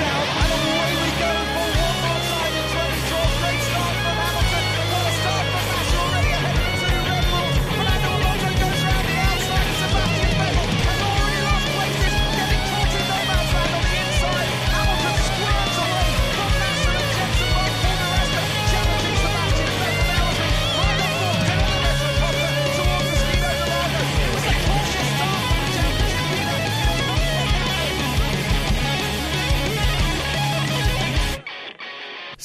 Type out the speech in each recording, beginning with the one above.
out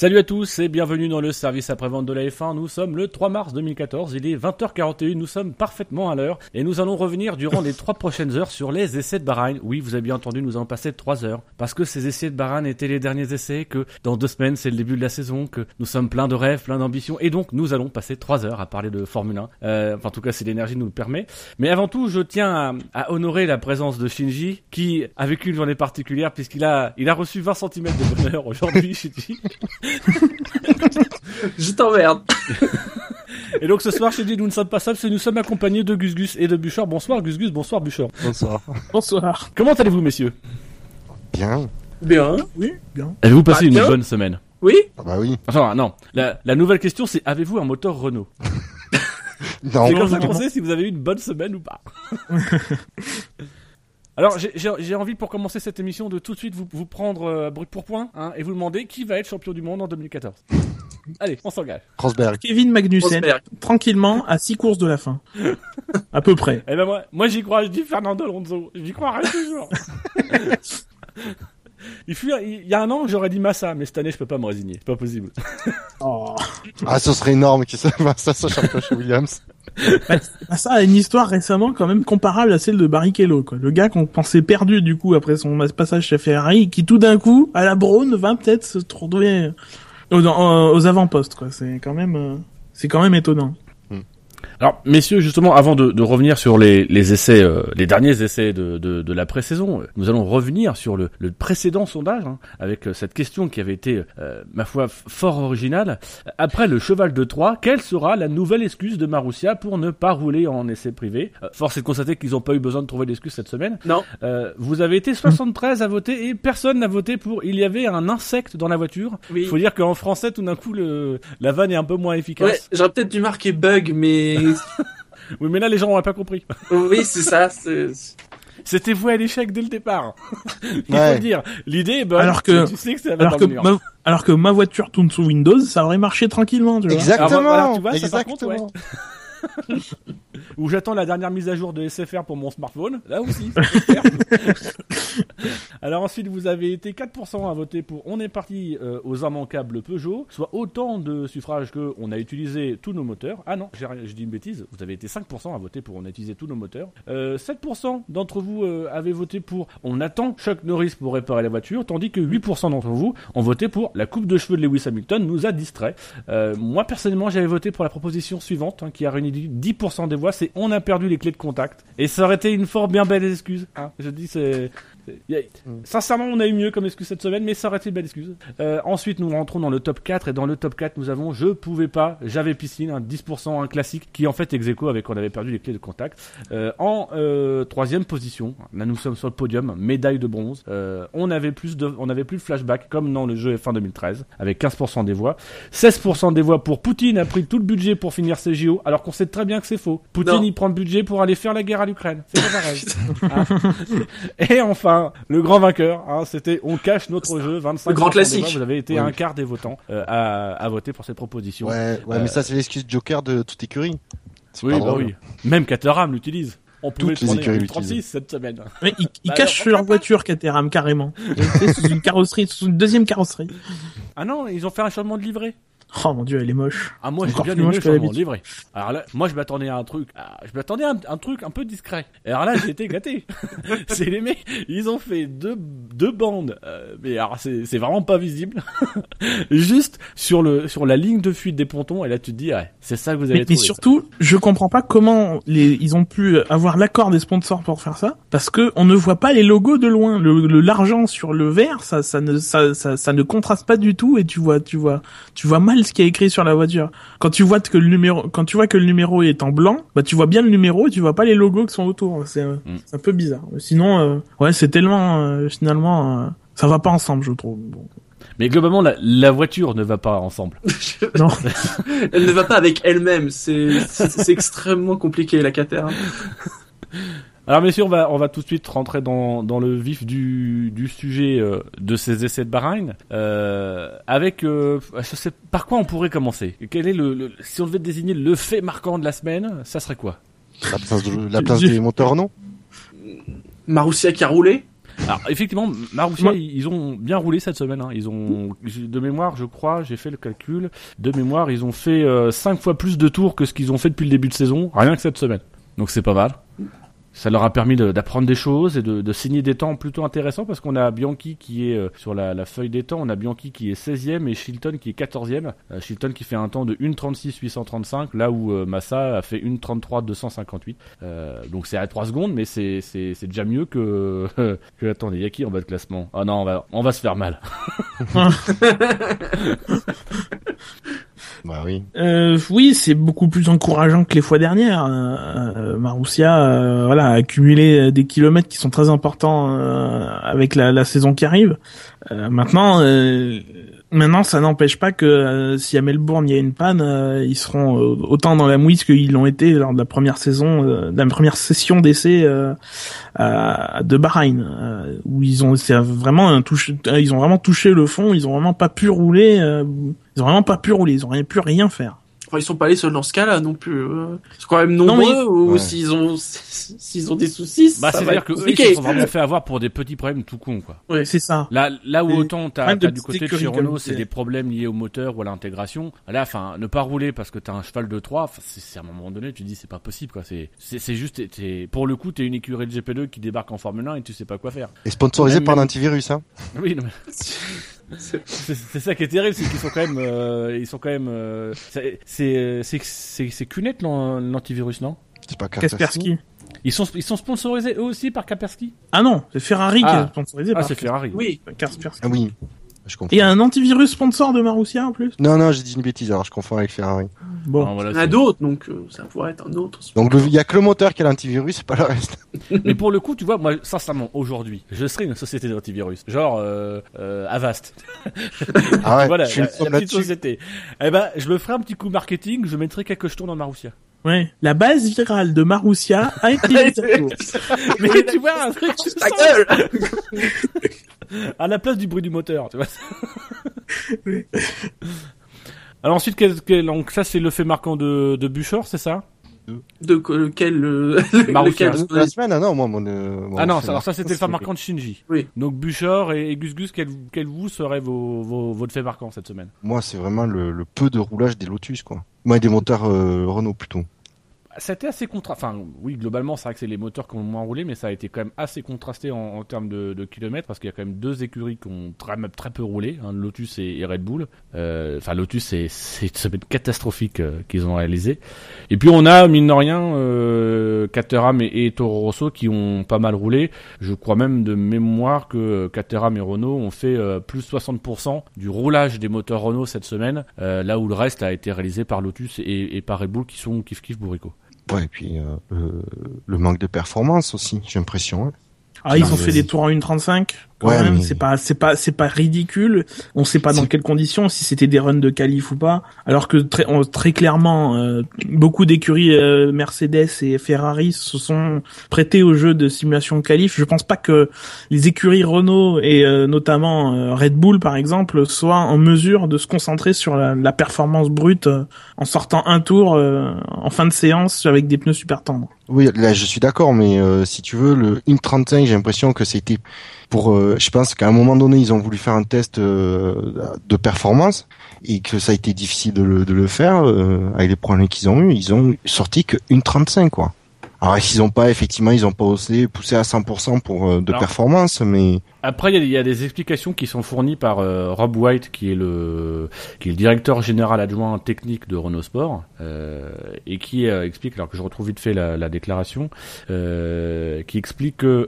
Salut à tous et bienvenue dans le service après-vente de la F1. Nous sommes le 3 mars 2014, il est 20h41, nous sommes parfaitement à l'heure et nous allons revenir durant les trois prochaines heures sur les essais de Bahreïn. Oui, vous avez bien entendu, nous allons passer 3 heures parce que ces essais de Bahreïn étaient les derniers essais, que dans deux semaines c'est le début de la saison, que nous sommes pleins de rêves, pleins d'ambitions et donc nous allons passer 3 heures à parler de Formule 1. Euh, enfin, en tout cas, si l'énergie nous le permet. Mais avant tout, je tiens à, à, honorer la présence de Shinji qui a vécu une journée particulière puisqu'il a, il a reçu 20 cm de bonheur aujourd'hui, Shinji. Je t'emmerde. Et donc ce soir, chez dit nous ne sommes pas seuls, nous sommes accompagnés de Gus Gus et de Bûcheur. Bonsoir Gus Gus, bonsoir Bûcheur. Bonsoir. Bonsoir. Comment allez-vous messieurs? Bien. Bien. Oui, bien. Avez-vous passé Bah, une bonne semaine? Oui Ah bah oui. Enfin non, la, la nouvelle question c'est avez-vous un moteur Renault? Non. C'est comme ça non, qu'on non. sait si vous avez eu une bonne semaine ou pas? Alors j'ai- envie pour commencer cette émission de tout de suite vous, vous prendre euh, brut pour point hein, et vous demander qui va être champion du monde en 2014. Allez, on s'engage. Rosberg. Kevin Magnussen, Rosberg. tranquillement, à 6 courses de la fin. à peu près. Eh ben moi, moi j'y crois, je dis Fernando Alonso. J'y croirai toujours. il, fut, il y a un an, j'aurais dit Massa, mais cette année, je peux pas me résigner. C'est pas possible. Oh. Ah, ce serait énorme qu'il ça soit champion chez Williams. Bah, ça a une histoire récemment quand même comparable à celle de Barrichello, quoi. Le gars qu'on pensait perdu du coup après son passage chez Ferrari, qui tout d'un coup, à la Braun, va peut-être se trouver aux, aux- aux avant-postes, quoi. C'est quand même, euh, c'est quand même étonnant. Alors, messieurs, justement, avant de, de revenir sur les, les essais, euh, les derniers essais de, de, de la pré-saison, euh, nous allons revenir sur le, le précédent sondage, hein, avec euh, cette question qui avait été, euh, ma foi, fort originale. Après le cheval de Troie, quelle sera la nouvelle excuse de Marussia pour ne pas rouler en essai privé? Euh, Force est de constater qu'ils n'ont pas eu besoin de trouver d'excuse cette semaine. Non. Euh, vous avez été 73 à voter et personne n'a voté pour. Il y avait un insecte dans la voiture. Oui. Il faut dire qu'en français, tout d'un coup, le, la vanne est un peu moins Ouais, efficace. j'aurais peut-être dû marquer bug, mais Oui, mais là, les gens n'auraient pas compris. oui, c'est ça. c'est- C'était voué à l'échec dès le départ. Il faut le dire. L'idée est bonne. Alors que- tu sais que ça va Alors que, ma, alors que ma voiture tourne sous Windows, ça aurait marché tranquillement, tu vois. Exactement. Alors, voilà, tu vois, ça, par contre, Exactement. Ou j'attends la dernière mise à jour de SFR pour mon smartphone. Là aussi. Alors ensuite, vous avez été 4% à voter pour On est parti euh, aux immanquables Peugeot, soit autant de suffrages que on a utilisé tous nos moteurs. Ah non, je dis une bêtise. Vous avez été 5% à voter pour On a utilisé tous nos moteurs. Euh, 7% d'entre vous euh, avez voté pour On attend Chuck Norris pour réparer la voiture, tandis que 8% d'entre vous ont voté pour La coupe de cheveux de Lewis Hamilton nous a distrait. Euh, moi personnellement, j'avais voté pour la proposition suivante, hein, qui a réuni 10% des c'est on a perdu les clés de contact. Et ça aurait été une fort bien belle excuse. Hein. Je dis c'est. A- Sincèrement, on a eu mieux comme excuse cette semaine, mais ça aurait été une belle excuse. Euh, ensuite, nous rentrons dans le top 4, et dans le top 4, nous avons Je pouvais pas, j'avais piscine, un 10%, un classique, qui en fait ex aequo avec on avait perdu les clés de contact. Euh, en euh, troisième position, là nous sommes sur le podium, médaille de bronze. Euh, on avait plus de, on avait plus de flashback comme dans le jeu F1 2013, avec 15% des voix. 16% des voix pour Poutine a pris tout le budget pour finir ses JO, alors qu'on sait très bien que c'est faux. Poutine Non. il prend le budget pour aller faire la guerre à l'Ukraine. C'est pas pareil. Hein. Et enfin, le grand vainqueur, hein, c'était on cache notre jeu. 25 Le grand classique. Vous avez été Oui. un quart des votants euh, à, à voter pour cette proposition. Ouais, ouais, mais ça c'est l'excuse Joker de toute écurie. Oui, bah oui. Même Caterham l'utilise. On pouvait Toutes les écuries en l'utilisent. 36 cette semaine. Mais ils, ils Bah cachent alors, leur voiture Caterham carrément. Sous une carrosserie, sous une deuxième carrosserie. Ah non, ils ont fait un changement de livret. Oh mon dieu, elle est moche. Ah moi j'ai Encore bien plus moche que livret. Alors là, moi je m'attendais à un truc, ah, je m'attendais à un, un truc un peu discret. Et alors là j'ai été gâté. c'est les mecs, ils ont fait deux deux bandes, euh, mais alors c'est c'est vraiment pas visible. Juste sur le sur la ligne de fuite des pontons et là tu te dis ouais, c'est ça que vous avez Mais, mais trouvé. surtout, je comprends pas comment les, ils ont pu avoir l'accord des sponsors pour faire ça, parce que on ne voit pas les logos de loin. Le, le- l'argent sur le verre, ça, ça ne, ça, ça, ça ne contraste pas du tout, et tu vois, tu vois, tu vois mal ce qui est écrit sur la voiture. Quand tu vois que le numéro, quand tu vois que le numéro est en blanc, bah tu vois bien le numéro et tu vois pas les logos qui sont autour. C'est, euh, Mm. un peu bizarre. Sinon, euh, ouais, c'est tellement euh, finalement euh, Ça va pas ensemble, je trouve. Bon. Mais globalement, la, la voiture ne va pas ensemble. Non. Elle ne va pas avec elle-même. C'est extrêmement compliqué la Caterham. Alors messieurs, on va, on va tout de suite rentrer dans, dans le vif du, du sujet euh, de ces essais de Bahreïn. Euh, avec, euh, je sais, par quoi on pourrait commencer? Quel est le, le- si on devait désigner le fait marquant de la semaine, ça serait quoi? La place, de, la Tu- place tu- des moteurs, non Marussia qui a roulé? Alors effectivement, Marussia, ils ont bien roulé cette semaine. Hein. Ils ont, de mémoire, je crois, j'ai fait le calcul. De mémoire, ils ont fait 5 fois plus de tours que ce qu'ils ont fait depuis le début de saison, rien que cette semaine. Donc c'est pas mal. Ça leur a permis de- d'apprendre des choses et de, de signer des temps plutôt intéressants parce qu'on a Bianchi qui est euh, sur la, la feuille des temps, on a Bianchi qui est 16e et Shilton qui est 14e. Euh, Shilton qui fait un temps de 1.36 835 là où euh, Massa a fait 1.33 258. Euh, donc c'est à 3 secondes mais c'est c'est c'est déjà mieux que que attendez, il y a qui en bas de classement? Ah non, on va on va se faire mal. Bah oui. Euh, oui, c'est beaucoup plus encourageant que les fois dernières. Euh, euh, Marussia, euh, voilà, a accumulé des kilomètres qui sont très importants euh, avec la, la saison qui arrive. Euh, maintenant, maintenant, ça n'empêche pas que si à Melbourne il y a une panne, ils seront autant dans la mouise qu'ils l'ont été lors de la première saison, de la première session d'essai de Bahreïn, où ils ont vraiment un touche, ils ont vraiment touché le fond, ils ont vraiment pas pu rouler, ils ont vraiment pas pu rouler, ils ont rien pu rien faire. Enfin, ils sont pas les seuls dans ce cas-là non plus. euh. Ils sont quand même Non, nombreux mais- ou Ouais. s'ils ont s'ils ont des soucis. Bah ça c'est va à dire être que eux, ils se sont vraiment fait avoir pour des petits problèmes tout con quoi. Ouais. C'est ça. Là, là où Et autant t'as du côté de chez Renault, c'est c'est. des problèmes liés au moteur ou à l'intégration. Là, enfin, ne pas rouler parce que t'as un cheval de 3, enfin, c'est c'est à un moment donné, tu te dis c'est pas possible quoi. C'est c'est c'est juste, t'es- t'es- pour le coup, t'es une écurie de GP2 qui débarque en Formule 1 et tu sais pas quoi faire. Et sponsorisé Même- par même- l'antivirus, hein. Oui, non, mais c'est ça qui est terrible, c'est qu'ils sont quand même, euh, ils sont quand même, euh, c'est c'est c'est c'est c'est Cunet l'an- l'antivirus non? C'est pas Kaspersky. Ils sont ils sont sponsorisés eux aussi par Kaspersky? Ah non, c'est Ferrari qui Ah. est sponsorisé Ah, par c'est Ferrari. Oui. Kaspersky. Ah oui. Je. Et il y a un antivirus sponsor de Marussia en plus Non, non, j'ai dit une bêtise, alors je confonds avec Ferrari. Bon. Ah, voilà, Il y en a c'est- d'autres, donc euh, ça pourrait être un autre. Donc, le- il y a que le moteur qui a l'antivirus, c'est pas le reste. Mais pour le coup, tu vois, moi, sincèrement, aujourd'hui, je serais une société d'antivirus, genre euh, euh, Avast. Ah ouais, voilà, je suis la, une somme la petite là-dessus. société. Eh ben, je me ferai un petit coup marketing, je mettrai quelques jetons dans Marussia. Ouais. La base virale de Marussia a été mise à jour. Mais tu vois, un truc Ta gueule à la place du bruit du moteur, tu vois. Alors ensuite, donc ça c'est le fait marquant de, de Buchor, c'est ça? De que- lequel euh, lequel De la semaine, ah non, moi, mon, euh, mon Ah non, alors ça c'était le fait marquant de Shinji. Oui. Donc Buchor et, et Gus Gus, quel, quel vous seraient vos, vos, votre fait marquant cette semaine? Moi, c'est vraiment le, le peu de roulage des Lotus, quoi. Moi, des moteurs euh, Renault, plutôt. C'était assez contrasté. Enfin, oui, globalement, c'est vrai que c'est les moteurs qui ont moins roulé, mais ça a été quand même assez contrasté en, en termes de, de kilomètres, parce qu'il y a quand même deux écuries qui ont très, très peu roulé, hein, Lotus et, Red Bull. Euh, Enfin, Lotus, c'est c'est une semaine catastrophique euh, qu'ils ont réalisé. Et puis on a, mine de rien, euh, Caterham et, et Toro Rosso qui ont pas mal roulé. Je crois même de mémoire que Caterham et Renault ont fait euh, plus 60% du roulage des moteurs Renault cette semaine, euh, là où le reste a été réalisé par Lotus et, et par Red Bull qui sont kiff kiff bourrico. Ouais, et puis euh, le, le manque de performance aussi, j'ai l'impression. hein. Ah, ils ont fait des tours en 1.35. Quand Ouais, même, mais- c'est pas, c'est pas, c'est pas ridicule. On sait pas dans quelles conditions, si c'était des runs de qualif ou pas. Alors que très, on- très clairement, euh, beaucoup d'écuries euh, Mercedes et Ferrari se sont prêtés au jeu de simulation qualif. Je pense pas que les écuries Renault et euh, notamment euh, Red Bull par exemple soient en mesure de se concentrer sur la, la performance brute euh, en sortant un tour euh, en fin de séance avec des pneus super tendres. Oui, là, je suis d'accord, mais euh, si tu veux, le 1.35, j'ai l'impression que c'était pour... euh, je pense qu'à un moment donné, ils ont voulu faire un test euh, de performance et que ça a été difficile de le, de le faire euh, avec les problèmes qu'ils ont eu. Ils ont sorti que 1.35, quoi. Alors, ils ont pas, effectivement, ils ont pas osé pousser à 100% pour euh, de Alors- performance, mais Après, il y, y a des explications qui sont fournies par euh, Rob White, qui est le qui est le directeur général adjoint technique de Renault Sport, euh, et qui euh, explique, alors que je retrouve vite fait la, la déclaration, euh, qui explique que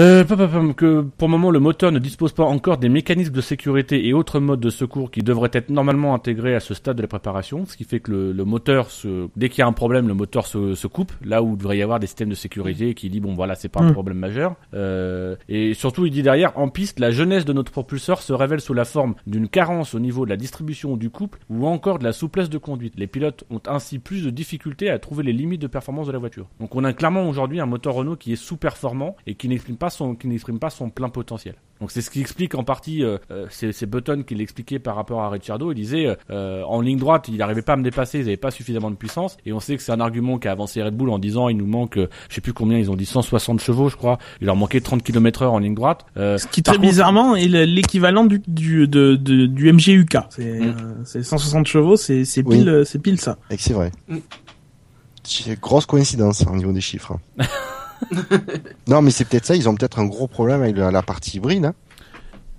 euh, que pour le moment le moteur ne dispose pas encore des mécanismes de sécurité et autres modes de secours qui devraient être normalement intégrés à ce stade de la préparation, ce qui fait que le, le moteur, se, dès qu'il y a un problème, le moteur se, se coupe, là où il devrait y avoir des systèmes de sécurité qui dit bon voilà c'est pas un Mm. problème majeur. Euh, et surtout il dit derrière en piste la jeunesse de notre propulseur se révèle sous la forme d'une carence au niveau de la distribution du couple ou encore de la souplesse de conduite. Les pilotes ont ainsi plus de difficultés à trouver les limites de performance de la voiture. Donc on a clairement aujourd'hui un moteur Renault qui est sous-performant et qui n'exprime pas son qui n'exprime pas son plein potentiel. Donc c'est ce qui explique en partie, euh, euh, c'est Button qui l'expliquait par rapport à Ricciardo. Il disait euh, en ligne droite, il n'arrivait pas à me dépasser, ils n'avaient pas suffisamment de puissance. Et on sait que c'est un argument qu'a avancé Red Bull en disant il nous manque, euh, je sais plus combien, ils ont dit 160 chevaux, je crois. Il leur manquait 30 km/h en ligne droite. Euh, Ce qui très contre- bizarrement est le- l'équivalent du du de, de- du MGUK. C'est Mm. euh, c'est 160 chevaux, c'est c'est Oui. pile euh, c'est pile ça. Et que c'est vrai. Mm. Grosse coïncidence au niveau des chiffres. non, mais c'est peut-être ça. Ils ont peut-être un gros problème avec la, partie hybride. Hein.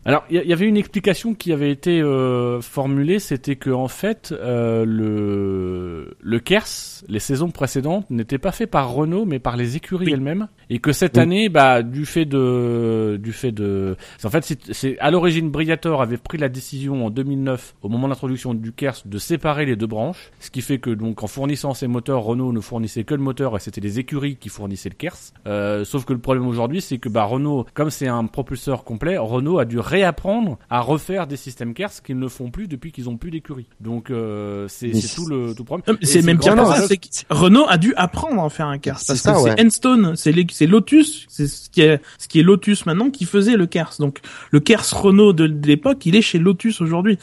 Alors, il y, avait une explication qui avait été euh, formulée, c'était que en fait, euh, le le Kers, les saisons précédentes, n'étaient pas fait par Renault, mais par les écuries Oui. elles-mêmes, et que cette Oui. année, bah, du fait de, du fait de, en fait, c'est- c'est à l'origine Briator avait pris la décision en 2009, au moment de l'introduction du Kers, de séparer les deux branches, ce qui fait que donc en fournissant ses moteurs, Renault ne fournissait que le moteur et c'était les écuries qui fournissaient le Kers. Euh, sauf que le problème aujourd'hui, c'est que bah Renault, comme c'est un propulseur complet, Renault a dû réapprendre à refaire des systèmes Kers qu'ils ne font plus depuis qu'ils ont plus d'écurie. Donc euh, c'est tout le tout le problème. Et C'est même pire ça, c'est que Renault a dû apprendre à faire un Kers C'est parce ça, que ouais. c'est Enstone, c'est Lotus, c'est ce qui est ce qui est Lotus maintenant qui faisait le Kers. Donc le Kers Renault de, de l'époque, il est chez Lotus aujourd'hui.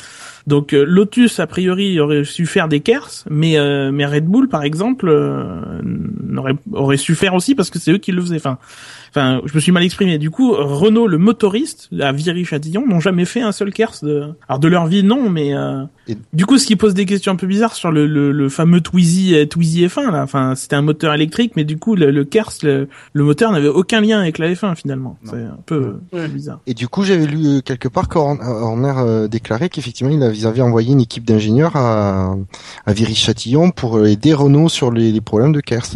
Donc euh, Lotus a priori aurait su faire des Kers, mais euh, mais Red Bull par exemple euh, n'aurait aurait su faire aussi parce que c'est eux qui le faisaient. Enfin Enfin, je me suis mal exprimé. Du coup, Renault, le motoriste, à Viry-Châtillon, n'ont jamais fait un seul Kers de, alors de leur vie, non, mais Et- du coup, ce qui pose des questions un peu bizarres sur le, le, le fameux Twizy, euh, Twizy F1 là. Enfin, c'était un moteur électrique, mais du coup, le, le Kers, le, le moteur n'avait aucun lien avec la F1 finalement. C'est un peu Ouais. bizarre. Et du coup, j'avais lu euh, quelque part qu'Horner euh, déclarait qu'effectivement, il avait- ils avaient envoyé une équipe d'ingénieurs à, à Viry-Châtillon pour aider Renault sur les, les problèmes de Kers.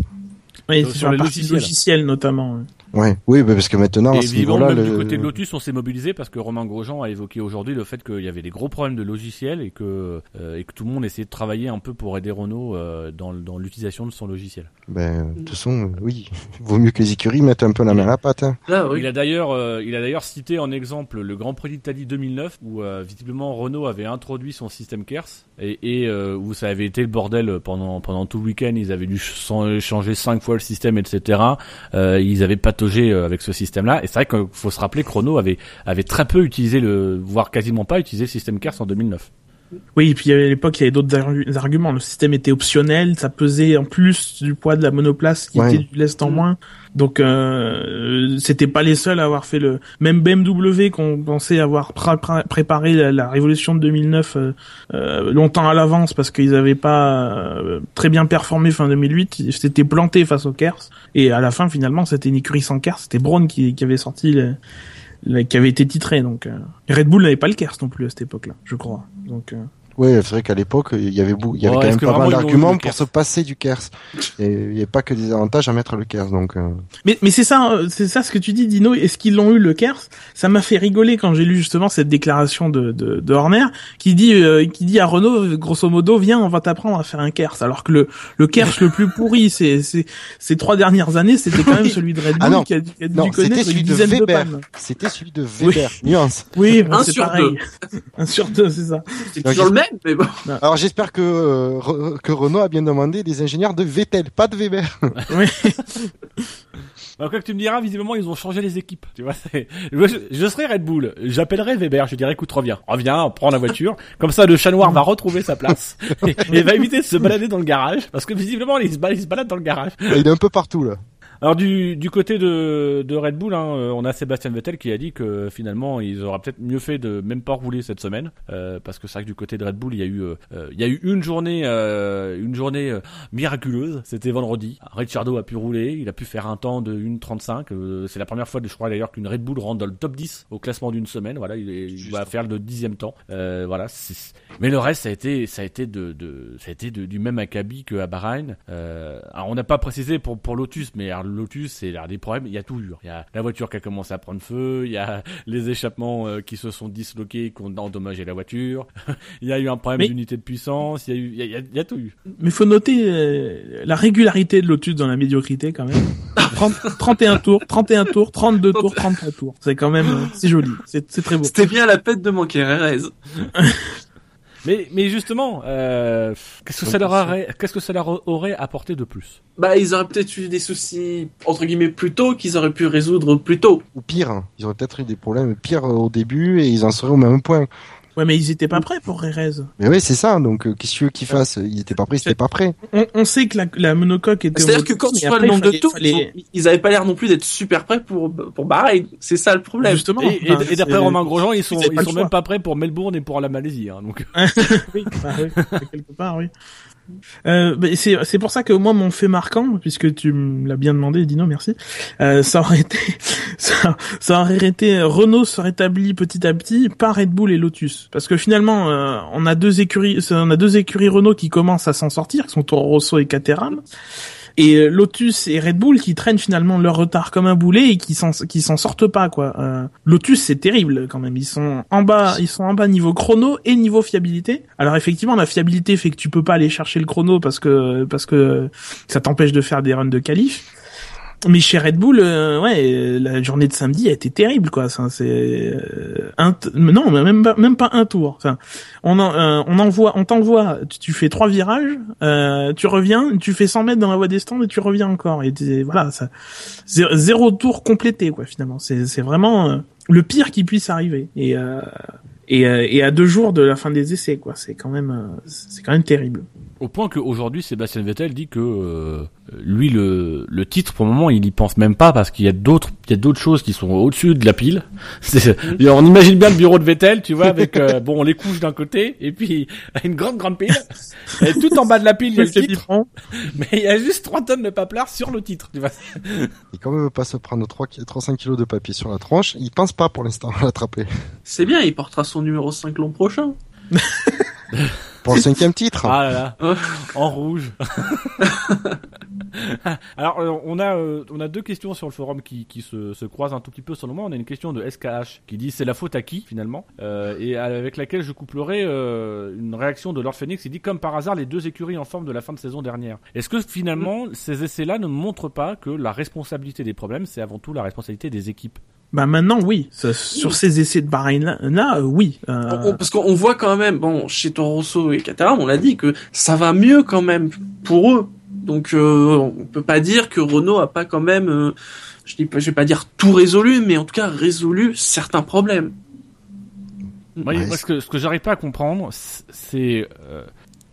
Oui, Sur les la logiciels. notamment. Ouais. Oui, parce que maintenant, Et vivant, même le- du côté de Lotus, on s'est mobilisé parce que Romain Grosjean a évoqué aujourd'hui le fait qu'il y avait des gros problèmes de logiciel et que euh, et que tout le monde essayait de travailler un peu pour aider Renault euh, dans, dans l'utilisation de son logiciel. ben, de toute façon, oui, vaut mieux que les écuries mettent un peu la main à la pâte. Hein. Là, oui. Il a d'ailleurs, euh, il a d'ailleurs cité en exemple le Grand Prix d'Italie 2009 où euh, visiblement Renault avait introduit son système Kers et, et euh, où ça avait été le bordel pendant pendant tout le week-end. Ils avaient dû ch- changer cinq fois le système, etc. Euh, ils avaient pataugé euh, avec ce système-là. Et c'est vrai qu'il faut se rappeler que Renault avait très peu utilisé le, voire quasiment pas utilisé le système Kers en 2009. Oui, et puis à l'époque, il y avait d'autres argu- arguments. Le système était optionnel, ça pesait en plus du poids de la monoplace qui Ouais. était du lest en moins. Donc, euh, c'était pas les seuls à avoir fait le. Même BMW, qu'on pensait avoir pr- pr- préparé la, la révolution de 2009 euh, euh, longtemps à l'avance parce qu'ils avaient pas euh, très bien performé fin 2008, ils s'étaient plantés face au Kers. Et à la fin, finalement, c'était une écurie sans Kers. C'était Braun qui, qui avait sorti le- qui avait été titré. Donc, euh, Red Bull n'avait pas le Kers non plus à cette époque-là, je crois. Donc. Ouais, c'est vrai qu'à l'époque, il y avait, il y avait quand même pas mal d'arguments pour se passer du Kers. Et il n'y avait pas que des avantages à mettre le Kers, donc. euh, Mais, mais c'est ça, euh, c'est ça ce que tu dis, Dino. Est-ce qu'ils l'ont eu le Kers? Ça m'a fait rigoler quand j'ai lu justement cette déclaration de, de, de Horner qui dit, euh, qui dit à Renault, grosso modo, viens, on va t'apprendre à faire un Kers. Alors que le, le Kers le plus pourri, c'est, c'est, ces trois dernières années, c'était quand même celui de Red Bull Ah non. qui a, qui a dû Non, c'était connaître celui une de dizaine de Weber. C'était celui de Weber. Nuance. Oui, bah, Un c'est sur pareil. un sur deux, c'est ça. C'est Donc, toujours le même, mais bon. Alors j'espère que euh, Re- que Renault a bien demandé des ingénieurs de Vettel, pas de Weber. Oui. Alors, quoi que tu me diras, visiblement, ils ont changé les équipes. Tu vois, je, je serais Red Bull, j'appellerais Weber, je dirais, écoute, reviens, reviens, prends la voiture. Comme ça, le chat noir va retrouver sa place et, et va éviter de se balader dans le garage, parce que visiblement, il se balade, il se balade dans le garage. Il est un peu partout là. Alors du, du côté de, de Red Bull, hein, euh, on a Sébastien Vettel qui a dit que finalement ils auraient peut-être mieux fait de même pas rouler cette semaine, euh, parce que c'est vrai que du côté de Red Bull, il y a eu, euh, euh, il y a eu une journée, euh, une journée euh, miraculeuse. C'était vendredi. Ricciardo a pu rouler, il a pu faire un temps de 1.35. Euh, c'est la première fois, je crois d'ailleurs, qu'une Red Bull rentre dans le top 10 au classement d'une semaine. Voilà, il, est- il va faire le dixième temps. Euh, voilà. Mais le reste, ça a été, ça a été de, de ça a été de- du même acabit que à Bahreïn. Euh, alors on n'a pas précisé pour pour Lotus, mais alors, Lotus, c'est des problèmes. Il y a tout eu. Il y a la voiture qui a commencé à prendre feu. Il y a les échappements euh, qui se sont disloqués, qui ont endommagé la voiture. il y a eu un problème Mais- d'unité de puissance. Il y a eu, il y a, il y a- il y a tout eu. Mais faut noter euh, la régularité de Lotus dans la médiocrité quand même. 30, 31 tours, 31 tours, 32 tours, 33 tours. C'est quand même, euh, c'est joli. C'est très beau. C'était bien la peine de manquer Erez. Mais, mais justement, euh, qu'est-ce que ça leur aurait, qu'est-ce que ça leur aurait apporté de plus? Bah, ils auraient peut-être eu des soucis, entre guillemets, plus tôt, qu'ils auraient pu résoudre plus tôt. Ou pire, hein, ils auraient peut-être eu des problèmes pires au début et ils en seraient au même point. Ouais, mais ils étaient pas prêts pour Rerez. Mais oui, c'est ça. Donc, euh, qu'est-ce que tu veux qu'ils fassent Ils étaient pas prêts, ils étaient pas prêts. On, on sait que la, la monocoque était. C'est-à-dire que quand tu vois le nombre de tours, fallait- ils, avaient pas l'air non plus d'être super prêts pour, pour Bahreïn. C'est ça le problème. Justement. Et, et- enfin, et d'après Romain Grosjean, ils sont, ils sont même pas prêts pour Melbourne et pour la Malaisie. Hein, donc, oui, bah oui, quelque part, oui. Euh, c'est pour ça que moi mon fait marquant, puisque tu me l'as bien demandé, Dino, merci. Euh, ça aurait été ça, ça aurait été Renault se rétablit petit à petit par Red Bull et Lotus, parce que finalement euh, on a deux écuries, on a deux écuries Renault qui commencent à s'en sortir, qui sont Toro et Caterham. Et euh, Lotus et Red Bull qui traînent finalement leur retard comme un boulet et qui s'en qui s'en sortent pas quoi. Euh, Lotus c'est terrible quand même. Ils sont en bas, ils sont en bas niveau chrono et niveau fiabilité. Alors effectivement la fiabilité fait que tu peux pas aller chercher le chrono parce que parce que ça t'empêche de faire des runs de qualif. Mais chez Red Bull, euh, ouais, la journée de samedi a été terrible, quoi. C'est euh, un, non, même pas, même pas un tour. Enfin, on en, euh, on envoie, on t'envoie, tu, fais trois virages, euh, tu reviens, tu fais 100 mètres dans la voie des stands et tu reviens encore. Et voilà, ça, zéro, tour complété, quoi. Finalement, c'est, c'est vraiment euh, le pire qui puisse arriver. Et euh, et, et à deux jours de la fin des essais, quoi. C'est quand même, c'est quand même terrible. Au point qu'aujourd'hui, Sébastien Vettel dit que euh, lui, le, le titre, pour le moment, il y pense même pas parce qu'il y a d'autres, il y a d'autres choses qui sont au-dessus de la pile. On imagine bien le bureau de Vettel, tu vois, avec euh, bon les couches d'un côté et puis une grande grande pile. Et tout en bas de la pile, il y a le titre, différent. mais il y a juste 3 tonnes de paplard sur le titre. Tu vois. Et comme il veut pas se prendre 3, 300 kilos de papier sur la tronche, il pense pas pour l'instant à l'attraper. C'est bien, il portera son numéro 5 l'an prochain. Pour le cinquième titre. Ah là là, en rouge. Alors euh, on a euh, on a deux questions sur le forum qui, qui se, se croisent un tout petit peu selon moi. On a une question de SKH qui dit c'est la faute à qui finalement? Euh, et avec laquelle je couplerai euh, une réaction de Lord Phoenix. Il dit comme par hasard les deux écuries en forme de la fin de saison dernière. Est-ce que finalement ces essais-là ne montrent pas que la responsabilité des problèmes c'est avant tout la responsabilité des équipes? Bah maintenant, oui. Ça, sur ces essais de Bahreïn là, là, euh, oui. Euh, parce qu'on voit quand même, bon, chez Toro Rosso et Caterham, on l'a dit que ça va mieux quand même pour eux. Donc euh, on peut pas dire que Renault a pas quand même, euh, je dis pas, je vais pas dire tout résolu, mais en tout cas résolu certains problèmes. Moi, Ouais, moi, ce que, ce que j'arrive pas à comprendre, c'est euh,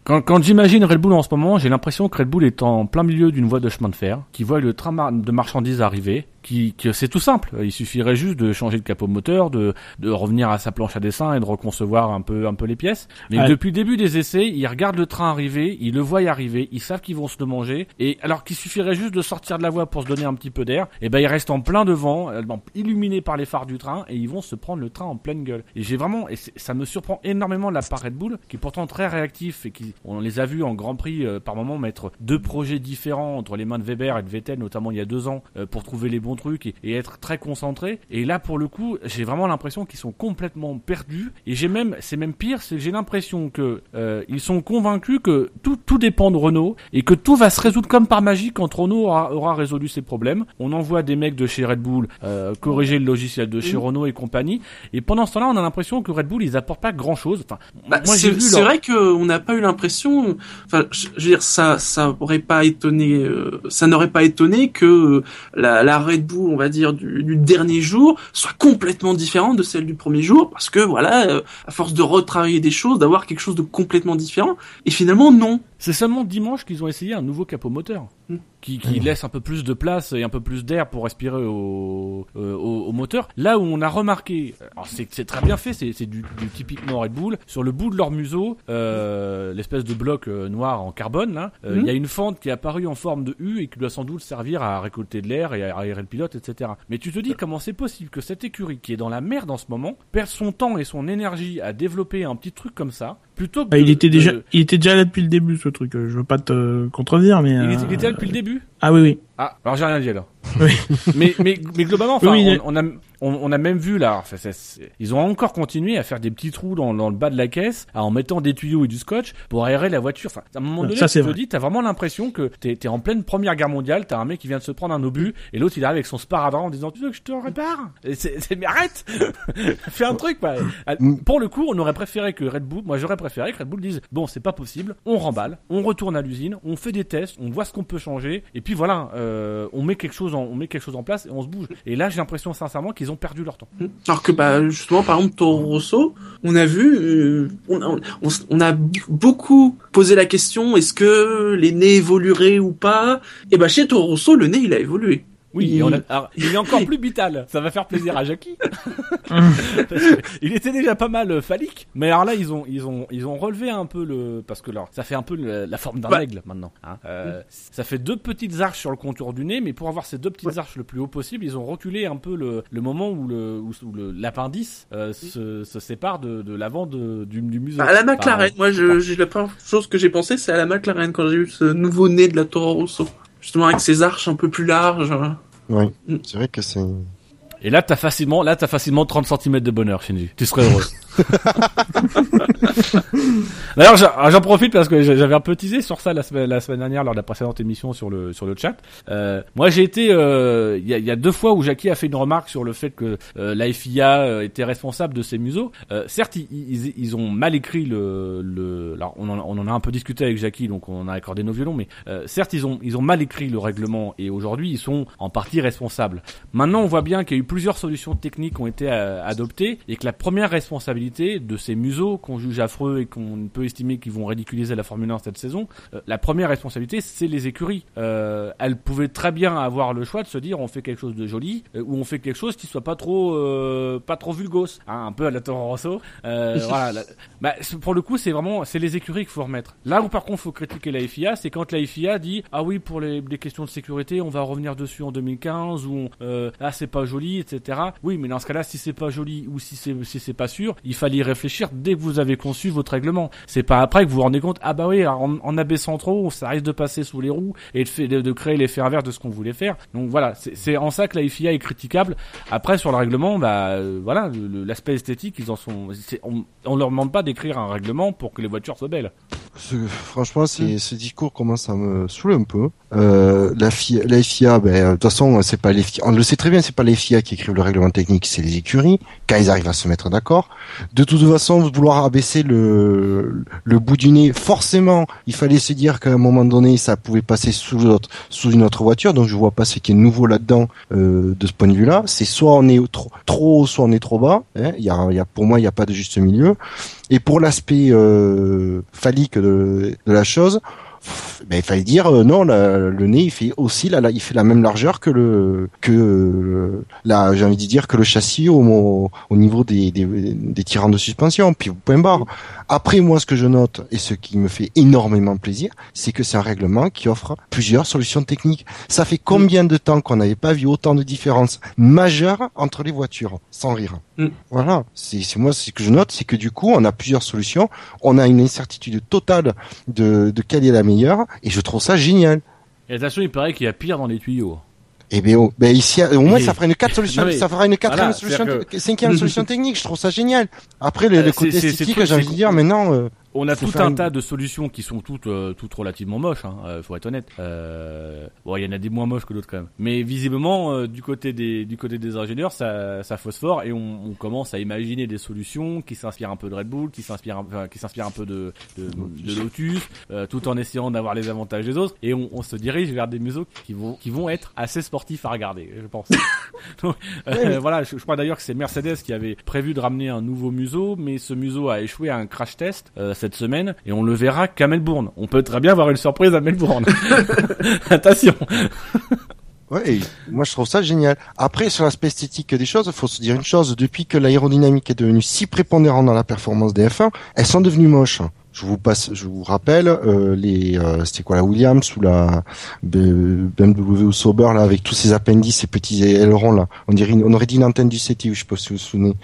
quand, quand j'imagine Red Bull en ce moment, j'ai l'impression que Red Bull est en plein milieu d'une voie de chemin de fer, qui voit le train de marchandises arriver, qui, que c'est tout simple. Il suffirait juste de changer le capot moteur, de, de revenir à sa planche à dessin et de reconcevoir un peu, un peu les pièces. Mais Ouais. depuis le début des essais, ils regardent le train arriver, ils le voient y arriver, ils savent qu'ils vont se le manger, et alors qu'il suffirait juste de sortir de la voie pour se donner un petit peu d'air, et ben ils restent en plein devant, euh, illuminés par les phares du train, et ils vont se prendre le train en pleine gueule. Et j'ai vraiment, et ça me surprend énormément de la part Red Bull, qui est pourtant très réactif et qui, on les a vus en Grand Prix euh, par moment mettre deux projets différents entre les mains de Weber et de Vettel, notamment il y a deux ans, euh, pour trouver les bons trucs et, et être très concentrés. Et là, pour le coup, j'ai vraiment l'impression qu'ils sont complètement perdus. Et j'ai même, c'est même pire, c'est j'ai l'impression que euh, ils sont convaincus que tout, tout dépend de Renault et que tout va se résoudre comme par magie quand Renault aura, aura résolu ses problèmes. On envoie des mecs de chez Red Bull euh, corriger le logiciel de chez Renault et compagnie. Et pendant ce temps-là, on a l'impression que Red Bull, ils apportent pas grand-chose. Enfin, Bah, moi j'ai c'est vu c'est leur- vrai qu'on n'a pas eu l'impression. Enfin, je je veux dire, ça, ça aurait pas étonné, euh, ça n'aurait pas étonné que euh, la, la Red Bull, on va dire, du, du dernier jour soit complètement différente de celle du premier jour, parce que voilà, euh, à force de retravailler des choses, d'avoir quelque chose de complètement différent, et finalement non. C'est seulement dimanche qu'ils ont essayé un nouveau capot moteur. Mm. Qui, qui laisse un peu plus de place et un peu plus d'air pour respirer au, euh, au, au moteur. Là où on a remarqué, alors c'est très bien fait, c'est du, du typiquement Red Bull. Sur le bout de leur museau, euh, l'espèce de bloc euh, noir en carbone, là, euh, il y a une fente qui est apparue en forme de U et qui doit sans doute servir à récolter de l'air et à aérer le pilote, etc. Mais tu te dis comment c'est possible que cette écurie qui est dans la merde en ce moment perde son temps et son énergie à développer un petit truc comme ça, plutôt que bah, il était déjà, de- il était déjà là depuis le début ce truc. euh, Je veux pas te contredire, mais. il euh, était, il était là depuis le début? Ah oui oui. Ah, alors j'ai rien dit alors. Oui. mais, mais, mais globalement, enfin, Oui, on, on a, on, on a même vu là, ils ont encore continué à faire des petits trous dans, dans le bas de la caisse, à en mettant des tuyaux et du scotch pour aérer la voiture. Enfin, à un moment donné, Ça, tu te vrai. dis, t'as vraiment l'impression que t'es es en pleine première guerre mondiale, t'as un mec qui vient de se prendre un obus, et l'autre il arrive avec son sparadrap en disant, tu veux que je te répare? Et c'est, c'est- mais arrête Fais un truc, quoi. Ah, Pour le coup, on aurait préféré que Red Bull, moi j'aurais préféré que Red Bull dise, bon, c'est pas possible, on remballe, on retourne à l'usine, on fait des tests, on voit ce qu'on peut changer, et puis voilà, euh, on met quelque chose en, on met quelque chose en place et on se bouge. Et là, j'ai l'impression sincèrement qu'ils ont perdu leur temps. Alors que bah justement par exemple Toro Rosso, on a vu, euh, on, a, on, on a beaucoup posé la question est-ce que les nez évolueraient ou pas? Et bah chez Toro Rosso le nez il a évolué. Oui, Il- et on a- alors, il est encore plus vital. Ça va faire plaisir à Jackie. Il était déjà pas mal euh, phallique, mais alors là ils ont ils ont ils ont relevé un peu le parce que là ça fait un peu le- la forme d'un Bah. aigle maintenant. hein. Euh, Ça fait deux petites arches sur le contour du nez, mais pour avoir ces deux petites arches le plus haut possible, ils ont reculé un peu le, le moment où le où, l'appendice euh, se, se sépare de, de l'avant du, du museau. À la McLaren, Enfin, moi je, j'ai la première chose que j'ai pensé c'est à la McLaren quand j'ai eu ce nouveau nez de la Toro Rosso. Justement avec ses arches un peu plus larges. Oui, Mm. c'est vrai que c'est. Et là, t'as facilement, là, t'as facilement 30 cm de bonheur, Shinji. Tu serais heureux. D'ailleurs, j'en j'en profite parce que j'avais un peu teasé sur ça la semaine, la semaine dernière lors de la précédente émission sur le sur le chat. Euh, moi, j'ai été, euh, il y, a, y a deux fois où Jackie a fait une remarque sur le fait que euh, la FIA euh, était responsable de ces museaux. Euh, certes, ils, ils, ils ont mal écrit le, le. Alors, on en, on en a un peu discuté avec Jackie, donc on a accordé nos violons. Mais euh, certes, ils ont ils ont mal écrit le règlement et aujourd'hui, ils sont en partie responsables. Maintenant, on voit bien qu'il y a eu plusieurs solutions techniques ont été euh, adoptées et que la première responsabilité de ces museaux qu'on juge affreux et qu'on peut estimer qu'ils vont ridiculiser la Formule 1 cette saison, euh, la première responsabilité, c'est les écuries. Euh, elles pouvaient très bien avoir le choix de se dire on fait quelque chose de joli euh, ou on fait quelque chose qui soit pas trop euh, pas trop vulgose, hein, un peu à la Toro Rosso. Euh, voilà. la- bah, pour le coup, c'est vraiment c'est les écuries qu'il faut remettre. Là où par contre faut critiquer la FIA, c'est quand la FIA dit ah oui pour les, les questions de sécurité, on va revenir dessus en 2015 ou euh, ah c'est pas joli, etc. Oui, mais dans ce cas-là, si c'est pas joli ou si c'est si c'est pas sûr, il fallait y réfléchir dès que vous avez conçu votre règlement. C'est pas après que vous vous rendez compte ah bah oui en, en abaissant trop, ça risque de passer sous les roues et de, fait- de, de créer l'effet inverse de ce qu'on voulait faire. Donc voilà, c'est en ça que la FIA est critiquable. Après sur le règlement, bah euh, voilà, l'aspect esthétique, ils en sont. On, on leur demande pas d'écrire un règlement pour que les voitures soient belles. Franchement, c'est, ce discours commence à me saouler un peu. Euh, la, FIA, la FIA, ben, de toute façon, c'est pas les FIA. On le sait très bien, c'est pas les FIA qui écrivent le règlement technique, c'est les écuries. Quand ils arrivent à se mettre d'accord. De toute façon, vouloir abaisser le, le bout du nez, forcément, il fallait se dire qu'à un moment donné, ça pouvait passer sous l'autre, sous une autre voiture. Donc, je vois pas ce qui est nouveau là-dedans, euh, de ce point de vue-là. C'est soit on est trop, trop haut, soit on est trop bas. hein. Il y a, il y a, pour moi, il n'y a pas de juste milieu. Et pour l'aspect euh, phallique de, de la chose, ben, il fallait dire euh, non, la- le nez il fait aussi la, la- il fait la même largeur que le que euh, la j'ai envie de dire que le châssis au, au, au niveau des, des, des tirants de suspension. Puis point barre. Après moi, ce que je note et ce qui me fait énormément plaisir, c'est que c'est un règlement qui offre plusieurs solutions techniques. Ça fait combien de temps qu'on n'avait pas vu autant de différences majeures entre les voitures, sans rire? Mm. Voilà, c'est c'est moi ce que je note, c'est que du coup on a plusieurs solutions, on a une incertitude totale de, de quelle est la et je trouve ça génial. Et attention, il paraît qu'il y a pire dans les tuyaux. Et ben, oh, ben ici au moins Et- ça fera une quatre solutions, Non, mais- ça fera une quatrième voilà, solution, cinquième solution technique. Je trouve ça génial. Après le, Euh, le côté esthétique, j'ai envie de dire, maintenant euh, On a tout un une- tas de solutions qui sont toutes euh, toutes relativement moches, hein, euh, faut être honnête. Euh, bon, il y en a des moins moches que d'autres quand même. Mais visiblement, euh, du côté des du côté des ingénieurs, ça ça phosphore et on, on commence à imaginer des solutions qui s'inspirent un peu de Red Bull, qui s'inspirent un- enfin, qui s'inspirent un peu de de, de Lotus, euh, tout en essayant d'avoir les avantages des autres. Et on, on se dirige vers des museaux qui vont qui vont être assez sportifs à regarder, je pense. Donc, euh, voilà, je, je crois d'ailleurs que c'est Mercedes qui avait prévu de ramener un nouveau museau, mais ce museau a échoué à un crash test euh, cette semaine et on le verra qu'à Melbourne. On peut très bien avoir une surprise à Melbourne. Attention. Ouais, moi je trouve ça génial. Après, sur l'aspect esthétique des choses, il faut se dire une chose, depuis que l'aérodynamique est devenue si prépondérante dans la performance des F1, elles sont devenues moches. Je vous passe, je vous rappelle, euh, les, euh, c'était quoi la Williams ou la BMW ou Sauber là, avec tous ces appendices, ces petits ailerons là. On dirait, on aurait dit une antenne du CT, je sais pas si vous vous souvenez.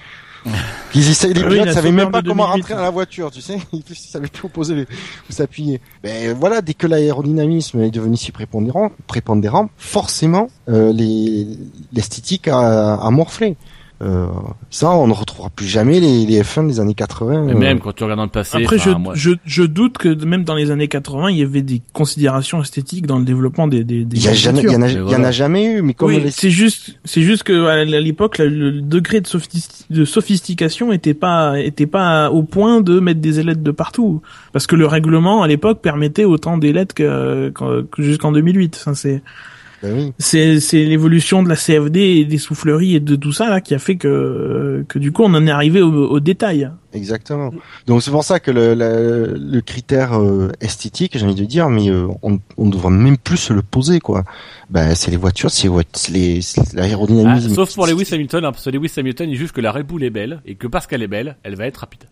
Ils essayaient, les oui, pilotes la savaient même pas comment 2008. rentrer dans la voiture, tu sais. Ils savaient plus où poser les, où s'appuyer. Mais voilà, dès que l'aérodynamisme est devenu si prépondérant, prépondérant, forcément, euh, les, l'esthétique a, a morflé. Euh, ça, on ne retrouvera plus jamais les, les F1 des années 80. Mais euh, même quand tu regardes dans le passé, Après, je, moi- je, je doute que même dans les années 80, il y avait des considérations esthétiques dans le développement des, des, des il y, a jamais- il y en a, Mais il y en voilà. a jamais eu, mais comme Oui, les- c'est juste, c'est juste que à l'époque, le, le degré de, sophisti- de sophistication était pas, était pas au point de mettre des ailettes de partout, parce que le règlement à l'époque permettait autant d'ailettes que, que- que jusqu'en 2008. Ça, c'est, Ben oui. c'est, c'est l'évolution de la CFD et des souffleries et de tout ça là qui a fait que, que du coup, on en est arrivé au, au détail. Exactement. Donc c'est pour ça que le, le, le critère euh, esthétique, j'ai envie de dire, mais euh, on, on devrait même plus se le poser, quoi. Ben c'est les voitures, c'est les c'est Ah, l'aérodynamisme. sauf pour Lewis Hamilton, hein, parce que Lewis Hamilton, il juge que la Red Bull est belle, et que parce qu'elle est belle, elle va être rapide.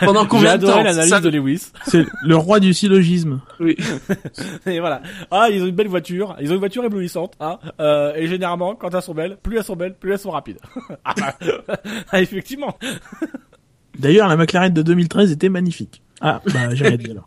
Pendant J'ai combien de adoré temps l'analyse Ça- de Lewis. C'est le roi du syllogisme. Oui. Et voilà. Ah, ils ont une belle voiture. Ils ont une voiture éblouissante. Hein. Euh, et généralement, quand elles sont belles, plus elles sont belles, plus elles sont rapides. ah, bah, ah, effectivement. D'ailleurs, la McLaren de 2013 était magnifique. Ah, bah j'ai rien dit alors.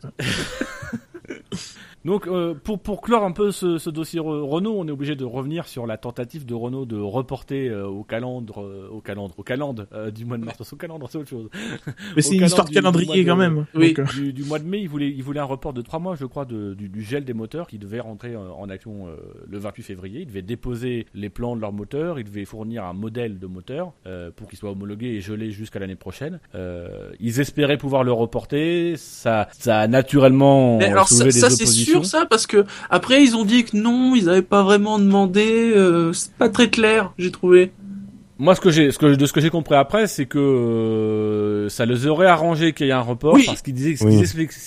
Donc, euh, pour, pour clore un peu ce, ce dossier Re- Renault, on est obligé de revenir sur la tentative de Renault de reporter euh, au calendre, euh, au calendre, au calendre euh, du mois de mars. Parce que Au calendre, c'est autre chose. Mais c'est une histoire de calendrier du quand même. Oui. Donc, euh, du, du mois de mai, il voulait, il voulait un report de trois mois, je crois, de, du, du gel des moteurs qui devait rentrer euh, en action euh, le 28 février. Ils devaient déposer les plans de leurs moteurs, ils devaient fournir un modèle de moteur euh, pour qu'il soit homologué et gelé jusqu'à l'année prochaine. Euh, ils espéraient pouvoir le reporter, ça, ça a naturellement soulevé des oppositions. Sûr ça parce que après ils ont dit que non, ils avaient pas vraiment demandé. euh, c'est pas très clair, j'ai trouvé. Moi, ce que j'ai, ce que de ce que j'ai compris après, c'est que euh, ça les aurait arrangé qu'il y ait un report, Oui. parce qu'ils disaient, ce Oui.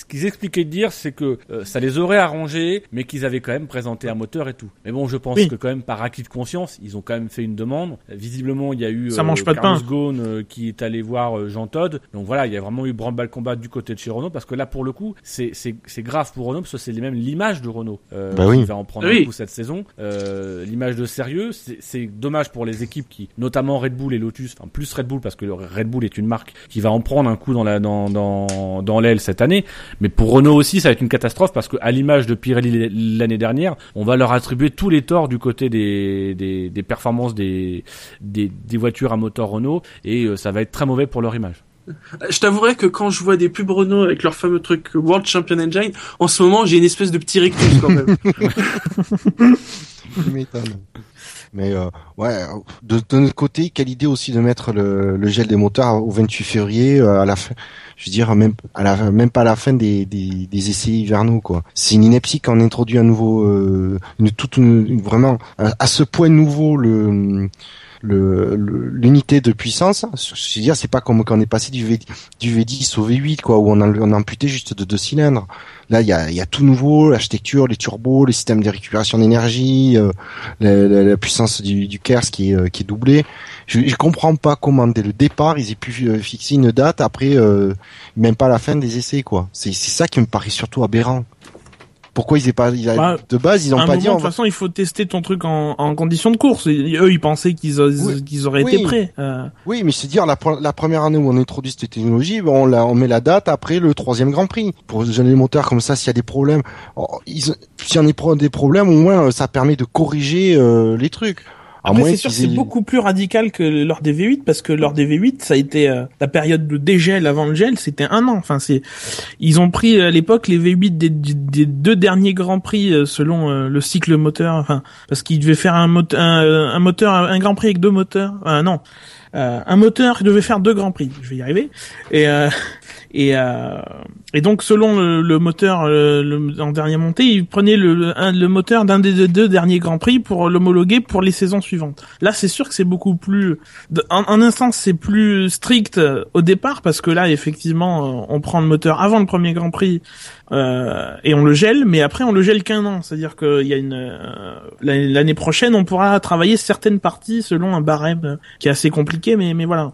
qu'ils expliquaient, de dire, c'est que euh, ça les aurait arrangés, mais qu'ils avaient quand même présenté un moteur et tout. Mais bon, je pense Oui. que quand même par acquis de conscience, ils ont quand même fait une demande. Visiblement, il y a eu Ça mange pas de Carlos pain. Ghosn, euh, qui est allé voir euh, Jean Todt. Donc voilà, il y a vraiment eu branle-bas combat du côté de chez Renault, parce que là, pour le coup, c'est c'est c'est grave pour Renault, parce que c'est même l'image de Renault euh, Bah qui va en prendre Oui. un coup cette saison. Euh, l'image de sérieux, c'est c'est dommage pour les équipes qui, notamment Red Bull et Lotus, enfin plus Red Bull parce que Red Bull est une marque qui va en prendre un coup dans la dans dans dans l'aile cette année. Mais pour Renault aussi, ça va être une catastrophe parce que à l'image de Pirelli l'année dernière, on va leur attribuer tous les torts du côté des des, des performances des, des des voitures à moteur Renault et euh, ça va être très mauvais pour leur image. Je t'avouerai que quand je vois des pubs Renault avec leur fameux truc World Champion Engine, en ce moment j'ai une espèce de petit rictus quand même. Mais euh, ouais, de, de notre côté, quelle idée aussi de mettre le, le gel des moteurs au 28 février euh, à la fin. Je veux dire même à la même pas à la fin des, des, des essais hivernaux quoi. C'est une ineptie quand on introduit un nouveau, euh, une toute une- vraiment à ce point nouveau le le- le- l'unité de puissance. Je veux dire, c'est pas comme quand on est passé du, v, du V10 au V8 quoi, où on a, on a amputé juste de deux cylindres. Là, il y a, y a tout nouveau, l'architecture, les turbos, les systèmes de récupération d'énergie, euh, la, la- puissance du, du KERS qui est, euh, qui est doublée. Je, je comprends pas comment dès le départ ils aient pu euh, fixer une date après euh, même pas la fin des essais quoi. C'est ça qui me paraît surtout aberrant. Pourquoi ils aient pas ils Bah, de base ils à ont un pas moment, dit de toute façon, il faut tester ton truc en, en conditions de course. Et eux, ils pensaient qu'ils Oui. qu'ils auraient Oui. été prêts. Euh, Oui, mais c'est dire la, pre- la première année où on introduit cette technologie, on, la, on met la date après le troisième Grand Prix pour gérer les moteurs comme ça. S'il y a des problèmes, oh, s'il y en a des problèmes, au moins euh, ça permet de corriger euh, les trucs. Après, c'est sûr c'est beaucoup plus radical que lors des V8 parce que lors des V8, ça a été euh, la période de dégel avant le gel, c'était un an. Enfin, c'est ils ont pris à l'époque les V8 des, deux derniers grands prix euh, selon euh, le cycle moteur. Enfin, parce qu'ils devaient faire un, moteur, un, un moteur, un grand prix avec deux moteurs. Euh, non, Euh, un moteur qui devait faire deux grands prix. Je vais y arriver. Et euh, et euh, et donc selon le, le moteur euh, le, en dernière montée, ils prenaient le, le, un- le moteur d'un des deux, derniers grands prix pour l'homologuer pour les saisons suivantes. Là, c'est sûr que c'est beaucoup plus, en, en un sens, c'est plus strict euh, au départ parce que là, effectivement, euh, on prend le moteur avant le premier Grand Prix euh, et on le gèle, mais après on le gèle qu'un an. C'est-à-dire qu'il y a une euh, l'année prochaine, on pourra travailler certaines parties selon un barème qui est assez compliqué, mais mais voilà.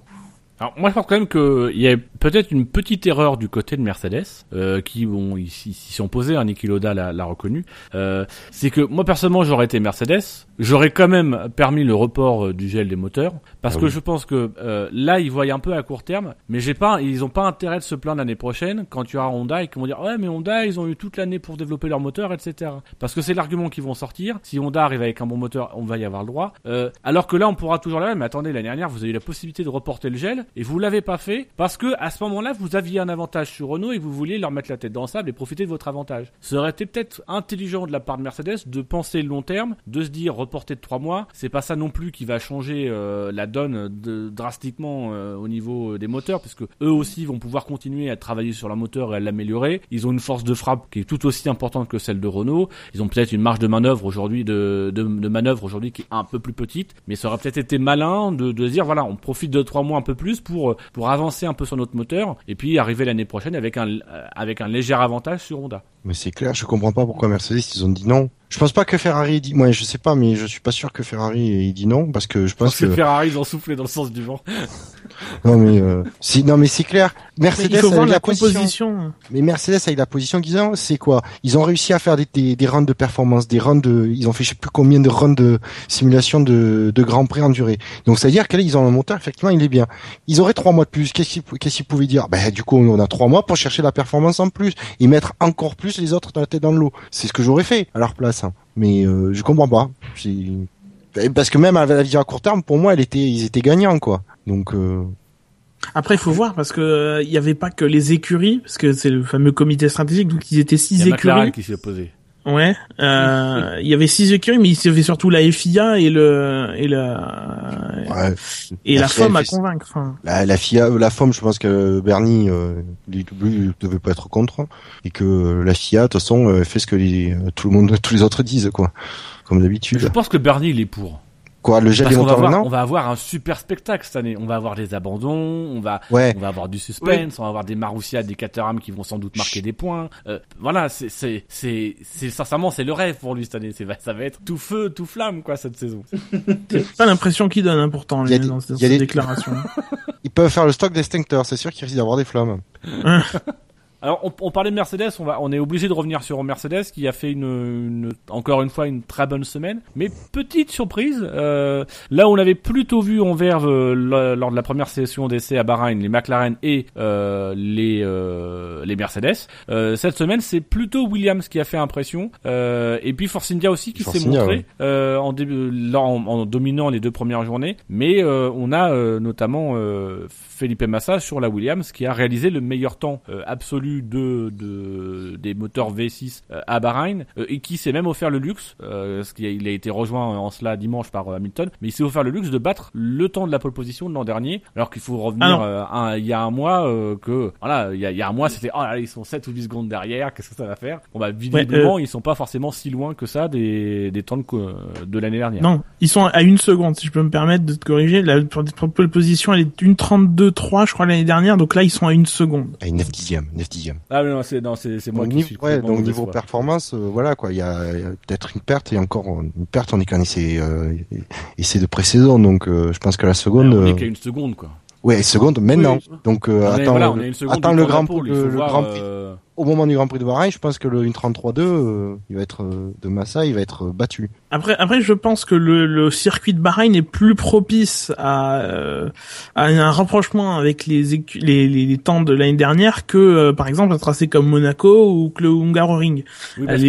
Alors moi je pense quand même qu'il y a peut-être une petite erreur du côté de Mercedes euh, qui bon ils s'y sont posés, hein, Niki Loda l'a reconnu. Euh, c'est que moi personnellement j'aurais été Mercedes, j'aurais quand même permis le report euh, du gel des moteurs parce Ah que oui. je pense que euh, là ils voient un peu à court terme, mais j'ai pas ils ont pas intérêt de se plaindre l'année prochaine quand tu auras Honda et qu'ils vont dire ouais mais Honda ils ont eu toute l'année pour développer leur moteur etc. Parce que c'est l'argument qu'ils vont sortir. Si Honda arrive avec un bon moteur, on va y avoir le droit. Euh, alors que là on pourra toujours la mais attendez l'année dernière vous avez eu la possibilité de reporter le gel et vous l'avez pas fait parce que à ce moment-là vous aviez un avantage sur Renault et vous vouliez leur mettre la tête dans le sable et profiter de votre avantage. Ça aurait été peut-être intelligent de la part de Mercedes de penser long terme, de se dire reporter de trois mois, c'est pas ça non plus qui va changer euh, la donne de, drastiquement euh, au niveau des moteurs puisque eux aussi vont pouvoir continuer à travailler sur leur moteur et à l'améliorer. Ils ont une force de frappe qui est tout aussi importante que celle de Renault. Ils ont peut-être une marge de manœuvre aujourd'hui de, de, manœuvre aujourd'hui qui est un peu plus petite, mais ça aurait peut-être été malin de, de dire voilà on profite de trois mois un peu plus pour pour avancer un peu sur notre moteur et puis arriver l'année prochaine avec un euh, avec un léger avantage sur Honda. Mais c'est clair, je comprends pas pourquoi Mercedes ils ont dit non. Je pense pas que Ferrari dit, moi je sais pas, mais je suis pas sûr que Ferrari ait dit non parce que je pense Parce que que Ferrari ils ont soufflé dans le sens du vent. non mais euh, si non mais c'est clair. Mercedes il faut voir avec la, la position, composition. mais Mercedes avec la position qu'ils ont, c'est quoi? Ils ont réussi à faire des, des, des runs de performance, des runs de, ils ont fait je sais plus combien de runs de simulation de, de Grand Prix en durée. Donc ça veut dire que là ils ont un moteur effectivement il est bien. Ils auraient trois mois de plus. Qu'est-ce qu'ils qu'ils pouvaient dire? Ben du coup on a trois mois pour chercher la performance en plus et mettre encore plus les autres dans la tête dans l'eau. C'est ce que j'aurais fait à leur place. hein. Mais euh, je comprends pas. Parce que même à la vision à court terme, pour moi, elle était, ils étaient gagnants, quoi. Donc, euh, Après, il faut voir parce que euh, il y avait pas que les écuries, parce que c'est le fameux comité stratégique, donc ils étaient Il six y a McLaren écuries. qui s'est opposé. Ouais. Euh, il y avait six écuries, mais il y avait surtout la FIA et le et la ouais, et La la FOM à convaincre. Enfin, la, la FIA, la FOM, je pense que Bernie, euh, lui, lui, devait pas être contre, et que la FIA, de toute façon, euh, fait ce que les, tout le monde, tous les autres disent, quoi. Comme Je d'habitude. pense que Bernie il est pour. Quoi, le gel Parce des qu'on va, avoir, on va avoir un super spectacle cette année. On va avoir des abandons, on va, Ouais. on va avoir du suspense, on va avoir des Marussia, des Caterham qui vont sans doute marquer des points. Euh, voilà, c'est, c'est, c'est, c'est, sincèrement, c'est le rêve pour lui cette année. C'est, ça va être tout feu, tout flamme, quoi, cette saison. c'est pas l'impression qu'il donne hein, pourtant les- des- dans, dans il y a ses des- déclarations. Ils peuvent faire le stock d'extincteurs, c'est sûr qu'il risque d'avoir des flammes. Alors, on, on parlait de Mercedes, on va, on est obligé de revenir sur Mercedes qui a fait une, une- encore une fois une très bonne semaine. Mais petite surprise, euh, là où on avait plutôt vu en verve euh, lors de la première session d'essai à Bahreïn les McLaren et euh, les euh, les Mercedes, euh, cette semaine c'est plutôt Williams qui a fait impression euh, et puis Force India aussi qui s'est montré euh, en, début, en, en dominant les deux premières journées. Mais euh, on a euh, notamment euh, Felipe Massa sur la Williams qui a réalisé le meilleur temps euh, de, de des moteurs V6 euh, à Bahreïn euh, et qui s'est même offert le luxe, euh, parce qu'il a, été rejoint en cela dimanche par euh, Hamilton, mais il s'est offert le luxe de battre le temps de la pole position de l'an dernier, alors qu'il faut Ah revenir euh, un- il y a un mois euh, que voilà il y a, il y a un mois c'était oh là là, ils sont 7 ou 8 secondes derrière, qu'est-ce que ça va faire? Bon bah visiblement ils sont pas forcément si loin que ça des, des temps de, de l'année dernière. non, ils sont à une seconde, si je peux me permettre de te corriger. La pole position, elle est une 32-3, je crois, l'année dernière. Donc là, ils sont à une seconde. À 9 dixièmes, 9 Ah mais non c'est non c'est c'est moi Donc, qui niveau, suis ouais, donc niveau performance, euh, voilà quoi, il y a, a peut-être une perte et encore une perte, on est qu'en essai, euh, essai de pré-saison, donc euh, je pense que la seconde, on est euh, qu'à une seconde quoi. ouais, seconde maintenant. Oui. Donc euh, attends, voilà, le- on est une seconde attends le grand, le, le voir, grand prix. Au moment du Grand Prix de Bahreïn, je pense que le 1.33.2, euh, il va être euh, de Massa, il va être euh, battu. Après, après, je pense que le, le circuit de Bahreïn est plus propice à, euh, à un rapprochement avec les, les, les, les temps de l'année dernière que, euh, par exemple, un tracé comme Monaco ou que le Hungaroring. oui, Il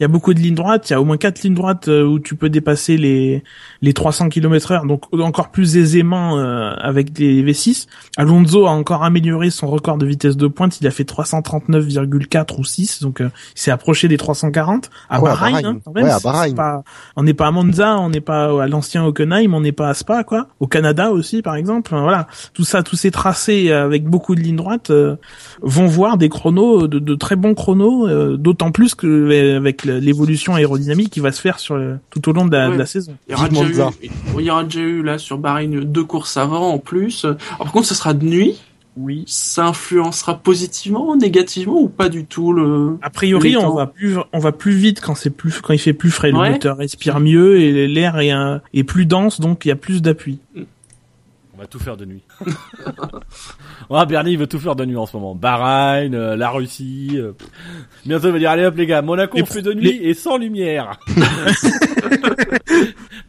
y a beaucoup de lignes droites. Il y a au moins quatre lignes droites où tu peux dépasser les les 300 km heure, donc encore plus aisément euh, avec des V6. Alonso a encore amélioré son record de vitesse de pointe. Il a fait 339,4 ou 6, donc euh, il s'est approché des 340 à Ouais, à Bahreïn. Hein, quand même, Ouais, à c'est- Bahreïn. c'est pas- on n'est pas à Monza, on n'est pas à l'ancien Hockenheim, on n'est pas à Spa, quoi. Au Canada aussi, par exemple. Enfin, Voilà, tout ça, tous ces tracés euh, avec beaucoup de lignes droites euh, vont voir des chronos, de, de très bons chronos, euh, d'autant plus que euh, avec l'évolution aérodynamique qui va se faire sur le- tout au long de la, Ouais. de la saison. Il eu, il y aura déjà eu là sur Bahreïn deux courses avant en plus. Alors, par contre, ce sera de nuit. Oui. Ça influencera positivement, négativement ou pas du tout le. A priori, on va plus, on va plus vite quand c'est plus, quand il fait plus frais. Le Ouais. moteur respire mieux et l'air est, un- est plus dense, donc il y a plus d'appui. On va tout faire de nuit. ah, Bernie il veut tout faire de nuit en ce moment. Bahreïn, euh, la Russie. euh, Bientôt il va dire allez hop les gars, Monaco on fait de nuit et sans lumière.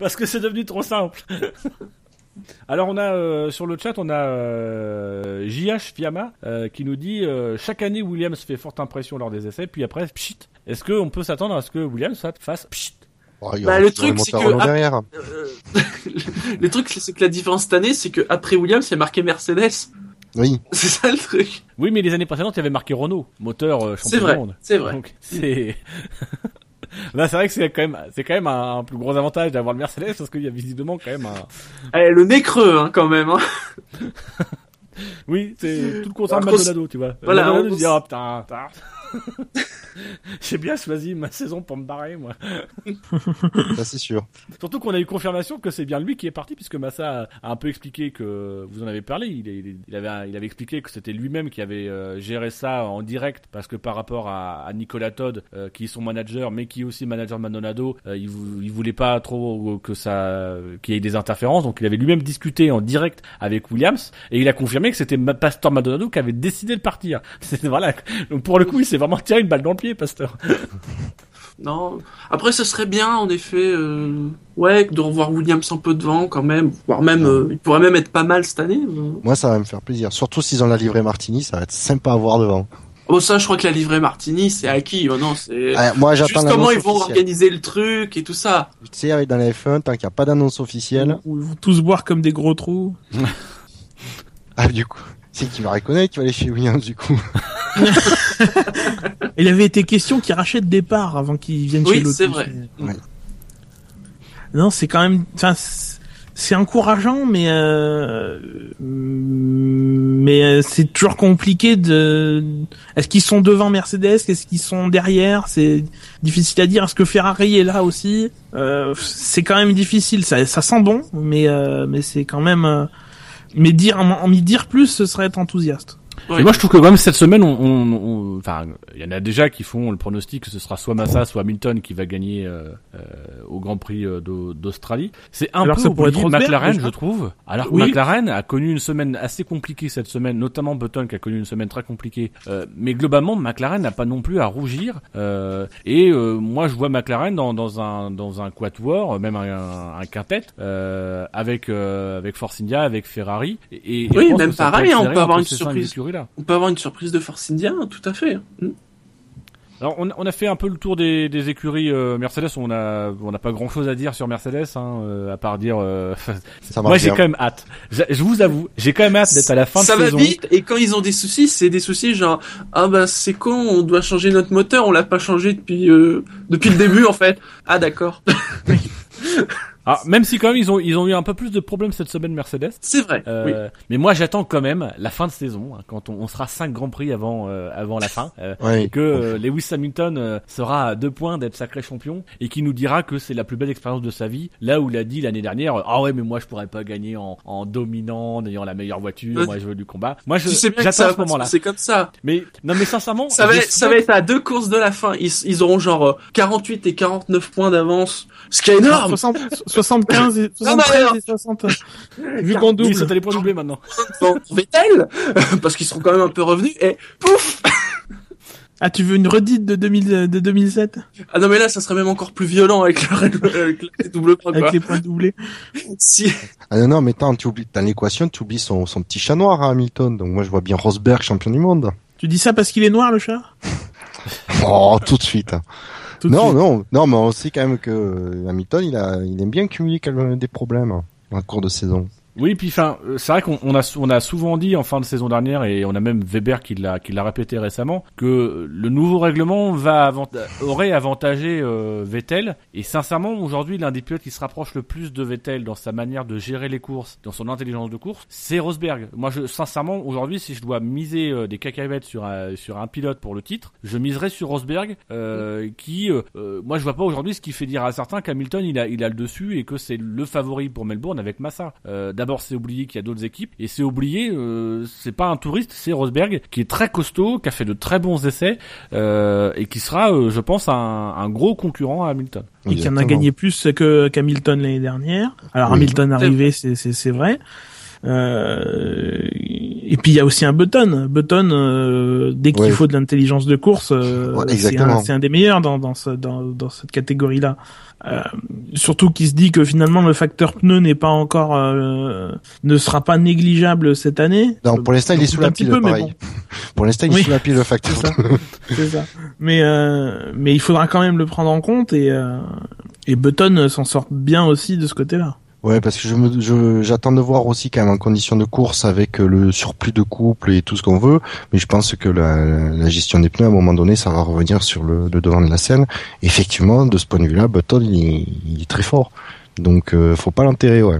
Parce que c'est devenu trop simple. Alors on a euh, sur le chat on a euh, JH Fiamma euh, qui nous dit euh, chaque année Williams fait forte impression lors des essais puis après pchit. Est-ce qu'on peut s'attendre à ce que Williams fasse pchit? Oh, Bah, le truc, c'est que- derrière. Euh, le truc, c'est que la différence cette année, c'est que après Williams, il y a marqué Mercedes. Oui. C'est ça le truc. Oui mais les années précédentes il y avait marqué Renault moteur euh, champion C'est vrai, du monde. c'est vrai. Donc c'est Là, c'est vrai que c'est quand même, c'est quand même un, plus gros avantage d'avoir le Mercedes parce qu'il y a visiblement quand même un. Eh, le nez creux, hein, quand même. Hein. Oui, c'est tout le contraire de Maldonado, tu vois. Voilà, Maldonado on- se dit, oh putain, putain. J'ai bien choisi ma saison pour me barrer, moi. Ça, c'est sûr. Surtout qu'on a eu confirmation que c'est bien lui qui est parti, puisque Massa a, un peu expliqué que vous en avez parlé. Il, avait, il avait expliqué que c'était lui-même qui avait euh, géré ça en direct, parce que par rapport à, à Nicolas Todd, euh, qui est son manager, mais qui est aussi manager de Maldonado, euh, il, vou- il voulait pas trop que ça, qu'il y ait des interférences. Donc il avait lui-même discuté en direct avec Williams, et il a confirmé que c'était Pastor Maldonado qui avait décidé de partir. Voilà. Donc pour le coup, il s'est vraiment tiré une balle dans le pied, Pasteur. Non. Après, ce serait bien, en effet, euh, ouais, de revoir Williams un peu devant, quand même. Voire même, euh, il pourrait même être pas mal cette année. euh. Moi, ça va me faire plaisir. Surtout s'ils ont la livrée Martini, ça va être sympa à voir devant. Oh, ça, je crois que la livrée Martini, c'est acquis. Oh non, c'est. Ah, moi, Juste comment ils vont officielle. organiser le truc et tout ça. Tu sais, avec dans la F1, tant qu'il n'y a pas d'annonce officielle, ils vont tous boire comme des gros trous. ah, du coup, c'est qui va reconnaître qu'il va aller chez Williams, du coup. Il avait été question qu'ils rachètent des parts avant qu'ils viennent Oui, chez Lotus. c'est vrai. Ouais. Non, c'est quand même, enfin, c'est- c'est encourageant, mais euh, mais euh, c'est toujours compliqué de. Est-ce qu'ils sont devant Mercedes? Est-ce qu'ils sont derrière? C'est difficile à dire. Est-ce que Ferrari est là aussi? Euh, C'est quand même difficile. Ça, ça sent bon, mais euh, mais c'est quand même. Mais dire en, en y dire plus, ce serait être enthousiaste. Et moi, je trouve que quand même cette semaine, on, on, on- enfin, il y en a déjà qui font le pronostic que ce sera soit Massa, soit Hamilton qui va gagner euh, euh, au Grand Prix euh, d'Au- d'Australie. C'est un Alors, peu oublié McLaren, je trouve. Alors Oui. McLaren a connu une semaine assez compliquée cette semaine, notamment Button qui a connu une semaine très compliquée. Euh, mais globalement, McLaren n'a pas non plus à rougir. Euh, et euh, moi, je vois McLaren dans, dans un dans un quatuor, même un, un quintet, euh, avec euh, avec Force India, avec Ferrari. Et, et Oui, même pareil, être on peut avoir une surprise. On peut avoir une surprise de Force India, tout à fait. Mm. Alors on, on a fait un peu le tour des, des écuries euh, Mercedes. On a on n'a pas grand chose à dire sur Mercedes, hein, euh, à part dire. euh, Ça moi j'ai quand même hâte. Je, je vous avoue, j'ai quand même hâte d'être à la fin ça de va saison. vite, et quand ils ont des soucis, c'est des soucis genre, ah bah c'est con, on doit changer notre moteur, on l'a pas changé depuis euh, depuis le début en fait. Ah d'accord. Ah, même si quand même ils ont ils ont eu un peu plus de problèmes cette semaine Mercedes. C'est vrai. Euh, oui. Mais moi j'attends quand même la fin de saison hein, quand on, on sera cinq grands prix avant euh, avant la fin. euh, que euh, Lewis Hamilton euh, sera à deux points d'être sacré champion et qui nous dira que c'est la plus belle expérience de sa vie. Là où il a dit l'année dernière, ah ouais mais moi je pourrais pas gagner en, en dominant, en ayant la meilleure voiture, moi je veux du combat. Moi je tu sais j'attends ce moment-là. C'est comme ça. Mais non mais sincèrement, Ça va, je ça va être à deux courses de la fin. Ils, ils auront genre euh, 48 et 49 points d'avance. Ce qui est énorme. 60, 75 et Non, non, 73 non. et 60. Vu qu'on double. ça les points doublés maintenant. Pour Vettel, parce qu'ils seront quand même un peu revenus. Et pouf Ah, tu veux une redite de 2000, de 2007 Ah non mais là, ça serait même encore plus violent avec le, avec le double point. avec Quoi. les points doublés. Si, Ah non, non, mais attends, tu oublies, dans l'équation, tu oublies son, son petit chat noir à Hamilton. Donc moi, je vois bien Rosberg, champion du monde. Tu dis ça parce qu'il est noir le chat? Oh, tout de suite. Tout non, suite. non, non, mais on sait quand même que euh, Hamilton, il a, il aime bien cumuler des problèmes hein, en cours de saison. Oui, puis enfin, euh, c'est vrai qu'on on a, on a souvent dit en fin de saison dernière, et on a même Weber qui l'a, qui l'a répété récemment, que le nouveau règlement va avant, aurait avantagé euh, Vettel. Et sincèrement, aujourd'hui, l'un des pilotes qui se rapproche le plus de Vettel dans sa manière de gérer les courses, dans son intelligence de course, c'est Rosberg. Moi, je, sincèrement, aujourd'hui, si je dois miser euh, des cacahuètes sur un, sur un pilote pour le titre, je miserais sur Rosberg, euh, qui, euh, euh, moi, je vois pas aujourd'hui ce qui fait dire à certains qu'Hamilton il a, il a le dessus et que c'est le favori pour Melbourne avec Massa. D'abord, c'est oublié qu'il y a d'autres équipes et c'est oublié, euh, c'est pas un touriste, c'est Rosberg qui est très costaud, qui a fait de très bons essais euh, et qui sera, euh, je pense, un, un gros concurrent à Hamilton. Et qui en a gagné plus que qu'Hamilton l'année dernière. Alors Oui. Hamilton arrivé, c'est c'est c'est vrai. Euh, et puis il y a aussi un Button. Button, euh, dès qu'il Ouais. faut de l'intelligence de course, euh, Ouais, c'est un, des meilleurs dans dans, ce- dans, dans cette catégorie-là. Euh, surtout qu'il se dit que finalement le facteur pneu n'est pas encore, euh, ne sera pas négligeable cette année. Non, pour l'instant, il est sous la pile, peu, mais pareil. bon. Pour l'instant, il est sous la pile, le facteur. C'est ça. Mais euh, mais il faudra quand même le prendre en compte et euh, et Button s'en sort bien aussi de ce côté-là. Ouais, parce que je me, j'attends de voir aussi quand même en condition de course avec euh, le surplus de couple et tout ce qu'on veut. Mais je pense que la, la gestion des pneus, à un moment donné, ça va revenir sur le, le devant de la scène. Effectivement, de ce point de vue-là, Button, il, il est très fort. Donc, euh, faut pas l'enterrer, ouais.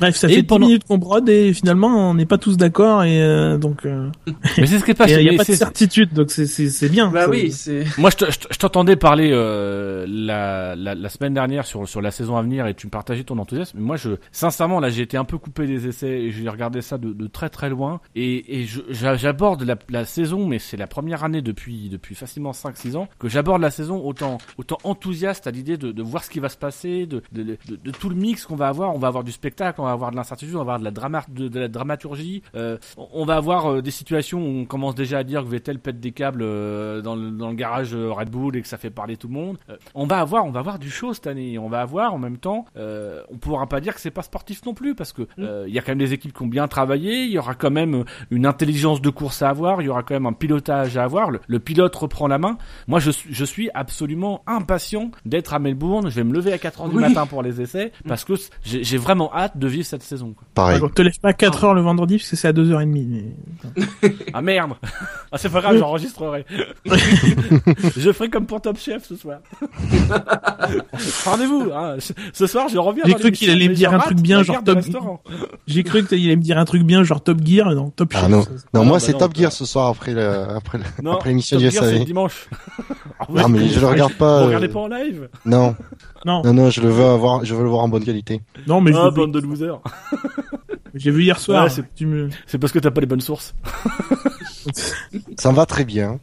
Bref, ça Et fait 10 pendant- minutes qu'on brode et finalement on n'est pas tous d'accord et euh, donc euh, Mais c'est ce qui est et passé. il n'y a pas de certitude donc c'est bien. Bah C'est- oui, c'est. Moi, je te- je te- je t'entendais parler euh, la, la, la semaine dernière sur, sur la saison à venir et tu me partageais ton enthousiasme. Mais moi, je, sincèrement, là, j'ai été un peu coupé des essais et j'ai regardé ça de, de très très loin. Et, et j'aborde la, la saison, mais c'est la première année depuis, depuis facilement 5-6 ans que j'aborde la saison autant, autant enthousiaste à l'idée de, de voir ce qui va se passer, de, de, de, de tout le mix qu'on va avoir. On va avoir du spectacle, on va avoir de l'incertitude, on va avoir de la, drama, de, de la dramaturgie. Euh, on- va avoir euh, des situations où on commence déjà à dire que Vettel pète des câbles euh, dans, le, dans le garage Red Bull et que ça fait parler tout le monde. On va avoir, on va avoir du show cette année. On va avoir en même temps, on pourra pas dire que c'est pas sportif non plus parce que euh, il y a quand même des équipes qui ont bien travaillé. Il y aura quand même une intelligence de course à avoir. Il y aura quand même un pilotage à avoir. Le, le pilote reprend la main. Moi, je, suis- je suis absolument impatient d'être à Melbourne. Je vais me lever à 4 heures du Oui. matin pour les essais parce que j'ai vraiment hâte de vivre cette saison. quoi. Pareil. Alors, te lève pas à 4 heures le vendredi parce que c'est à 2h30 mais Ah merde Ah c'est pas grave, j'enregistrerai. je ferai comme pour Top Chef ce soir. Rendez-vous, hein. Ce- soir je reviens. J'ai cru qu'il allait me dire un truc bien, genre Top- j'ai cru qu'il allait me dire un truc bien genre Top Gear non Top Ah Chef. non, non, non, moi bah c'est non, Top bah- Gear ce soir après le, après l'émission du SAV. dimanche. Ah Non, mais je le regarde pas. Vous euh, regardez pas en live? Non, Non, non, non, je le veux avoir, je veux le voir en bonne qualité. non mais je Ah bande de losers. j'ai vu hier soir. Ouais, c'est- tu me... C'est parce que t'as pas les bonnes sources. Ça va très bien.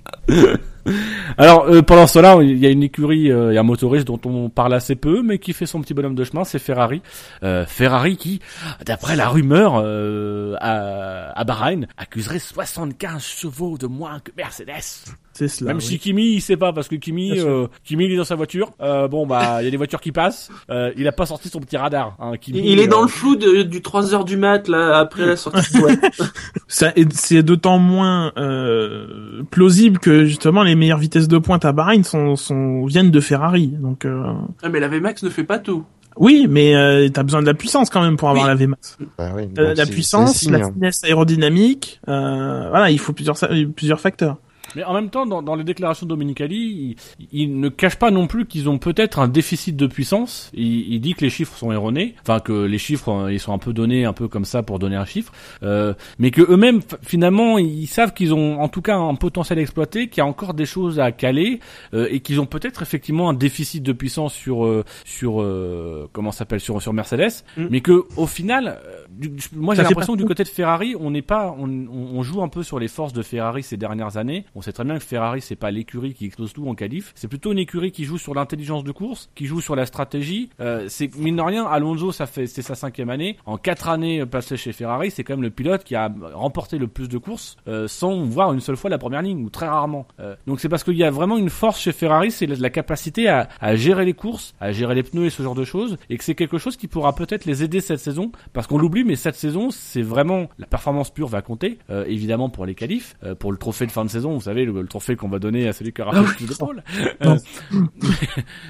Alors euh, pendant cela, il y a une écurie euh, et un motoriste dont on parle assez peu, mais qui fait son petit bonhomme de chemin, c'est Ferrari. Euh, Ferrari qui, d'après la rumeur euh, à, à Bahreïn, accuserait 75 chevaux de moins que Mercedes. C'est cela. Même oui. si Kimi il sait pas parce que Kimi euh, Kimi il est dans sa voiture. Euh, bon bah il y a des voitures qui passent. Euh, il a pas sorti son petit radar. Hein, Kimi, Il est dans le flou de- du 3 heures du mat, là, après la sortie de boîte. Ça, c'est d'autant moins euh, plausible que justement les meilleures vitesses de pointe à Bahreïn sont, sont viennent de Ferrari. Donc euh, Ah, mais la VMAX ne fait pas tout. oui, mais euh, t'as besoin de la puissance quand même pour avoir Oui. la VMAX. Bah oui, Euh, donc la puissance, signe, la hein. finesse aérodynamique, euh, voilà, il faut plusieurs plusieurs facteurs. Mais en même temps, dans, dans les déclarations de Dominicali, il, il ne cache pas non plus qu'ils ont peut-être un déficit de puissance. Il, il dit que les chiffres sont erronés, enfin que les chiffres euh, ils sont un peu donnés un peu comme ça pour donner un chiffre, euh, mais que eux-mêmes finalement ils savent qu'ils ont en tout cas un potentiel exploité, qu'il y a encore des choses à caler euh, et qu'ils ont peut-être effectivement un déficit de puissance sur euh, sur euh, comment s'appelle sur sur Mercedes, Mm. mais que au final, euh, du- moi j'ai l'impression que du côté de Ferrari, on n'est pas, on- on joue un peu sur les forces de Ferrari ces dernières années. On sait très bien que Ferrari c'est pas l'écurie qui explose tout en qualif, c'est plutôt une écurie qui joue sur l'intelligence de course, qui joue sur la stratégie. Euh, c'est mine de rien, Alonso ça fait c'est sa cinquième année. En quatre années euh, passées chez Ferrari, c'est quand même le pilote qui a remporté le plus de courses euh, sans voir une seule fois la première ligne ou très rarement. Donc c'est parce qu'il y a vraiment une force chez Ferrari, c'est la, la capacité à, gérer les courses, à gérer les pneus et ce genre de choses, et que c'est quelque chose qui pourra peut-être les aider cette saison, parce qu'on l'oublie, mais cette saison c'est vraiment la performance pure va compter, évidemment pour les qualifs, pour le trophée de fin de saison, vous savez le, le trophée qu'on va donner à celui qui aura fait le plus d'épaule. Non.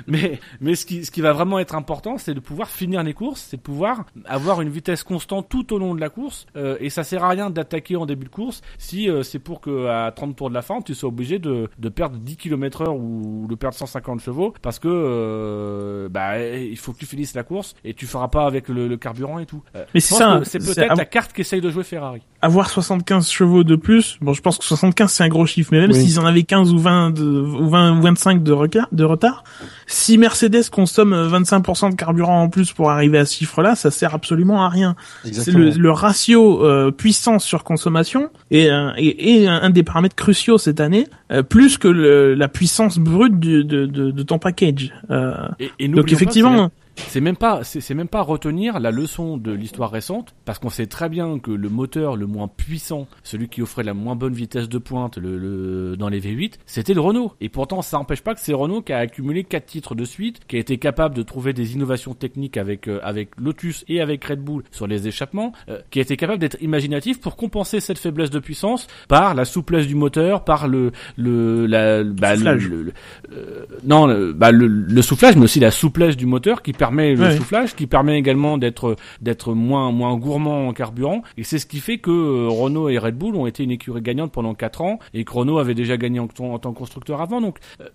mais mais ce qui ce qui va vraiment être important, c'est de pouvoir finir les courses, c'est de pouvoir avoir une vitesse constante tout au long de la course, euh, et ça sert à rien d'attaquer en début de course si euh, c'est pour que à 30 tours de la fin tu sois obligé de de perdre 10 km heure ou de perdre 150 chevaux parce que euh, bah il faut que tu finisses la course et tu feras pas avec le, le carburant et tout. Euh, Mais c'est ça, c'est peut-être la carte qu'essaye de jouer Ferrari. avoir 75 chevaux de plus, bon, je pense que 75 c'est un gros chiffre, mais même Oui. s'ils en avaient 15 ou 20 de, ou 20 ou 25 de retard, de retard, si Mercedes consomme 25% de carburant en plus pour arriver à ce chiffre-là, ça sert absolument à rien. C'est le, le ratio euh, puissance sur consommation est, un- est, est un des paramètres cruciaux cette année, euh, plus que le, la puissance brute du, de, de, de ton package. Euh, Et, et donc pas, effectivement, c'est même pas, c'est même pas retenir la leçon de l'histoire récente, parce qu'on sait très bien que le moteur le moins puissant, celui qui offrait la moins bonne vitesse de pointe, le, le- dans les V8, c'était le Renault. Et pourtant, ça n'empêche pas que c'est Renault qui a accumulé quatre titres de suite, qui a été capable de trouver des innovations techniques avec euh, avec Lotus et avec Red Bull sur les échappements, euh, qui a été capable d'être imaginatif pour compenser cette faiblesse de puissance par la souplesse du moteur, par le le la bah, le- Soufflage. le- le- euh, non bah, le, le soufflage, mais aussi la souplesse du moteur qui permet le Ouais. soufflage, qui permet également d'être d'être moins moins gourmand en carburant. Et c'est ce qui fait que euh, Renault et Red Bull ont été une écurie gagnante pendant 4 ans et que Renault avait déjà gagné en, en tant que constructeur avant. Donc euh,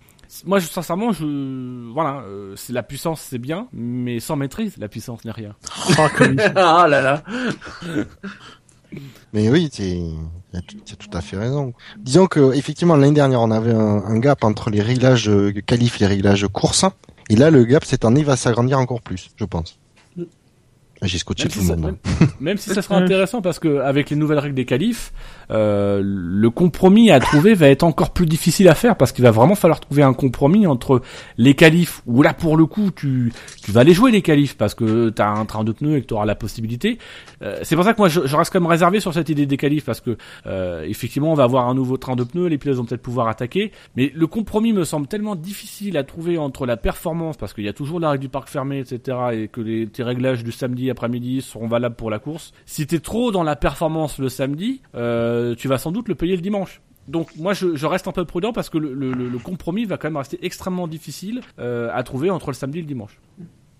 moi, je, sincèrement, je voilà, euh, c'est la puissance, c'est bien, mais sans maîtrise, la puissance n'est rien. Oh, comme ah là là. Mais oui, tu as tout- à fait raison. Disons que effectivement l'année dernière on avait un, un gap entre les réglages qualif et les réglages course, et là le gap cette année va s'agrandir encore plus, je pense. J'ai scotché Même tout si, le ça, monde. hein. même, même si ça sera intéressant parce que avec les nouvelles règles des qualifs, euh, le compromis à trouver va être encore plus difficile à faire parce qu'il va vraiment falloir trouver un compromis entre les qualifs où là pour le coup tu tu vas les jouer les qualifs parce que tu as un train de pneus et que tu auras la possibilité. Euh, c'est pour ça que moi je, je reste quand même réservé sur cette idée des qualifs parce que euh, effectivement on va avoir un nouveau train de pneus, les pilotes vont peut-être pouvoir attaquer, mais le compromis me semble tellement difficile à trouver entre la performance parce qu'il y a toujours la règle du parc fermé etc et que les tes réglages du samedi après-midi seront valables pour la course. Si t'es trop dans la performance le samedi, euh, tu vas sans doute le payer le dimanche. Donc moi je, je reste un peu prudent parce que le, le, le- le compromis va quand même rester extrêmement difficile euh, à trouver entre le samedi et le dimanche.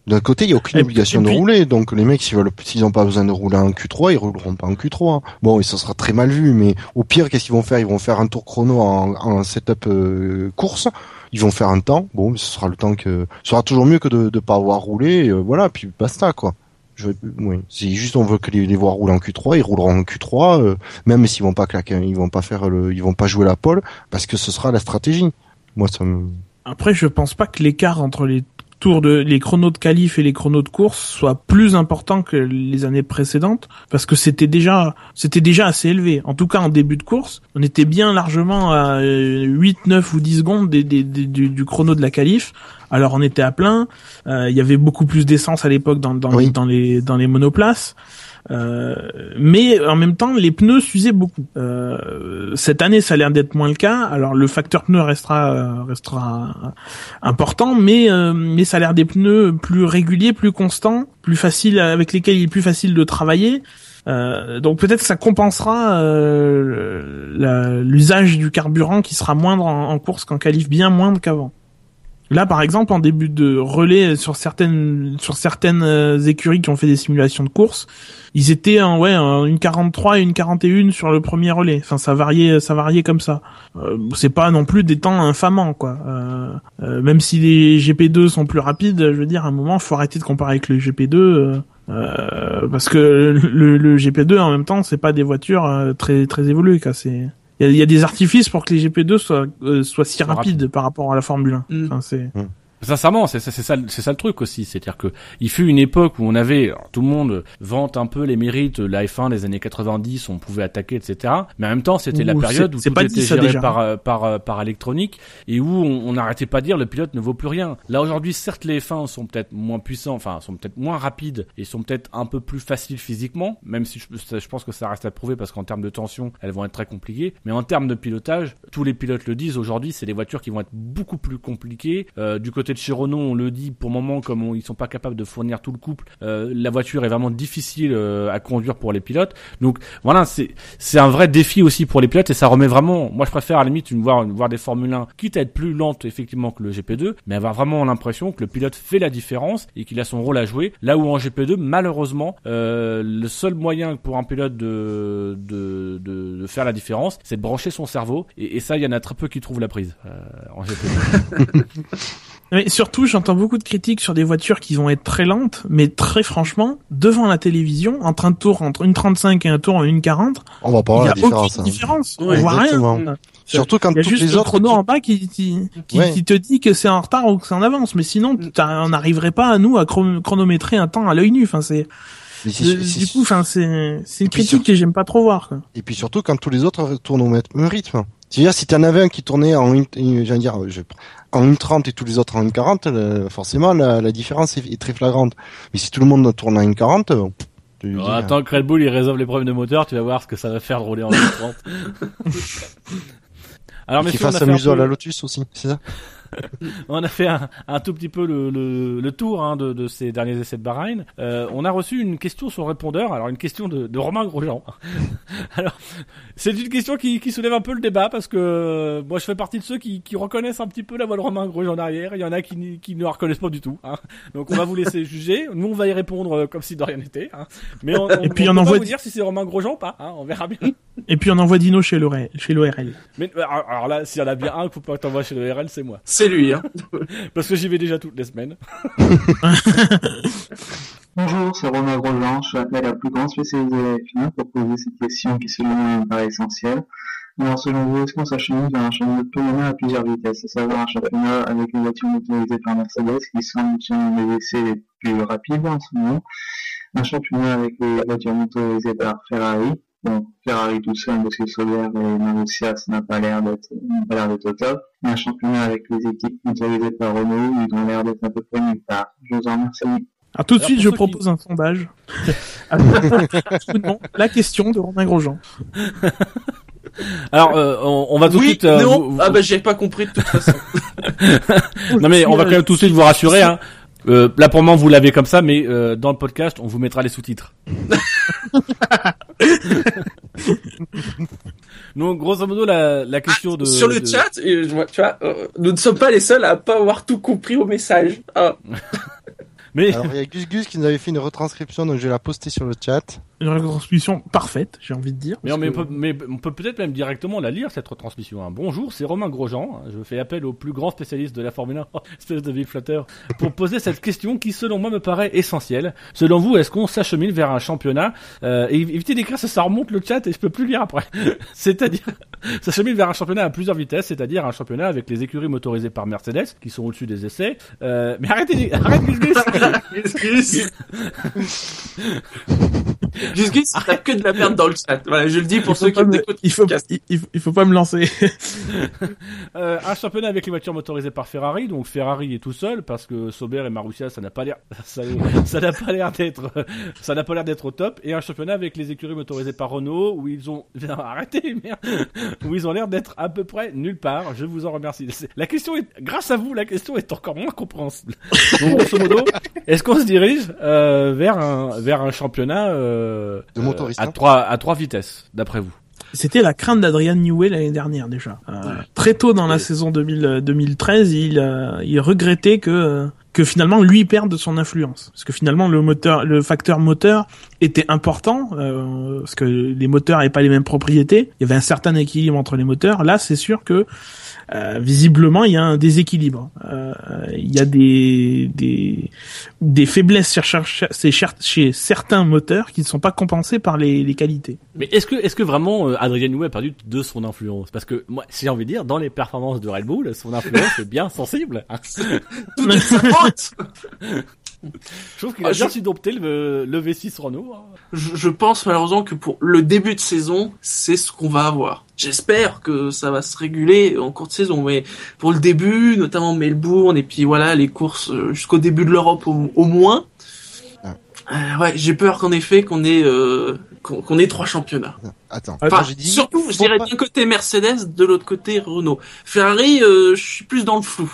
D'un côté, il n'y a aucune Et obligation puis- de rouler, donc les mecs, s'ils veulent, s'ils n'ont pas besoin de rouler en Q3, ils rouleront pas en Q3. Bon, et ça sera très mal vu, mais au pire, qu'est-ce qu'ils vont faire? Ils vont faire un tour chrono en, en setup euh, course. Ils vont faire un temps. Bon, mais ce sera le temps que, ce sera toujours mieux que de ne pas avoir roulé. euh, voilà, puis basta quoi. Je, oui, c'est juste on veut que les, les voir rouler en Q3, ils rouleront en Q3, euh, même s'ils vont pas claquer, ils vont pas faire le, ils vont pas jouer la pole, parce que ce sera la stratégie. Moi, ça me, Après, je pense pas que l'écart entre les tours de les chronos de qualif et les chronos de course soit plus important que les années précédentes parce que c'était déjà c'était déjà assez élevé. En tout cas, en début de course, on était bien largement à euh, 8, 9 ou 10 secondes des, des- des- du, du chrono de la qualif. Alors on était à plein, euh, il y avait beaucoup plus d'essence à l'époque dans, dans, Oui. dans les dans les monoplaces. Euh, mais en même temps, les pneus s'usaient beaucoup. Euh, cette année, ça a l'air d'être moins le cas. Alors le facteur pneu restera euh, restera important, mais euh, mais ça a l'air des pneus plus réguliers, plus constants, plus faciles avec lesquels il est plus facile de travailler. Euh, donc peut-être ça compensera euh, l'usage du carburant qui sera moindre en, en course qu'en qualif, bien moindre qu'avant. Là, par exemple, en début de relais sur certaines sur certaines euh, écuries qui ont fait des simulations de course, ils étaient en ouais une 43 et une 41 sur le premier relais. Enfin, ça variait ça variait comme ça. Euh, c'est pas non plus des temps infamants quoi. Euh, euh, même si les GP2 sont plus rapides, je veux dire, à un moment, faut arrêter de comparer avec le GP2. euh, euh, parce que le, le GP2 en même temps, c'est pas des voitures très très évoluées quoi. C'est il y a, il y a des artifices pour que les GP2 soient euh, soient si rapides par rapport à la Formule 1. Mm. Enfin, c'est Sincèrement, c'est ça, c'est ça le truc aussi, c'est-à-dire que il fut une époque où on avait, alors, tout le monde vante un peu les mérites, de la F1 des années 90, on pouvait attaquer, etc. Mais en même temps, c'était la période où tout pas était géré déjà. par, euh, par, euh, par électronique et où on n'arrêtait pas de dire le pilote ne vaut plus rien. Là aujourd'hui, certes, les F1 sont peut-être moins puissants, enfin sont peut-être moins rapides et sont peut-être un peu plus faciles physiquement, même si je, pense que ça reste à prouver parce qu'en termes de tension, elles vont être très compliquées. Mais en termes de pilotage, tous les pilotes le disent aujourd'hui, c'est des voitures qui vont être beaucoup plus compliquées. Euh, du côté chez Renault, on le dit pour le moment, comme on- ils sont pas capables de fournir tout le couple, euh, la voiture est vraiment difficile euh, à conduire pour les pilotes. Donc voilà, c'est un vrai défi aussi pour les pilotes et ça remet vraiment. Moi, je préfère à la limite voir, des Formule 1, quitte à être plus lente effectivement que le GP2, mais avoir vraiment l'impression que le pilote fait la différence et qu'il a son rôle à jouer. Là où en GP2, malheureusement, euh, le seul moyen pour un pilote de faire la différence, c'est de brancher son cerveau et, et ça, il y en a très peu qui trouvent la prise en GP2. Mais surtout, j'entends beaucoup de critiques sur des voitures qui vont être très lentes, mais très franchement, devant la télévision, entre un tour entre une 35 et un tour en une 40, on va pas il voir la a différence. hein. différence. Ouais, On voit exactement. rien. Surtout quand Il y a toutes juste les le autres. chrono en bas qui, qui, qui, Ouais. qui te dit que c'est en retard ou que c'est en avance. Mais sinon, t'as- on n'arriverait pas à nous à chron- chronométrer un temps à l'œil nu. Enfin, c'est, du coup, enfin, c'est, une critique que j'aime pas trop voir, quoi. Et puis surtout quand tous les autres tournent au même rythme. C'est-à-dire, si t'en avais un qui tournait en une, une- j'allais dire, je, en 1.30 et tous les autres en 1.40, euh, forcément, la, la différence est, est très flagrante. Mais si tout le monde tourne en 1.40, euh, tu dis, Alors, attends que Red Bull il résolve les problèmes de moteur, tu vas voir ce que ça va faire de rouler en 30. Alors euh, qu'il fasse un museau à la Lotus aussi, c'est ça? On a fait un, un tout petit peu le, le, le tour hein, de, de ces derniers essais de Bahreïn. Euh, on a reçu une question sur le répondeur, alors une question de, de Romain Grosjean. alors, c'est une question qui, qui soulève un peu le débat parce que euh, moi je fais partie de ceux qui, qui reconnaissent un petit peu la voix de Romain Grosjean derrière. Il y en a qui, ne la reconnaissent pas du tout. Hein. Donc on va vous laisser juger. Nous on va y répondre euh, comme si de rien n'était. Hein. Mais on, on, Et puis on on envoie vous di- dire si c'est Romain Grosjean ou pas. Hein. On verra bien. Et puis on envoie Dino chez l'ORL. Chez l'ORL. Mais alors alors là, s'il y en a bien un qu'il faut pas que t'envoies chez le RL, c'est moi. C'est lui, hein. Parce que j'y vais déjà toutes les semaines. Bonjour, c'est Romain Grosjean. Je suis appelé la plus grande spécialisée de la F1 pour poser cette question qui, selon moi, me paraît essentielle. Alors, selon vous, est-ce qu'on s'achemine vers un championnat de championnat à plusieurs vitesses, à savoir un championnat avec une voiture motorisée par Mercedes qui semble selon les essais les plus rapides en ce moment, un championnat avec les voitures motorisées par Ferrari, bon, Ferrari tout seul, parce que Sauber et Marussia, ça n'a pas l'air d'être, n'a pas l'air d'être au top, un championnat avec les équipes motorisées par Renault, ils ont l'air d'être à peu près nulle part. Je vous en remercie. Alors tout de Alors, suite, je propose un sondage. Absolument. La question de Romain Grosjean. Alors, euh, on, on va tout de oui, suite. euh, non. vous- vous- Ah bah j'ai pas compris de toute façon. non mais on va quand même tout de suite vous rassurer. Hein. Euh, là pour le moment vous l'avez comme ça, mais euh, dans le podcast on vous mettra les sous-titres. Donc grosso modo la, la question de Sur le de- chat, je vois- tu vois, euh, nous ne sommes pas les seuls à pas avoir tout compris au message. Ah. Mais Alors, il y a Gus Gus qui nous avait fait une retranscription, donc je vais la poster sur le chat. Une retransmission parfaite, j'ai envie de dire. mais, on, mais que- on peut, mais on peut peut-être même directement la lire cette retransmission. hein. Bonjour, c'est Romain Grosjean. Je fais appel au plus grand spécialiste de la Formule 1, espèce de big flatteur, pour poser cette question qui selon moi me paraît essentielle. Selon vous, est-ce qu'on s'achemine vers un championnat? Euh, et Évitez d'écrire ça, ça remonte le chat et je peux plus lire après. c'est-à-dire s'achemine vers un championnat à plusieurs vitesses, c'est-à-dire un championnat avec les écuries motorisées par Mercedes qui sont au-dessus des essais. Euh, mais arrêtez, arrête Gus Gus, t'as que de la merde dans le chat. Voilà, je le dis pour ceux qui pas me- écoutent. il faut, il, il faut- pas me lancer. Euh, un championnat avec les voitures motorisées par Ferrari, donc Ferrari est tout seul parce que Sauber et Marussia ça n'a pas l'air ça ça n'a pas l'air d'être ça n'a pas l'air d'être au top et un championnat avec les écuries motorisées par Renault où ils ont arrêtez merde où ils ont l'air d'être à peu près nulle part. Je vous en remercie. La question est grâce à vous la question est encore moins compréhensible. Donc grosso modo, est-ce qu'on se dirige euh, vers un vers un championnat euh, De motoristes, euh, à hein. trois à trois vitesses d'après vous C'était la crainte d'Adrian Newey l'année dernière déjà. Euh, très tôt dans la saison 2000, euh, 2013, il, euh, il regrettait que euh, que finalement lui perde de son influence, parce que finalement le moteur, le facteur moteur était important, euh, parce que les moteurs n'avaient pas les mêmes propriétés. Il y avait un certain équilibre entre les moteurs. Là, c'est sûr que euh, visiblement il y a un déséquilibre. Euh, il y a des des des faiblesses chez, chez- chez- chez certains moteurs qui ne sont pas compensés par les, les qualités. Mais est-ce que, est-ce que vraiment euh, Adrien Newey a perdu de son influence? Parce que moi, si j'ai envie de dire, dans les performances de Red Bull, son influence est bien sensible. hein. Tout Je trouve qu'il Ah, a bien je- su dompter le, le V6 Renault. hein. Je, je pense malheureusement que pour le début de saison, c'est ce qu'on va avoir. J'espère que ça va se réguler en cours de saison, mais pour le début, notamment Melbourne et puis voilà les courses euh, jusqu'au début de l'Europe au, au moins. Ah. euh, ouais, j'ai peur qu'en effet qu'on ait euh, qu'on ait trois championnats. Attends, Ah, Enfin, j'ai dit, surtout, je dirais pas- d'un côté Mercedes, de l'autre côté Renault. Ferrari, euh, je suis plus dans le flou.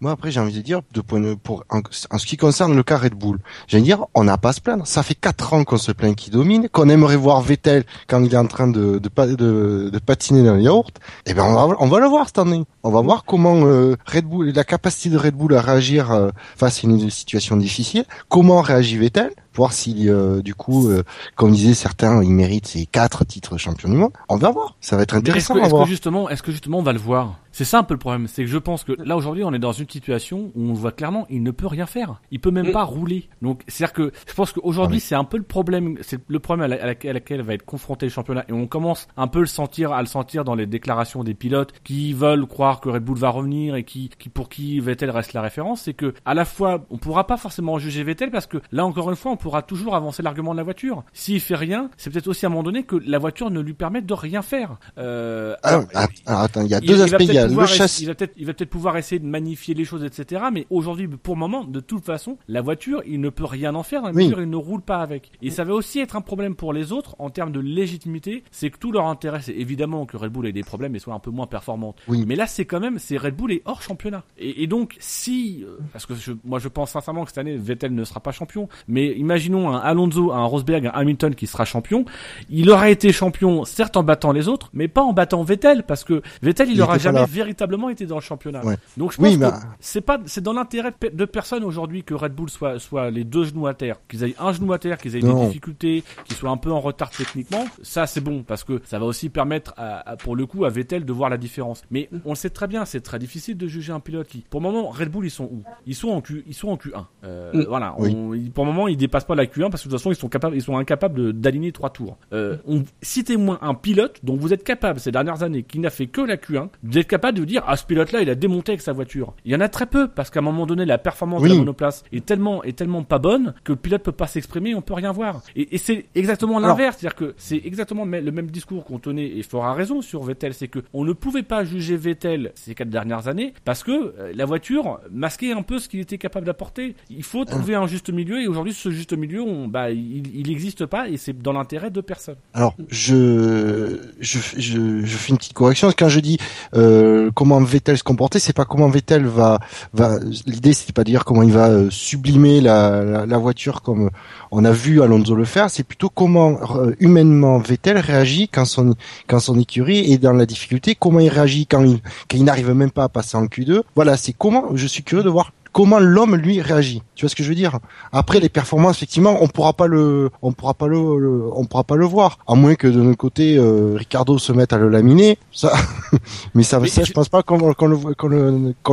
Moi après j'ai envie de dire de point de, pour en, ce qui concerne le cas Red Bull, j'ai envie de dire on n'a pas à se plaindre. Ça fait quatre ans qu'on se plaint qu'il domine, qu'on aimerait voir Vettel quand il est en train de de, pa- de, de patiner dans le yaourt. Et ben on va on va le voir cette année. On va voir comment euh, Red Bull la capacité de Red Bull à réagir euh, face à une situation difficile. Comment réagit Vettel voir si euh, du coup euh, comme disaient certains il mérite ses quatre titres champion du monde. On va voir. Ça va être Est-ce intéressant que, est-ce que justement, est-ce que justement on va le voir? C'est ça un peu le problème, c'est que je pense que là aujourd'hui on est dans une situation où on voit clairement il ne peut rien faire, il peut même Mm. pas rouler. Donc c'est-à-dire que je pense qu'aujourd'hui Ah oui. c'est un peu le problème, c'est le problème à, la- à laquelle, à laquelle va être confronté le championnat et on commence un peu le sentir, à le sentir dans les déclarations des pilotes qui veulent croire que Red Bull va revenir et qui, qui pour qui Vettel reste la référence, c'est que à la fois on pourra pas forcément juger Vettel parce que là encore une fois on pourra pourra toujours avancer l'argument de la voiture. S'il fait rien, c'est peut-être aussi à un moment donné que la voiture ne lui permet de rien faire. Euh, Ah, alors, att- alors, attends, il y a deux il aspects. Il peut-être pouvoir chasse. va peut-être, pouvoir essayer de magnifier les choses, etc. Mais aujourd'hui, pour le moment, de toute façon, la voiture, il ne peut rien en faire. La Oui. voiture, il ne roule pas avec. Et ça va aussi être un problème pour les autres en termes de légitimité. C'est que tout leur intérêt, c'est évidemment que Red Bull ait des problèmes et soit un peu moins performante. Oui. Mais là, c'est quand même, c'est Red Bull est hors championnat. Et, et donc, si, euh, parce que je- moi, je pense sincèrement que cette année, Vettel ne sera pas champion. Mais imaginons un Alonso, un Rosberg, un Hamilton qui sera champion. Il aura été champion, certes en battant les autres, mais pas en battant Vettel, parce que Vettel, il, Il aura était pas jamais là. véritablement été dans le championnat. Ouais. Donc, je pense Oui, que c'est pas, c'est dans l'intérêt de, pe- de personne aujourd'hui que Red Bull soit, soit les deux genoux à terre, qu'ils aient un genou à terre, qu'ils aient Non. des difficultés, qu'ils soient un peu en retard techniquement. Ça, c'est bon, parce que ça va aussi permettre à, à- pour le coup, à Vettel de voir la différence. Mais on le sait très bien, c'est très difficile de juger un pilote qui, pour le moment, Red Bull, ils sont où? Ils sont en Q, ils sont en Q1. Euh, Mm. Voilà. On- pour le moment, ils dépassent pas la Q1 parce que de toute façon, ils sont capables, ils sont incapables d'aligner trois tours. Euh, on, citez-moi un pilote dont vous êtes capable ces dernières années qui n'a fait que la Q1, vous êtes capable de vous dire, ah, ce pilote-là, il a démonté avec sa voiture. Il y en a très peu parce qu'à un moment donné, la performance de la monoplace est tellement, est tellement pas bonne que le pilote peut pas s'exprimer, on peut rien voir. Et, et c'est exactement l'inverse, c'est-à-dire que c'est exactement le même- discours qu'on tenait et Fort a raison sur Vettel, c'est que on ne pouvait pas juger Vettel ces quatre dernières années parce que euh, la voiture masquait un peu ce qu'il était capable d'apporter. Il faut trouver un juste milieu et aujourd'hui ce juste milieu, on, bah, il, il existe pas et c'est dans l'intérêt de personne. Alors, je, fais une petite correction. Quand je dis euh, comment Vettel se comporter, c'est pas comment Vettel va, va. L'idée, c'est pas de dire comment il va euh, sublimer la, voiture comme on a vu Alonso le faire. C'est plutôt comment euh, humainement Vettel réagit quand son écurie est dans la difficulté. Comment il réagit quand il n'arrive même pas à passer en Q2. Voilà, c'est comment. Je suis curieux de voir comment l'homme lui réagit. Tu vois ce que je veux dire? Après les performances, effectivement, on pourra pas le, on pourra pas le, le- on pourra pas le voir, à moins que de notre côté, euh, Ricardo se mette à le laminer. Ça, mais ça, Mais ça, je- je pense pas qu'on le, voit- qu'on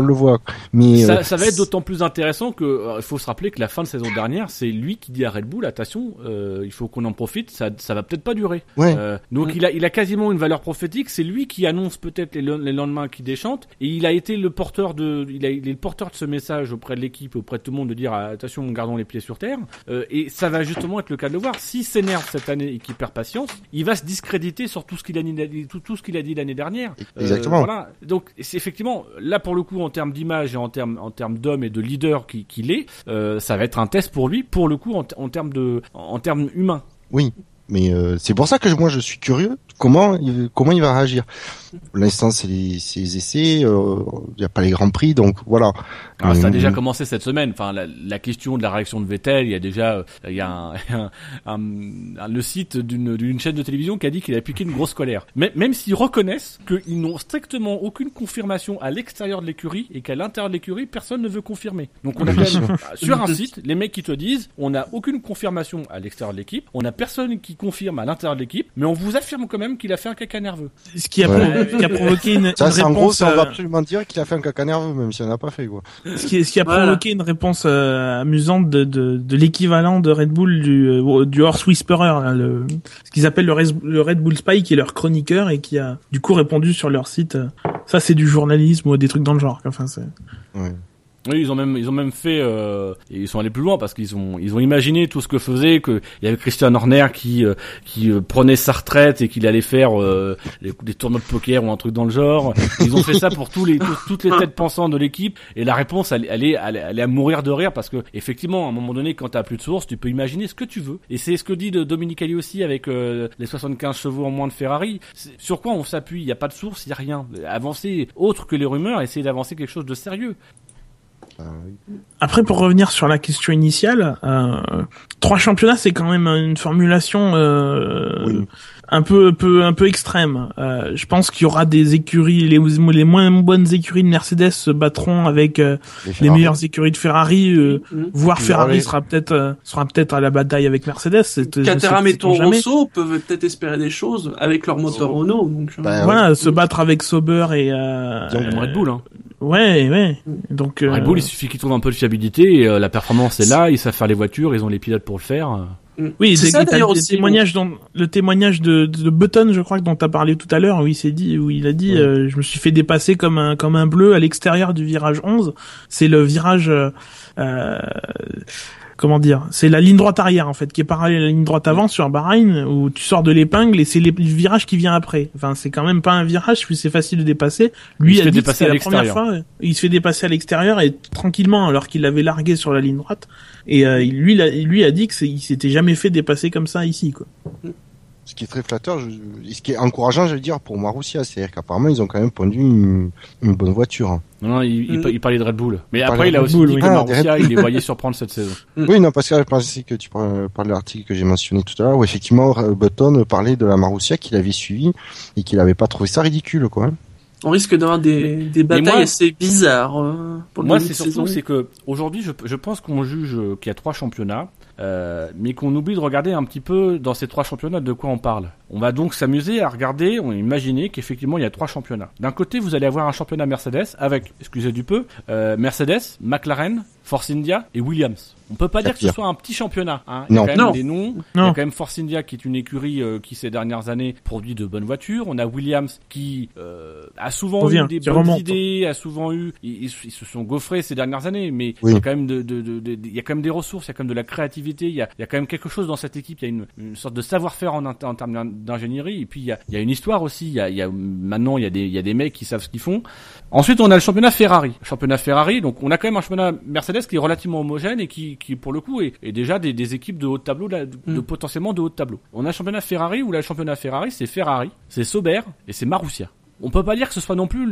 le, voit. Mais Ça, euh, ça va être d'autant plus intéressant que euh, il faut se rappeler que la fin de saison dernière, c'est lui qui dit à Red Bull attention, euh, il faut qu'on en profite, ça, ça va peut-être pas durer. Ouais. Donc il a, il a quasiment une valeur prophétique. C'est lui qui annonce peut-être les, le- les lendemains qui déchante, et il a été le porteur de, il, a, il est le porteur de ce message auprès de l'équipe, auprès de tout le monde, de dire attention, gardons les pieds sur terre. Euh, et ça va justement être le cas de le voir. S'il s'énerve cette année et qu'il perd patience, il va se discréditer sur tout ce qu'il a dit, tout, tout ce qu'il a dit l'année dernière. Euh, Exactement. voilà. Donc c'est effectivement là pour le coup en termes d'image et en termes en termes d'homme et de leader qui- qu'il est, euh, ça va être un test pour lui pour le coup en, en termes de en termes humains. oui. Mais euh, c'est pour ça que je- moi je suis curieux comment il, comment il va réagir. L'instant, c'est les, les essais. euh, Il n'y a pas les grands prix, donc voilà. Alors, Ah, ça a Euh, déjà commencé cette semaine. Enfin, la, la question de la réaction de Vettel, il y a déjà, euh, il y a un, un- un- le site d'une chaîne de télévision qui a dit qu'il a piqué une grosse colère. Mais même s'ils reconnaissent qu'ils n'ont strictement aucune confirmation à l'extérieur de l'écurie et qu'à l'intérieur de l'écurie, personne ne veut confirmer. Donc on a même sur un site les mecs qui te disent, on n'a aucune confirmation à l'extérieur de l'équipe, on n'a personne qui confirme à l'intérieur de l'équipe, mais on vous affirme quand même qu'il a fait un caca nerveux. Ce qui a, Ouais. pro- qui a provoqué une, Ça, une c'est en gros, réponse, ça, on va euh, absolument dire qu'il a fait un caca nerveux, même si on n'a pas fait quoi. ce qui, ce qui a Voilà. provoqué une réponse euh, amusante de, de, de l'équivalent de Red Bull du, euh, du Horse Whisperer, là, le, ce qu'ils appellent le, Res- le Red Bull Spy, qui est leur chroniqueur et qui a du coup répondu sur leur site. euh, ça, c'est du journalisme ou des trucs dans le genre. Enfin, c'est. Ouais. Oui, ils ont même, ils ont même fait, euh, ils sont allés plus loin parce qu'ils ont, ils ont imaginé tout ce que faisait, que il y avait Christian Horner qui, euh, qui euh, prenait sa retraite et qu'il allait faire euh, les- des tournois de poker ou un truc dans le genre. Ils ont fait ça pour tous les, toutes les têtes pensantes de l'équipe. Et la réponse, elle, elle est, elle, est- elle est à mourir de rire parce que effectivement, à un moment donné, quand t'as plus de source, tu peux imaginer ce que tu veux. Et c'est ce que dit Dominique Ali aussi avec euh, les 75 chevaux en moins de Ferrari. Sur quoi on s'appuie? Il n'y a pas de source, il y a rien. Avancer autre que les rumeurs, essayer d'avancer quelque chose de sérieux. Après, pour revenir sur la question initiale, euh, trois championnats, c'est quand même une formulation euh, Oui. un peu, peu, un peu extrême. Euh, je pense qu'il y aura des écuries, les, les moins bonnes écuries de Mercedes se battront avec euh, les meilleures écuries de Ferrari, euh, Mhm. voire Oui, Ferrari sera peut-être euh, sera peut-être à la bataille avec Mercedes. Caterham et Toro. Rosso peuvent peut-être espérer des choses avec leur moteur Oh. Renault. Donc, Bah, Voilà, se battre avec Sauber et euh, Red Bull, hein. Ouais, ouais. Donc euh, Red Bull, il suffit qu'ils trouvent un peu de fiabilité, et, euh, la performance est là, ils savent faire les voitures, ils ont les pilotes pour le faire. euh. Oui, c'est ça d'ailleurs le aussi. témoignage dont le témoignage de, de Button, je crois dont tu as parlé tout à l'heure, où il s'est dit où il a dit Ouais. euh, je me suis fait dépasser comme un comme un bleu à l'extérieur du virage 11, c'est le virage euh, euh, comment dire, c'est la ligne droite arrière en fait qui est parallèle à la ligne droite avant sur Bahreïn où tu sors de l'épingle et c'est le virage qui vient après. Enfin, c'est quand même pas un virage puis c'est facile de dépasser. Lui Il se a fait dit que la première fois, il se fait dépasser à l'extérieur et tranquillement alors qu'il l'avait largué sur la ligne droite. Et euh, lui, il a, lui a dit que il s'était jamais fait dépasser comme ça ici quoi. Ce qui est très flatteur, je- et ce qui est encourageant, je veux dire, pour Marussia, c'est-à-dire qu'apparemment ils ont quand même pondu une, une bonne voiture. hein. Non, non, il, il, Mm. il parlait de Red Bull. Mais Il après, il a aussi Bull, dit oui. que Ah, Marussia, il les voyait surprendre cette saison. Mm. Oui, non, parce que je pensais que tu parlais parlais de l'article que j'ai mentionné tout à l'heure, où effectivement Button parlait de la Marussia qu'il avait suivi et qu'il avait pas trouvé ça ridicule, quoi. On risque d'avoir des, des batailles moi- assez bizarres euh, pour Moi, c'est surtout c'est que aujourd'hui, je, je pense qu'on juge qu'il y a trois championnats, euh, mais qu'on oublie de regarder un petit peu dans ces trois championnats de quoi on parle. On va donc s'amuser à regarder, on imaginer qu'effectivement il y a trois championnats. D'un côté, vous allez avoir un championnat Mercedes avec, excusez du peu, euh, Mercedes, McLaren, Force India et Williams. On peut pas dire que ce soit un petit championnat. Hein. Il y a Non. quand même Non. des noms. Il y a Non. quand même Force India qui est une écurie euh, qui ces dernières années produit de bonnes voitures. On a Williams qui euh, a souvent eu des bonnes remonte. idées, a souvent eu. Ils, se sont gaufrés ces dernières années, mais Oui. il y a quand même de, de, de- de- il y a quand même des ressources, il y a quand même de la créativité, il y a, il y a quand même quelque chose dans cette équipe. Il y a une, une sorte de savoir-faire en, en termes d'ingénierie. Et puis il y a, il y a une histoire aussi. Il y a, y a maintenant il y a des, il y a des mecs qui savent ce qu'ils font. Ensuite, on a le championnat Ferrari. Championnat Ferrari, donc on a quand même un championnat Mercedes qui est relativement homogène et qui, qui pour le coup, est, est déjà des, des équipes de haut de tableau, de, de Mm. potentiellement de haut de tableau. On a le championnat Ferrari où là, le championnat Ferrari, c'est Ferrari, c'est Sauber et c'est Marussia. On peut pas dire que ce soit non plus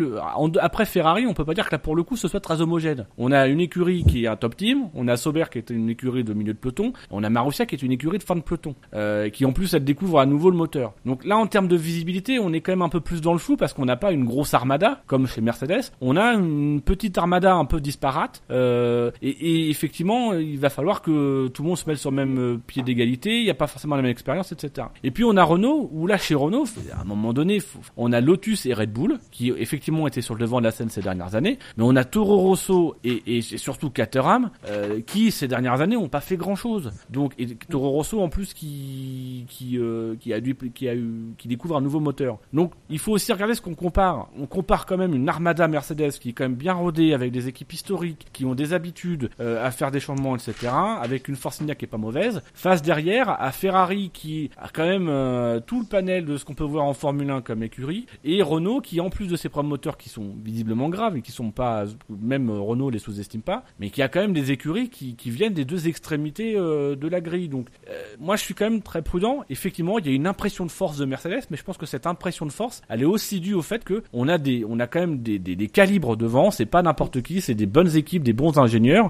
après Ferrari, on peut pas dire que là pour le coup ce soit très homogène. On a une écurie qui est un top team, on a Sauber qui est une écurie de milieu de peloton, on a Marussia qui est une écurie de fin de peloton, euh, qui en plus elle découvre à nouveau le moteur. Donc là en termes de visibilité, on est quand même un peu plus dans le flou parce qu'on n'a pas une grosse armada comme chez Mercedes, on a une petite armada un peu disparate euh, et, et effectivement il va falloir que tout le monde se mette sur le même euh, pied d'égalité, il n'y a pas forcément la même expérience, etc. Et puis on a Renault où là chez Renault, à un moment donné, on a Lotus et Red Bull qui effectivement étaient sur le devant de la scène ces dernières années, mais on a Toro Rosso et, surtout Caterham euh, qui ces dernières années ont pas fait grand chose. Donc et Toro Rosso en plus qui euh, qui a dû qui a eu qui découvre un nouveau moteur. Donc il faut aussi regarder ce qu'on compare. On compare quand même une Armada Mercedes qui est quand même bien rodée avec des équipes historiques qui ont des habitudes euh, à faire des changements etc. Avec une Force India qui est pas mauvaise. Face derrière à Ferrari qui a quand même tout le panel de ce qu'on peut voir en Formule 1 comme écurie et Renault qui en plus de ses problèmes moteurs qui sont visiblement graves et qui sont pas même euh, Renault les sous-estime pas mais qui a quand même des écuries qui, viennent des deux extrémités euh, de la grille. Donc euh, moi je suis quand même très prudent. Effectivement il y a une impression de force de Mercedes mais je pense que cette impression de force elle est aussi due au fait que on a des on a quand même des, des, des calibres devant. C'est pas n'importe qui c'est des bonnes équipes des bons ingénieurs.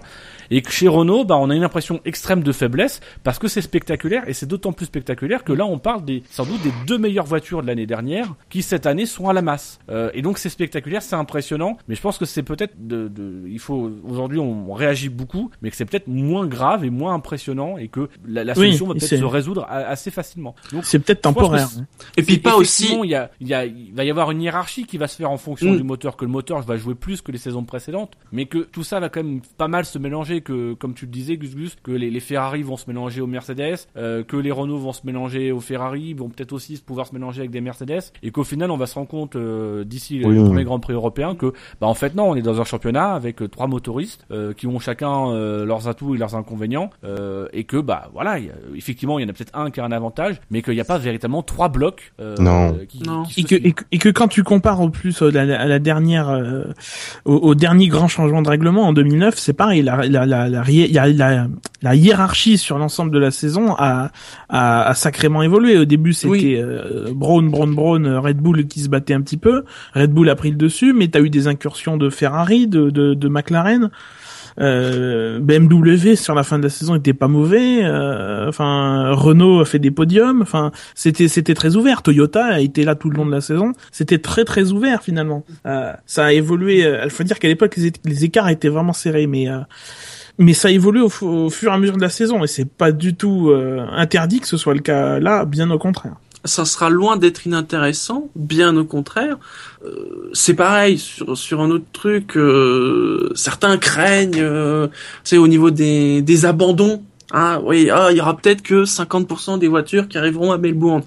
Et que chez Renault bah on a une impression extrême de faiblesse parce que c'est spectaculaire et c'est d'autant plus spectaculaire que là on parle des sans doute des deux meilleures voitures de l'année dernière qui cette année sont à la masse Euh, et donc c'est spectaculaire c'est impressionnant mais je pense que c'est peut-être de, de il faut aujourd'hui on, réagit beaucoup mais que c'est peut-être moins grave et moins impressionnant et que la, la Oui, solution va peut-être se résoudre a- assez facilement donc C'est peut-être temporaire. Et puis pas aussi. Il, y a, il, y a, il va y avoir une hiérarchie qui va se faire en fonction Mm. du moteur, que le moteur va jouer plus que les saisons précédentes, mais que tout ça va quand même pas mal se mélanger, que comme tu le disais, Gus Gus, que les, les Ferrari vont se mélanger aux Mercedes, euh, que les Renault vont se mélanger aux Ferrari, vont peut-être aussi pouvoir se mélanger avec des Mercedes, et qu'au final on va se rendre compte euh, d'ici Oui. le premier Grand Prix européen que, bah en fait non, on est dans un championnat avec euh, trois motoristes euh, qui ont chacun euh, leurs atouts et leurs inconvénients, euh, et que bah voilà, il y a- effectivement il y en a peut-être un qui a un avantage, mais qu'il n'y a pas véritablement trois blocs euh, Non. qui, Non. qui se Et que, et, que, et que quand tu compares au plus à la, à la dernière, euh, au, au dernier grand changement de règlement en 2009, c'est pareil. La, la, la, la, hié- il y a la, la hiérarchie sur l'ensemble de la saison a, a, a sacrément évolué. Au début, c'était Oui. euh, Braun, Braun, Braun, euh, Red Bull qui se battait un petit peu. Red Bull a pris le dessus, mais t'as eu des incursions de Ferrari, de, de, de McLaren. Euh, BMW sur la fin de la saison était pas mauvais. euh, Enfin, Renault a fait des podiums. Enfin, c'était c'était très ouvert. Toyota a été là tout le long de la saison. C'était très très ouvert finalement. Euh, ça a évolué. euh, Il faut dire qu'à l'époque les, écarts étaient vraiment serrés, mais euh, mais ça évolue au, au fur et à mesure de la saison et c'est pas du tout euh, interdit que ce soit le cas là. Bien au contraire. Ça sera loin d'être inintéressant, bien au contraire. Euh, c'est pareil sur sur un autre truc. euh, certains craignent, euh, c'est au niveau des des abandons. Ah oui, ah il y aura peut-être que 50% des voitures qui arriveront à Melbourne.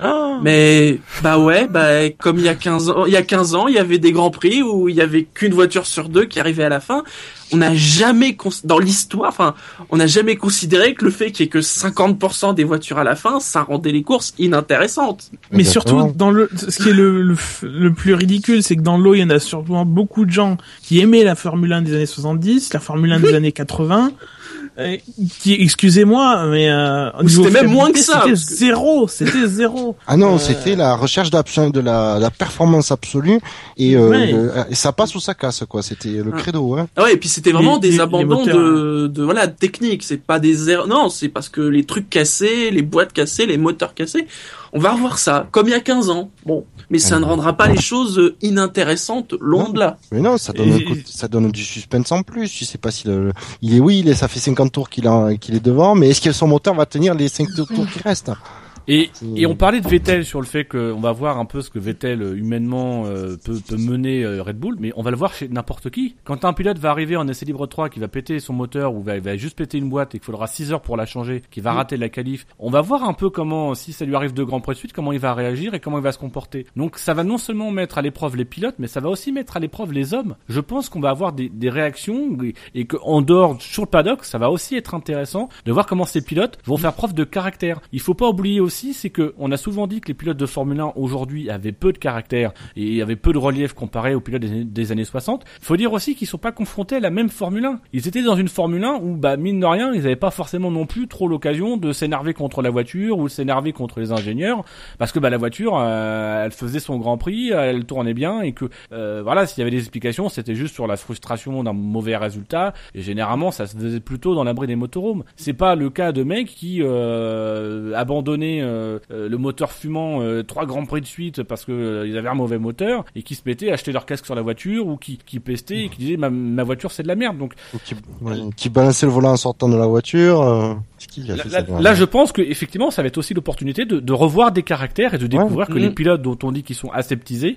Mais bah ouais, bah comme il y a 15 ans, il y a 15 ans, il y avait des grands prix où il y avait qu'une voiture sur deux qui arrivait à la fin. On n'a jamais dans l'histoire, enfin, on n'a jamais considéré que le fait qu'il y ait que 50% des voitures à la fin, ça rendait les courses inintéressantes. Mais surtout dans le ce qui est le le, le plus ridicule, c'est que dans l'eau, il y en a surtout beaucoup de gens qui aimaient la Formule 1 des années 70, la Formule 1 des années 80 qui, excusez-moi, mais euh, c'était même moins que ça. C'était zéro, c'était zéro. Ah non, euh... c'était la recherche de la, la performance absolue et, euh, Ouais. le- et ça passe ou ça casse quoi. C'était le Ah. credo. Hein. Ah ouais, et puis c'était vraiment Les- des les- abandons de, de voilà technique. C'est pas des erreurs. Non, c'est parce que les trucs cassés, les boîtes cassées, les moteurs cassés. On va revoir ça, comme il y a 15 ans. Bon, mais ça ne rendra pas les choses euh, inintéressantes, loin Non. de là. Mais non, ça donne, Et- ça donne du suspense en plus. Tu sais pas si le, il est oui, il est, ça fait 50 tours qu'il est devant, mais est-ce que son moteur va tenir les 5 tours qui restent? Et, et on parlait de Vettel sur le fait qu'on va voir un peu ce que Vettel euh, humainement euh, peut, peut mener euh, Red Bull, mais on va le voir chez n'importe qui. Quand un pilote va arriver en essai libre 3, qui va péter son moteur ou va, va juste péter une boîte et qu'il faudra 6 heures pour la changer, qui va rater la qualif, on va voir un peu comment, si ça lui arrive de grands prix de suite, comment il va réagir et comment il va se comporter. Donc ça va non seulement mettre à l'épreuve les pilotes, mais ça va aussi mettre à l'épreuve les hommes. Je pense qu'on va avoir des, des réactions et, et qu'en dehors, sur le paddock, ça va aussi être intéressant de voir comment ces pilotes vont faire preuve de caractère. Il faut pas oublier aussi, c'est que on a souvent dit que les pilotes de Formule 1 aujourd'hui avaient peu de caractère et avaient peu de relief comparé aux pilotes des, années- des années 60. Il faut dire aussi qu'ils sont pas confrontés à la même Formule 1. Ils étaient dans une Formule 1 où, bah, mine de rien, ils avaient pas forcément non plus trop l'occasion de s'énerver contre la voiture ou de s'énerver contre les ingénieurs parce que, bah, la voiture, euh, elle faisait son grand prix, elle tournait bien et que, euh, voilà, s'il y avait des explications, c'était juste sur la frustration d'un mauvais résultat et généralement, ça se faisait plutôt dans l'abri des motorhomes. C'est pas le cas de mecs qui, euh, abandonnaient, euh, euh, le moteur fumant euh, trois grands prix de suite parce que euh, ils avaient un mauvais moteur et qui se mettaient à acheter leur casque sur la voiture ou qui, qui pestaient et qui disaient ma, ma voiture c'est de la merde. Donc qui, ouais, qui balançait le volant en sortant de la voiture. Euh, c'est qui qui a là, fait là- ça là, je pense que effectivement ça va être aussi l'opportunité de, de revoir des caractères et de découvrir que Mhm. les pilotes dont on dit qu'ils sont aseptisés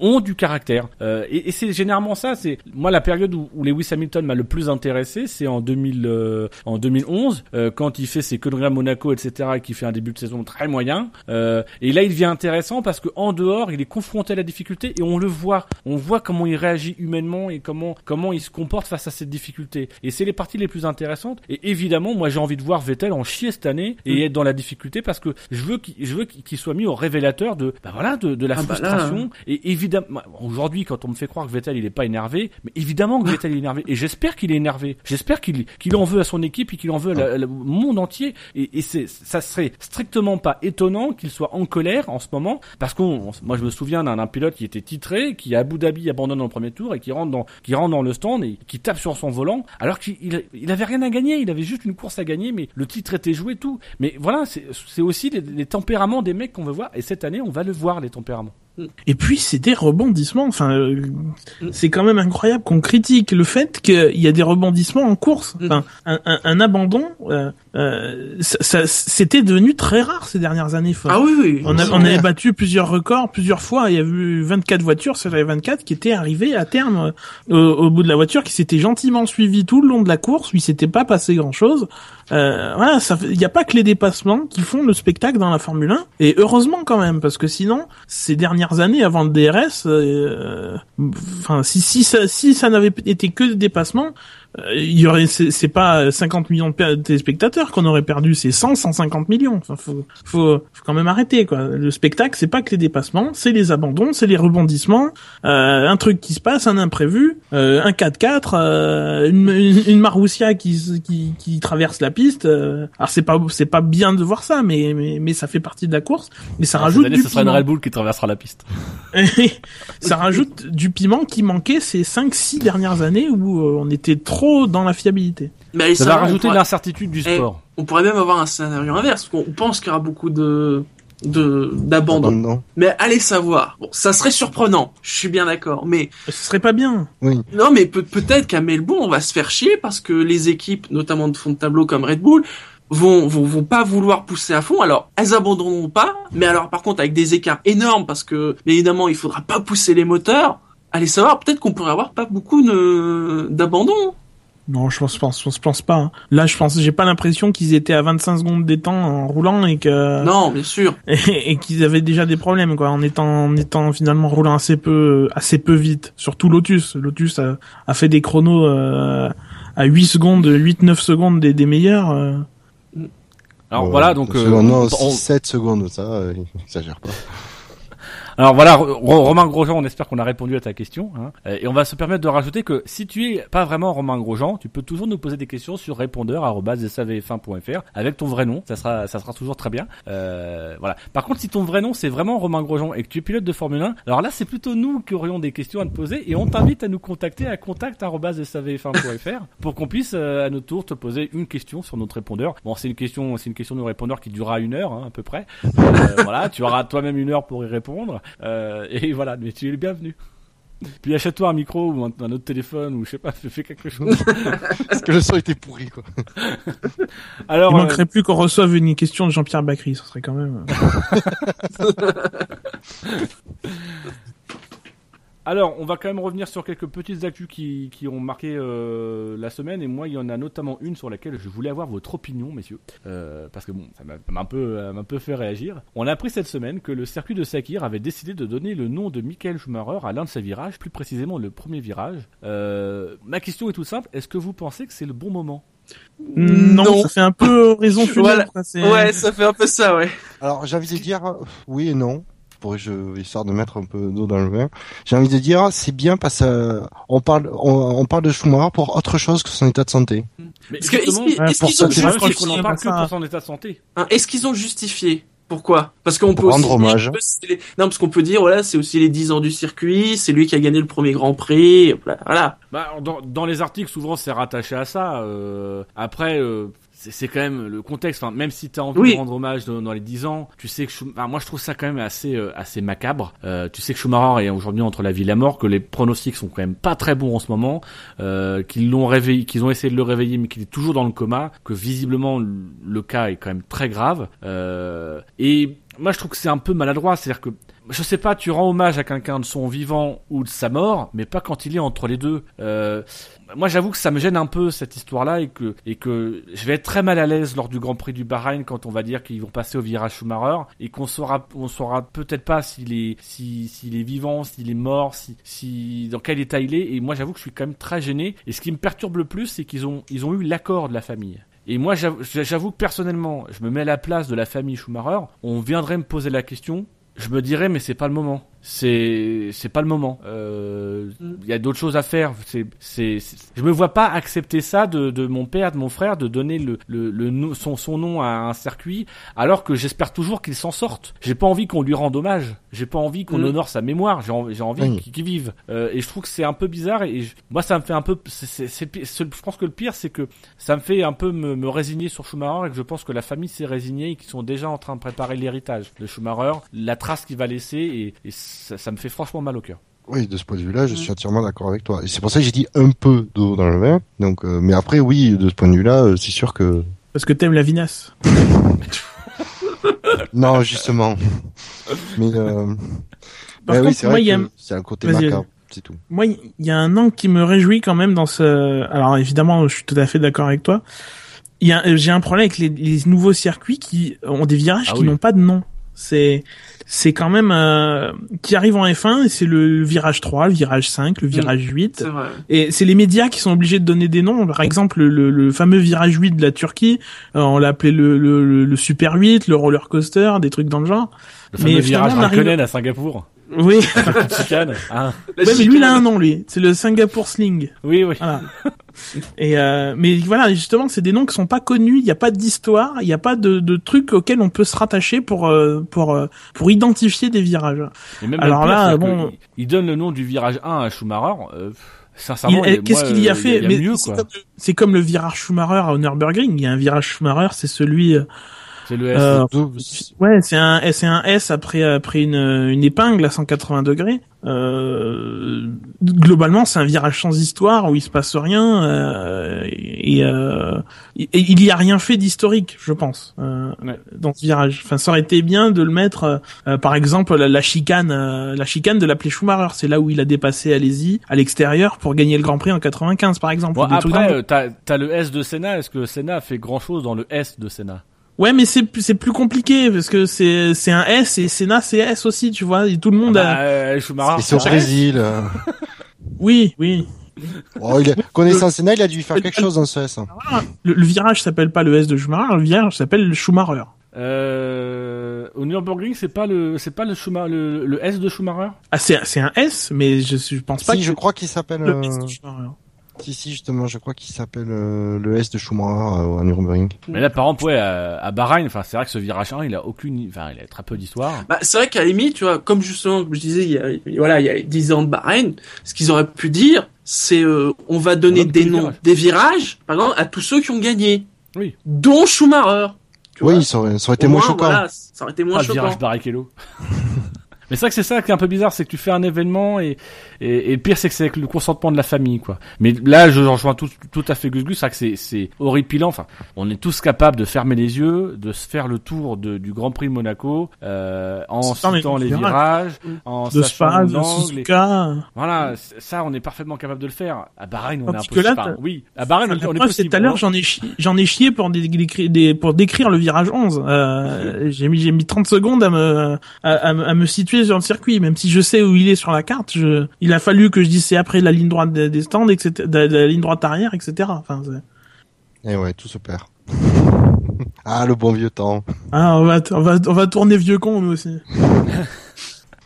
ont du caractère. Euh, et et c'est généralement ça. C'est moi la période où, où Lewis Hamilton m'a le plus intéressé, c'est en 2000, euh, en 2011 euh, quand il fait ses conneries à Monaco, etc. et qu'il fait un début de saison très moyen. Euh, et là il devient intéressant parce que en dehors il est confronté à la difficulté et on le voit. On voit comment il réagit humainement et comment comment il se comporte face à cette difficulté. Et c'est les parties les plus intéressantes. Et évidemment, moi j'ai envie de voir Vettel en chier cette année et Mm. être dans la difficulté parce que je veux qu'il je veux qu'il soit mis au révélateur de bah voilà de, de la Ah bah là, frustration. Et évidemment, moi, aujourd'hui quand on me fait croire que Vettel il est pas énervé, mais évidemment que Vettel est énervé. Et j'espère qu'il est énervé. J'espère qu'il qu'il en veut à son équipe et qu'il en veut la- au monde entier. Et, et c'est ça serait strictement pas étonnant qu'il soit en colère en ce moment parce qu'on, on- moi je me souviens d'un pilote qui était titré, qui à Abu Dhabi abandonne dans le premier tour et qui rentre dans qui rentre dans le stand et qui tape sur son volant alors qu'il il, avait rien à gagner, il avait juste une course à gagner, mais le titre était joué tout. Mais voilà, c'est c'est aussi les, les tempéraments des mecs qu'on veut voir et cette année on va le voir les tempéraments. Et puis c'est des rebondissements. Enfin, euh, Mm. c'est quand même incroyable qu'on critique le fait qu'il y a des rebondissements en course. Mm. Enfin, un, un- un abandon, euh, euh, ça, ça- c'était devenu très rare ces dernières années. Enfin, Ah oui, oui. on, a- on avait battu plusieurs records plusieurs fois. Il y a eu 24 voitures sur les 24 qui étaient arrivées à terme euh, au, au bout de la voiture, qui s'étaient gentiment suivies tout le long de la course. où Il s'était pas passé grand chose. Euh, voilà, ça, fait- il n'y a pas que les dépassements qui font le spectacle dans la Formule 1. Et heureusement quand même, parce que sinon, ces dernières années avant le DRS, euh, enfin, si si ça si ça n'avait été que des dépassements, il y aurait c'est pas 50 millions de pe- téléspectateurs qu'on aurait perdu, c'est 100 150 millions. Enfin, faut, faut faut quand même arrêter quoi. Le spectacle, c'est pas que les dépassements, c'est les abandons, c'est les rebondissements, euh, un truc qui se passe, un imprévu, euh, un 4x4, euh, une, une, une Marussia qui, qui qui traverse la piste. euh, alors c'est pas c'est pas bien de voir ça, mais mais mais ça fait partie de la course. Mais ça rajoute année, du ce sera une. Red Bull qui traversera la piste. ça rajoute du piment qui manquait ces 5-6 dernières années où euh, on était trop dans la fiabilité. Mais Ça ça, va rajouter de l'incertitude du Eh, sport. On pourrait même avoir un scénario inverse. On on pense qu'il y aura beaucoup de de d'abandon. Abandon. Mais allez savoir. Bon, ça serait surprenant. Je suis bien d'accord. Mais Ce serait pas bien. Oui. non, mais peut- peut-être qu'à Melbourne, on va se faire chier parce que les équipes, notamment de fond de tableau comme Red Bull, vont, vont, vont pas vouloir pousser à fond. Alors, elles abandonneront pas. Mais alors, par contre, avec des écarts énormes parce que, évidemment, il faudra pas pousser les moteurs. Allez savoir, peut-être qu'on pourrait avoir pas beaucoup de- d'abandon. Non, je pense, pense, je pense pas. hein. Là, je pense, j'ai pas l'impression qu'ils étaient à 25 secondes des temps en roulant et que Non, bien sûr. et, et qu'ils avaient déjà des problèmes quoi, en étant en étant finalement roulant assez peu assez peu vite. Surtout Lotus. Lotus a, a fait des chronos euh, à 8 secondes, 8-9 secondes des, des meilleurs. euh. Alors voilà, donc euh, non, on- 7 secondes, ça, euh, exagère pas. Alors voilà, Ro- Romain Grosjean, on espère qu'on a répondu à ta question. Hein. Euh, Et on va se permettre de rajouter que si tu es pas vraiment Romain Grosjean, tu peux toujours nous poser des questions sur répondeur@savf1.fr avec ton vrai nom. Ça sera, ça sera toujours très bien. Euh, voilà. Par contre, si ton vrai nom c'est vraiment Romain Grosjean et que tu es pilote de Formule 1, alors là c'est plutôt nous qui aurions des questions à te poser et on t'invite à nous contacter à contact@savf1.fr pour qu'on puisse euh, à notre tour te poser une question sur notre répondeur. Bon, c'est une question, c'est une question de répondeur qui durera une heure hein, à peu près. Euh, voilà, tu auras toi-même une heure pour y répondre. Euh, et voilà, mais tu es le bienvenu. Puis achète-toi un micro ou un, un autre téléphone ou je sais pas, fais quelque chose. Parce que le son était pourri, quoi. Alors, Il euh, manquerait plus qu'on reçoive une question de Jean-Pierre Bacry, ce serait quand même. alors, on va quand même revenir sur quelques petites actus qui, qui ont marqué euh, la semaine. Et moi, il y en a notamment une sur laquelle je voulais avoir votre opinion, messieurs. Euh, parce que bon, ça m'a un peu, euh, m'a un peu fait réagir. On a appris cette semaine que le circuit de Sakir avait décidé de donner le nom de Michael Schumacher à l'un de ses virages, plus précisément le premier virage. Euh, ma question est toute simple. Est-ce que vous pensez que c'est le bon moment? Non, Non. ça fait un peu raison funèbre. Voilà. Ouais, ça fait un peu ça, ouais. Alors, j'ai envie de dire euh, oui et non. Pour je, histoire de mettre un peu d'eau dans le vin. J'ai envie de dire, c'est bien parce que euh, parle, on, on parle de Schumacher pour autre chose que son état de santé. Mais Parce que justement, est-ce qu'ils- ont justifié qu'on en parle que ça. pour son état de santé. hein, Est-ce qu'ils ont justifié Pourquoi Parce qu'on peut Rendre aussi hommage. dire les- Non, parce qu'on peut dire voilà, c'est aussi les 10 ans du circuit, c'est lui qui a gagné le premier Grand Prix, voilà. voilà. Bah, dans, dans les articles, souvent, c'est rattaché à ça. euh, après, euh, c'est c'est quand même le contexte. Enfin, même si tu as envie Oui. de rendre hommage dans, dans les 10 ans, tu sais que Schum- enfin, moi, je trouve ça quand même assez euh, assez macabre. Euh, tu sais que Schumacher est aujourd'hui entre la vie et la mort, que les pronostics sont quand même pas très bons en ce moment, euh, qu'ils l'ont réveillé, qu'ils ont essayé de le réveiller, mais qu'il est toujours dans le coma, que visiblement le, le cas est quand même très grave. Euh, et moi, je trouve que c'est un peu maladroit. C'est-à-dire que je sais pas, tu rends hommage à quelqu'un de son vivant ou de sa mort, mais pas quand il est entre les deux. Euh, moi, j'avoue que ça me gêne un peu cette histoire-là et que je vais être très mal à l'aise lors du Grand Prix du Bahreïn quand on va dire qu'ils vont passer au virage Schumacher et qu'on saura saura peut-être pas s'il est si est vivant, s'il est mort, si dans quel état il est. Et moi, j'avoue que je suis quand même très gêné. Et ce qui me perturbe le plus, c'est qu'ils ont ont eu l'accord de la famille. Et moi, j'avoue que personnellement, je me mets à la place de la famille Schumacher. On viendrait me poser la question. Je me dirais, mais c'est pas le moment. C'est c'est pas le moment. Euh, Il y a d'autres choses à faire. C'est c'est c'est- je me vois pas accepter ça de, de mon père, de mon frère, de donner le, le, le son son nom à un circuit, alors que j'espère toujours qu'il s'en sorte. J'ai pas envie qu'on lui rende hommage. J'ai pas envie qu'on Mm. honore sa mémoire. J'ai envie, j'ai envie Oui. qu'il vive. Euh, et je trouve que c'est un peu bizarre. Et je- moi, ça me fait un peu. c'est c'est- c'est le pire- c'est- je pense que le pire, c'est que ça me fait un peu me, me résigner sur Schumacher et que je pense que la famille s'est résignée et qu'ils sont déjà en train de préparer l'héritage de Schumacher, la trace qu'il va laisser et, et ça, ça me fait franchement mal au cœur. Oui, de ce point de vue-là, je suis entièrement d'accord avec toi. Et c'est pour ça que j'ai dit un peu d'eau dans le vin. Donc, euh, mais après, oui, de ce point de vue-là, euh, c'est sûr que Parce que t'aimes la vinasse. non, justement. mais euh... Par mais oui, contre, c'est moi, vrai il y a- c'est un côté macabre, c'est tout. Moi, il y a un angle qui me réjouit quand même dans ce. Alors évidemment, je suis tout à fait d'accord avec toi. Il y a, j'ai un problème avec les, les nouveaux circuits qui ont des virages Ah qui oui. n'ont pas de nom. C'est, c'est quand même euh, qui arrive en F1 et c'est le virage 3, le virage 5, le virage 8. C'est vrai. Et c'est les médias qui sont obligés de donner des noms. Par exemple, le, le fameux virage 8 de la Turquie, euh, on l'a appelé le, le, le- le Super 8, le roller coaster, des trucs dans le genre. Le Mais fameux finalement, virage on arrive- Raikkonen à Singapour. Oui, hein. La ouais, mais lui il a un nom lui. C'est le Singapour Sling. Oui, oui. Voilà. Et euh, mais voilà, justement, c'est des noms qui sont pas connus. Il n'y a pas d'histoire, il n'y a pas de, de trucs auxquels on peut se rattacher pour euh, pour euh, pour identifier des virages. Et même Alors là, bon- il, donne le nom du virage 1 à Schumacher. Euh, Qu'est-ce qu'il y a fait? comme- C'est comme le virage Schumacher à Nürburgring. Il y a un virage Schumacher, c'est celui euh, C'est le S. Euh, Ouais, c'est un, c'est un S après après une, une épingle à 180 degrés. Euh, globalement, c'est un virage sans histoire où il se passe rien euh, et, euh, et il y a rien fait d'historique, je pense, euh, Ouais. dans ce virage. Enfin, ça aurait été bien de le mettre, par exemple, la, la chicane, la chicane de l'appeler Schumacher. C'est là où il a dépassé Alési à l'extérieur pour gagner le Grand Prix en 95, par exemple. Bon, après, t'as le S de Senna. Est-ce que Senna fait grand chose dans le S de Senna? Ouais, mais c'est plus- c'est plus compliqué parce que c'est c'est un S et Senna c'est S aussi, tu vois. Et tout le monde a. bah, euh, Schumacher. C'est au. Brésil. euh. Oui, oui. Oh, il a... Connaissant Senna, il a dû faire quelque chose dans ce S. hein. Le, le virage s'appelle pas le S de Schumacher, le virage s'appelle le Schumacher. Euh, au Nürburgring, c'est pas le, c'est pas le Schumacher, le, le S de Schumacher? Ah, c'est c'est un S, mais je, je pense pas Si, que je crois qu'il s'appelle. le euh, S de Schumacher. Si, si, justement, je crois qu'il s'appelle euh, le S de Schumacher euh, à Nürburgring. Mais là, par exemple, ouais, à, à Bahreïn, enfin, c'est vrai que ce virage 1, il a aucune, enfin, il a très peu d'histoire. Bah, c'est vrai qu'à la limite, tu vois, comme justement, comme je disais, il y a, voilà, il y a 10 ans de Bahreïn, ce qu'ils auraient pu dire, c'est, euh, on va donner On donne des noms, virages. des virages, par exemple, à tous ceux qui ont gagné. Oui. Dont Schumacher. Tu Oui, vois. ça aurait, ça aurait été Au moins moins, choquant. Voilà, ça aurait été moins le choquant. virage Barrichello. Mais c'est vrai que c'est ça qui est un peu bizarre, c'est que tu fais un événement et, et, et le pire c'est que c'est avec le consentement de la famille, quoi. Mais là, je rejoins tout, tout à fait Gus Gus, c'est vrai que c'est, horripilant. Enfin, on est tous capables de fermer les yeux, de se faire le tour de, du Grand Prix de Monaco, euh, en citant les virages. en De sachant l'angle, et-. Voilà, ça, on est parfaitement capable de le faire. À Bahreïn, on est Tandis un que peu. là, enfin, oui, à Bahreïn, on, on est tout à l'heure, hein. j'en ai chié, j'en ai chié pour, des, pour décrire le virage 11. Euh, j'ai mis, j'ai mis 30 secondes à me, à, à me- à me situer sur le circuit, même si je sais où il est sur la carte. Je, il a fallu que je dise c'est après la ligne droite des, stands, etc., de, la ligne droite arrière, etc. Enfin, Et ouais, tout se perd. ah, le bon vieux temps. ah, on va, on va, on va tourner vieux con, nous aussi.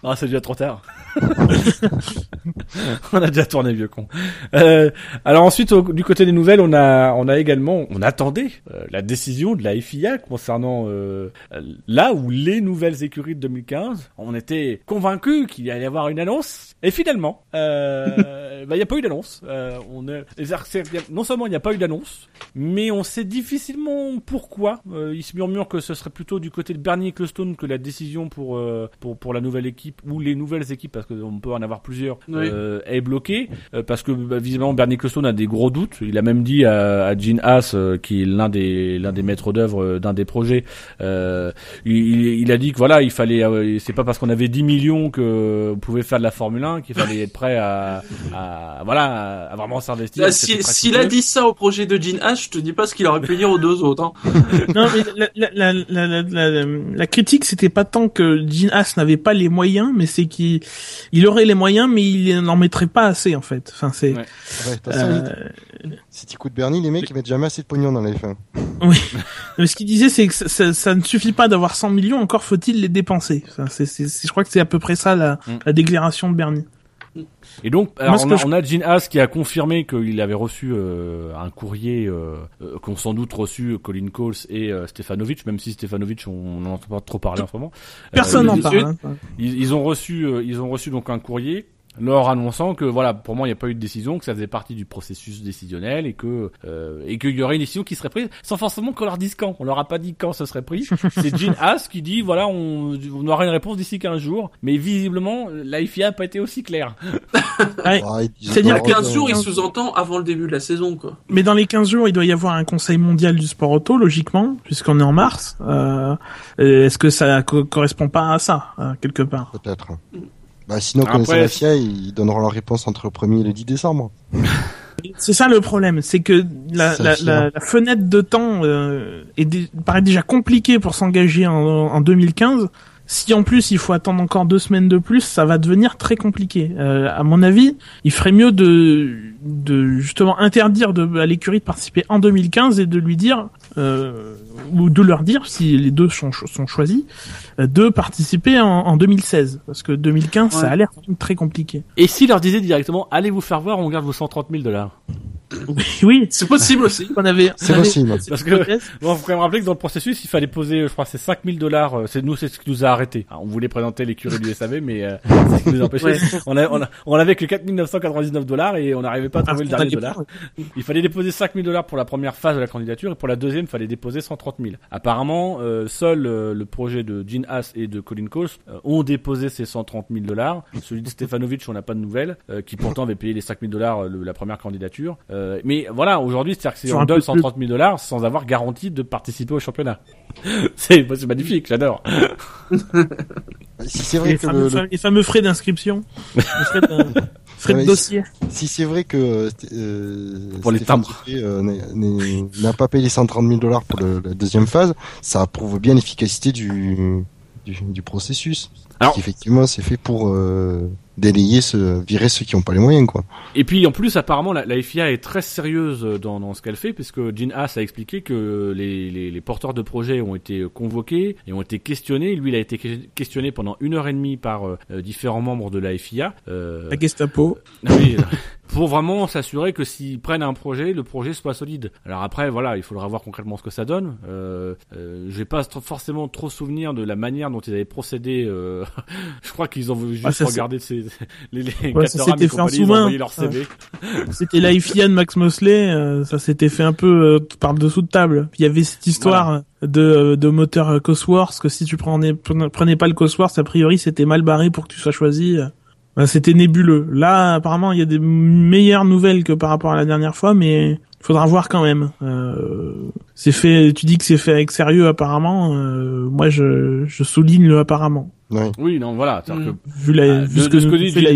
Non, c'est déjà trop tard. on a déjà tourné vieux con. Euh, alors ensuite, au- du côté des nouvelles, on a, on a également, on attendait euh, la décision de la FIA concernant euh, là où les nouvelles écuries de 2015. On était convaincus qu'il allait y avoir une annonce, et finalement, euh, bah, il n'y a pas eu d'annonce. Euh, on est, non seulement il n'y a pas eu d'annonce, mais on sait difficilement pourquoi. Euh, il se murmure que ce serait plutôt du côté de Bernie Ecclestone que la décision pour euh, pour pour la nouvelle équipe ou les nouvelles équipes parce qu'on peut en avoir plusieurs Oui. euh, est bloquée euh, parce que bah, visiblement Bernie Ecclestone a des gros doutes. Il a même dit à, à Gene Haas euh, qui est l'un des l'un des maîtres d'œuvre euh, d'un des projets. euh, il, il- il a dit que voilà il fallait euh, c'est pas parce qu'on avait 10 millions que vous pouvez faire de la Formule 1 qu'il fallait être prêt à, à voilà à vraiment s'investir. Si- très S'il a dit ça au projet de Gene Haas, je te dis pas ce qu'il aurait pu dire aux deux autres. Hein. non, mais la, la, la, la, la, la- la critique, c'était pas tant que Gene Haas n'avait pas les moyens, mais c'est qu'il il aurait les moyens, mais il n'en mettrait pas assez, en fait. Enfin, c'est, Ouais. Ouais, euh, si tu coûtes Bernie, les mecs, ils mettent jamais assez de pognon dans les fins. mais ce qu'il disait, c'est que ça, ne suffit pas d'avoir 100 millions, encore faut-il les dépenser. Enfin, c'est- je crois que c'est à peu près ça la, Mm. la déclaration de Bernie. Et donc, alors, on, a, je- on a Gene Haas qui a confirmé qu'il avait reçu euh, un courrier euh, euh, qu'ont sans doute reçu Colin Coles et euh, Stefanovic, même si Stefanovic, on n'en entend pas trop parler en ce moment. Personne n'en parle. hein. Ils, ils ont reçu, ils ont reçu donc un courrier leur annonçant que voilà, pour moi, il n'y a pas eu de décision, que ça faisait partie du processus décisionnel et que euh, et qu'il y aurait une décision qui serait prise sans forcément qu'on leur dise quand. On leur a pas dit quand ce serait pris. C'est Gene Haas qui dit voilà, on, on aura une réponse d'ici 15 jours, mais visiblement la FIA a pas été aussi claire. Ouais. Ouais, ils- C'est-à-dire ils- que 15 jours, il sous-entend avant le début de la saison, quoi. Mais dans les 15 jours, il doit y avoir un conseil mondial du sport auto, logiquement, puisqu'on est en mars. Euh, euh, Est-ce que ça co- correspond pas à ça, euh, quelque part? Peut-être. Bah, sinon, Après, connaissant la FIA, ils donneront leur réponse entre le 1er et le 10 décembre. C'est ça le problème, c'est que la, la, la, la fenêtre de temps euh, est dé- paraît déjà compliquée pour s'engager en, en 2015. Si en plus il faut attendre encore deux semaines de plus, ça va devenir très compliqué. Euh, à mon avis, il ferait mieux de, de justement interdire de, à l'écurie de participer en 2015 et de lui dire euh, ou de leur dire si les deux sont, cho- sont choisis euh, de participer en, en 2016 parce que 2015 ça a l'air très compliqué. Et s'il leur disait directement allez vous faire voir, on garde vos 130 000 dollars. oui, C'est possible aussi. on avait. C'est avait- possible. Parce que-. Bon, faut quand même rappeler que dans le processus, il fallait poser, je crois, c'est 5000 dollars. euh, C'est nous, c'est ce qui nous a arrêté. on voulait présenter l'écurie du SAV, mais euh, c'est ce qui nous a empêché. Ouais. On, a, on, a, on avait que 4999 dollars et on n'arrivait pas à trouver le Ah, dernier on a dollar. Il fallait déposer 5000 dollars pour la première phase de la candidature et pour la deuxième, il fallait déposer 130 000. Apparemment, euh, seul euh, le projet de Gene Haas et de Colin Coles euh, ont déposé ces 130 000 dollars. Celui de Stefanovic, on n'a pas de nouvelles, euh, qui pourtant avait payé les 5 000 dollars euh, la première candidature. Euh, mais voilà, aujourd'hui, c'est-à-dire que c'est- on donne peu plus. 130 000 dollars sans avoir garantie de participer au championnat. c'est magnifique, j'adore. Si c'est Les vrai que fameux, le- le- les fameux frais d'inscription. Les frais de, dossier. si c'est vrai que euh, Pour les timbres. Euh, n'a pas payé les 130 000 dollars pour la deuxième phase, ça prouve bien l'efficacité du du processus. Alors- Parce qu'effectivement, c'est fait pour euh, délayer, ce, virer ceux qui n'ont pas les moyens, quoi. Et puis en plus apparemment la, la FIA est très sérieuse dans, dans ce qu'elle fait puisque Gene Haas a expliqué que les, les, les porteurs de projets ont été convoqués et ont été questionnés. Lui il a été que- questionné pendant une heure et demie par euh, euh, différents membres de la FIA. Euh, La Gestapo. oui, euh, pour vraiment s'assurer que s'ils prennent un projet, le projet soit solide. Alors après, voilà, il faudra voir concrètement ce que ça donne. Euh, euh, je vais pas forcément trop souvenir de la manière dont ils avaient procédé. euh, je crois qu'ils ont juste Ah, ça, regardé ces, les, les Ouais, ça s'était fait en sous-main. C'était la de Max Mosley, euh, ça s'était fait un peu euh, par dessous de table. Il y avait cette histoire de, de moteur euh, Cosworth, que si tu prenais, prenais pas le Cosworth, a priori c'était mal barré pour que tu sois choisi. Ben, c'était nébuleux. Là, apparemment, il y a des meilleures nouvelles que par rapport à la dernière fois, mais faudra voir quand même. Euh, c'est fait. Tu dis que c'est fait avec sérieux, apparemment. Euh, moi, je, je souligne le apparemment. Ouais. Oui, non, voilà. c'est-à-dire Mm. que Vu, la, Euh, vu de, que ce que dit Haas, il y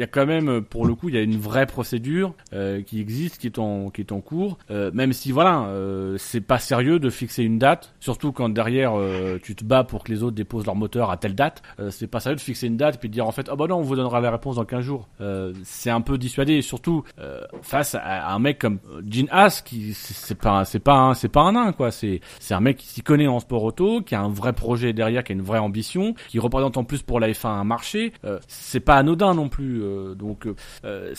y a, quand même, euh, pour le coup, il y a une vraie procédure euh, qui existe, qui est en, qui est en cours. Euh, même si, voilà, euh, c'est pas sérieux de fixer une date, surtout quand derrière euh, tu te bats pour que les autres déposent leur moteur à telle date. Euh, c'est pas sérieux de fixer une date puis de dire en fait, ah bah non, on vous donnera la réponse dans 15 jours. Euh, c'est un peu dissuadé, et surtout euh, face à un mec comme Gene Haas, qui c'est pas, un- c'est pas, c'est pas un nain quoi. C'est, c'est un mec qui s'y connaît en sport auto, qui a un vrai projet derrière, qui a une vraie ambition, qui représente en plus pour la F1 un marché. Euh, c'est pas anodin non plus. euh, donc, euh, euh,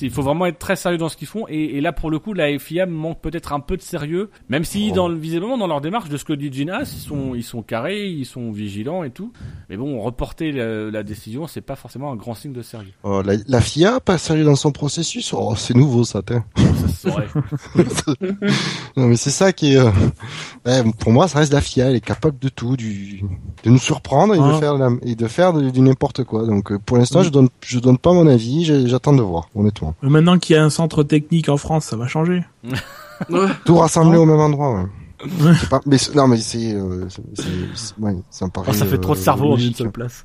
il faut vraiment être très sérieux dans ce qu'ils font. Et, et là, pour le coup, la FIA manque peut-être un peu de sérieux, même si Oh. dans visiblement dans leur démarche de ce que dit Haas, ils sont, ils sont carrés, ils sont vigilants et tout. Mais bon, reporter la, la décision, c'est pas forcément un grand signe de sérieux. Oh, la, la FIA, pas sérieux dans son processus, oh, c'est nouveau ça. t'es. Non mais c'est ça qui est. euh, ouais, pour moi, ça reste la FIA. Elle est capable de tout, du, de nous surprendre et Ah. de faire la- et de faire du n'importe quoi. Donc euh, pour l'instant, je donne, je donne pas mon avis. J'attends de voir, honnêtement. Mais Maintenant qu'il y a un centre technique en France, ça va changer. Tout rassemblé Ah. au même endroit. Ouais. C'est pas, mais non mais c'est, euh, ouais, ça me paraît. Oh, ça fait trop de euh, cerveau en une seule place.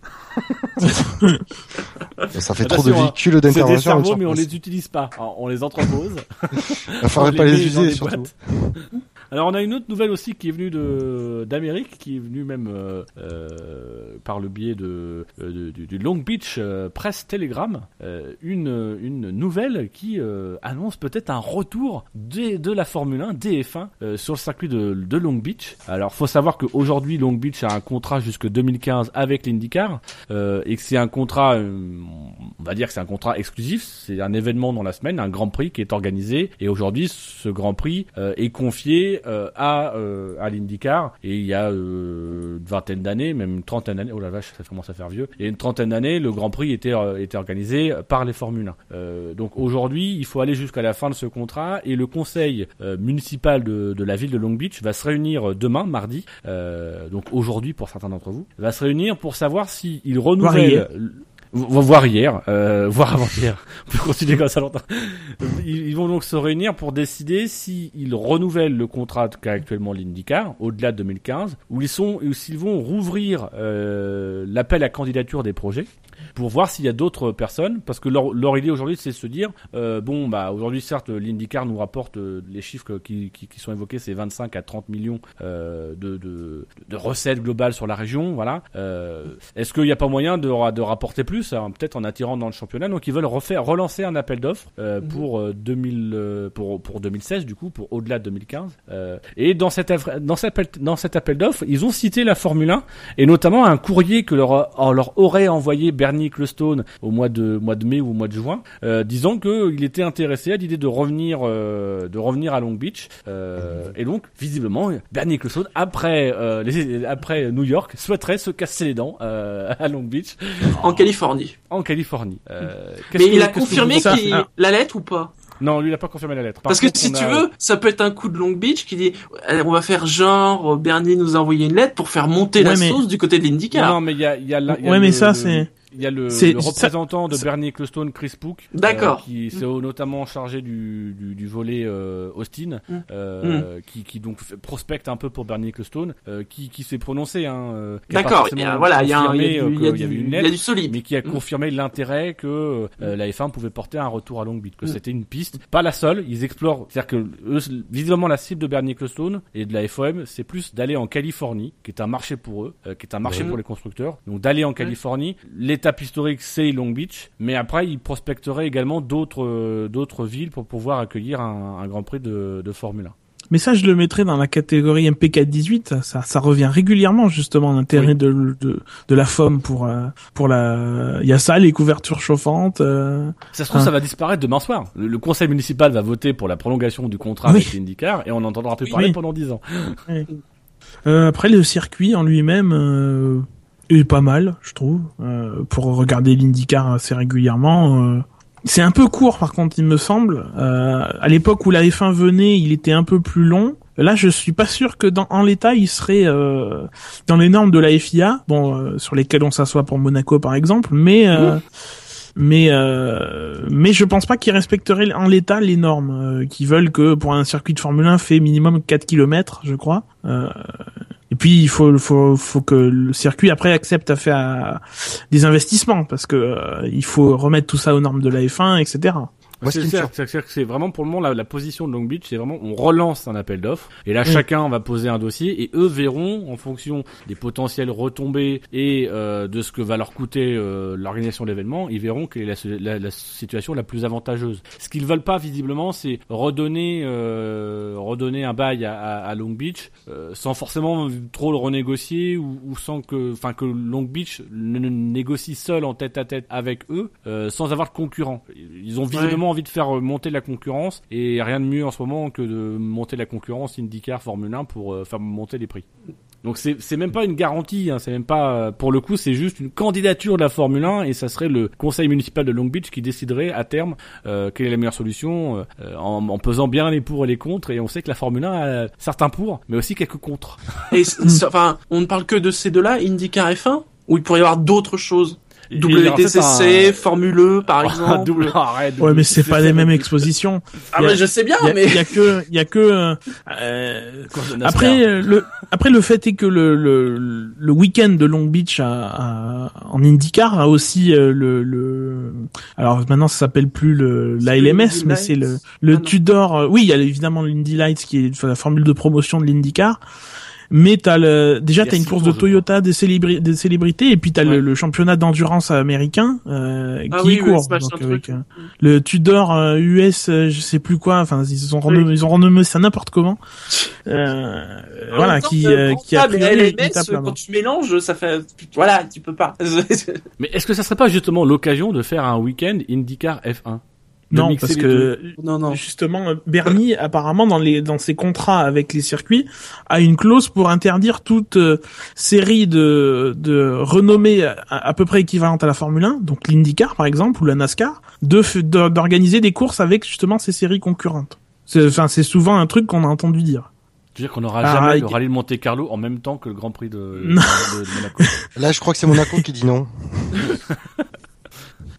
Ça fait trop de hein. véhicules C'est des d'intervention. cerveaux, mais on les utilise pas. Alors, on les entrepose. Il faudrait on pas les les des surtout. Alors on a une autre nouvelle aussi qui est venue de d'Amérique, qui est venue même euh, euh, par le biais de, euh, du, du Long Beach euh, Press Telegram, euh, une une nouvelle qui annonce peut-être un retour de, de la Formule 1 DF1 euh, sur le circuit de, de Long Beach. Alors faut savoir qu'aujourd'hui Long Beach a un contrat jusque 2015 avec l'IndyCar et que c'est un contrat, on va dire que c'est un contrat exclusif, c'est un événement dans la semaine, un Grand Prix qui est organisé et aujourd'hui ce Grand Prix est confié euh, à euh, à l'IndyCar. Et il y a euh, une vingtaine d'années, même une trentaine d'années, oh la vache ça commence à faire vieux, et une trentaine d'années le Grand Prix était euh, était organisé par les Formule 1. Euh, donc aujourd'hui il faut aller jusqu'à la fin de ce contrat et le conseil euh, municipal de, de la ville de Long Beach va se réunir demain mardi, euh, donc aujourd'hui pour certains d'entre vous, va se réunir pour savoir s'il renouvelle voir hier, euh, voir avant-hier. On peut continuer comme ça longtemps. Ils, vont donc se réunir pour décider s'ils renouvellent le contrat qu'a actuellement l'IndyCar au-delà de 2015, ou ou s'ils vont rouvrir euh, l'appel à candidature des projets pour voir s'il y a d'autres personnes, parce que leur, leur idée aujourd'hui, c'est de se dire, euh, bon, bah aujourd'hui, certes, l'IndyCar nous rapporte euh, les chiffres qui, qui, qui sont évoqués, c'est 25 à 30 millions euh, de, de, de recettes globales sur la région, voilà. Euh, Est-ce qu'il n'y a pas moyen de, de rapporter plus, hein, peut-être en attirant dans le championnat? Donc ils veulent refaire, relancer un appel d'offres euh, Mhm. pour euh, 2000, euh, pour pour 2016 du coup, pour au-delà de 2015. Euh, et dans cet dans cet appel, dans cet appel d'offres, ils ont cité la Formule 1 et notamment un courrier que leur, a- leur aurait envoyé Bernie Bernie Ecclestone au mois de mois de mai ou au mois de juin, euh, disant que il était intéressé à l'idée de revenir euh, de revenir à Long Beach. Euh, et donc visiblement Bernie Ecclestone après euh, les, après New York souhaiterait se casser les dents euh, à Long Beach En Californie. en Californie. Euh, Mais il a confirmé qu'il ah. la lettre ou pas? Non, lui il a pas confirmé la lettre. Par Parce que contre, si tu a- veux, ça peut être un coup de Long Beach qui dit on va faire genre Bernie nous a envoyé une lettre pour faire monter la mais- sauce du côté de l'IndyCar. Non, mais il y a, il y a, la- il y a Ouais, mais ça, c'est- Il y a le, le ça- représentant de Bernie Ecclestone, Chris Pook, D'accord. euh, qui s'est notamment chargé du, du, du volet euh, Austin, Mm. euh, qui, qui donc prospecte un peu pour Bernie Ecclestone, euh, qui, qui s'est prononcé. Hein, euh, qui a pas D'accord, forcément il y a- voilà, il y a un- il y a confirmé, du- solide. mais qui a Mm. confirmé l'intérêt que euh, la F1 pouvait porter un retour à Long Beach, que c'était une piste, pas la seule. Ils explorent, c'est-à-dire que eux, visiblement la cible de Bernie Ecclestone et de la FOM, c'est plus d'aller en Californie, qui est un marché pour eux, euh, qui est un marché pour les constructeurs. Donc d'aller en Californie. L'étape historique, c'est Long Beach, mais après ils prospecteraient également d'autres euh, d'autres villes pour pouvoir accueillir un, un Grand Prix de, de Formule 1. Mais ça, je le mettrais dans la catégorie MP418. Ça, ça revient régulièrement justement l'intérêt Oui. de, de de la FOM pour euh, pour la. Il y a ça, les couvertures chauffantes. euh, Ça se trouve, Ah. ça va disparaître demain soir. Le, le conseil municipal va voter pour la prolongation du contrat Oui. avec l'IndyCar et on n'entendra plus Oui, parler pendant 10 ans. Euh, après, le circuit en lui-même est pas mal, je trouve, euh, pour regarder l'IndyCar assez régulièrement. euh. C'est un peu court, par contre, il me semble. Euh, à l'époque où la F1 venait, il était un peu plus long. Là, je suis pas sûr que dans en l'état, il serait euh, dans les normes de la FIA, bon, euh, sur lesquelles on s'assoit pour Monaco, par exemple, mais euh, mais mais je pense pas qu'ils respecteraient en l'état les normes qui veulent que pour un circuit de Formule 1 fait minimum 4 km, je crois. Euh, puis il faut faut faut que le circuit après accepte à faire des investissements parce que euh, il faut remettre tout ça aux normes de la F1, etc. Moi, ce C'est vraiment pour le moment la, la position de Long Beach, c'est vraiment on relance un appel d'offres et là Oui. chacun va poser un dossier et eux verront en fonction des potentielles retombées et euh, de ce que va leur coûter euh, l'organisation de l'événement, ils verront quelle est la, la- la situation la plus avantageuse. Ce qu'ils veulent pas visiblement, c'est redonner euh, redonner un bail à, à- à Long Beach sans forcément trop le renégocier ou, ou sans que enfin que Long Beach ne, ne négocie seul en tête à tête avec eux sans avoir de concurrent. Ils ont visiblement envie de faire euh, monter la concurrence et rien de mieux en ce moment que de monter la concurrence IndyCar Formule 1 pour euh, faire monter les prix. Donc c'est c'est même pas une garantie, hein, c'est même pas euh, pour le coup c'est juste une candidature de la Formule 1 et ça serait le conseil municipal de Long Beach qui déciderait à terme quelle est la meilleure solution en, en pesant bien les pour et les contre et on sait que la Formule 1 a certains pour mais aussi quelques contre. Et enfin, on ne parle que de ces deux-là, IndyCar F1, ou il pourrait y avoir d'autres choses? WTCC, un- Formule E, par un exemple. double arrête. Ouais, mais c'est pas les mêmes expositions. expositions. Ah, a- mais je sais bien, y a, mais il y a que il y a que euh, euh, Après euh, le après le fait est que le le, le week-end de Long Beach à, à- en IndyCar a aussi euh, le le alors maintenant ça s'appelle plus le la LMS Indy mais c'est le Lights. le Ah. Tudor oui il y a évidemment l'Indy Lights qui est la formule de promotion de l'IndyCar mais t'as le déjà t'as une course de Toyota des célébri des célébrités et puis t'as Ouais. le, le championnat d'endurance américain euh, Ah qui oui, y oui, court donc avec euh, le Tudor euh, US euh, je sais plus quoi enfin ils ont Oui. renommé ils ont renommé ça n'importe comment euh, voilà temps, qui euh, euh, qui a là-bas. quand tu mélanges, ça fait, voilà, tu peux pas. Mais est-ce que ça serait pas justement l'occasion de faire un week-end IndyCar F1 De non parce que non, non. justement euh, Bernie apparemment dans les dans ses contrats avec les circuits a une clause pour interdire toute euh, série de de renommées à, à peu près équivalentes à la Formule 1 donc l'IndyCar par exemple ou la NASCAR de d'organiser des courses avec justement ces séries concurrentes c'est enfin c'est souvent un truc qu'on a entendu dire Je veux dire qu'on n'aura Ah, jamais le rallye de Monte Carlo en même temps que le Grand Prix de, de- de Monaco. Là, je crois que c'est Monaco qui dit non.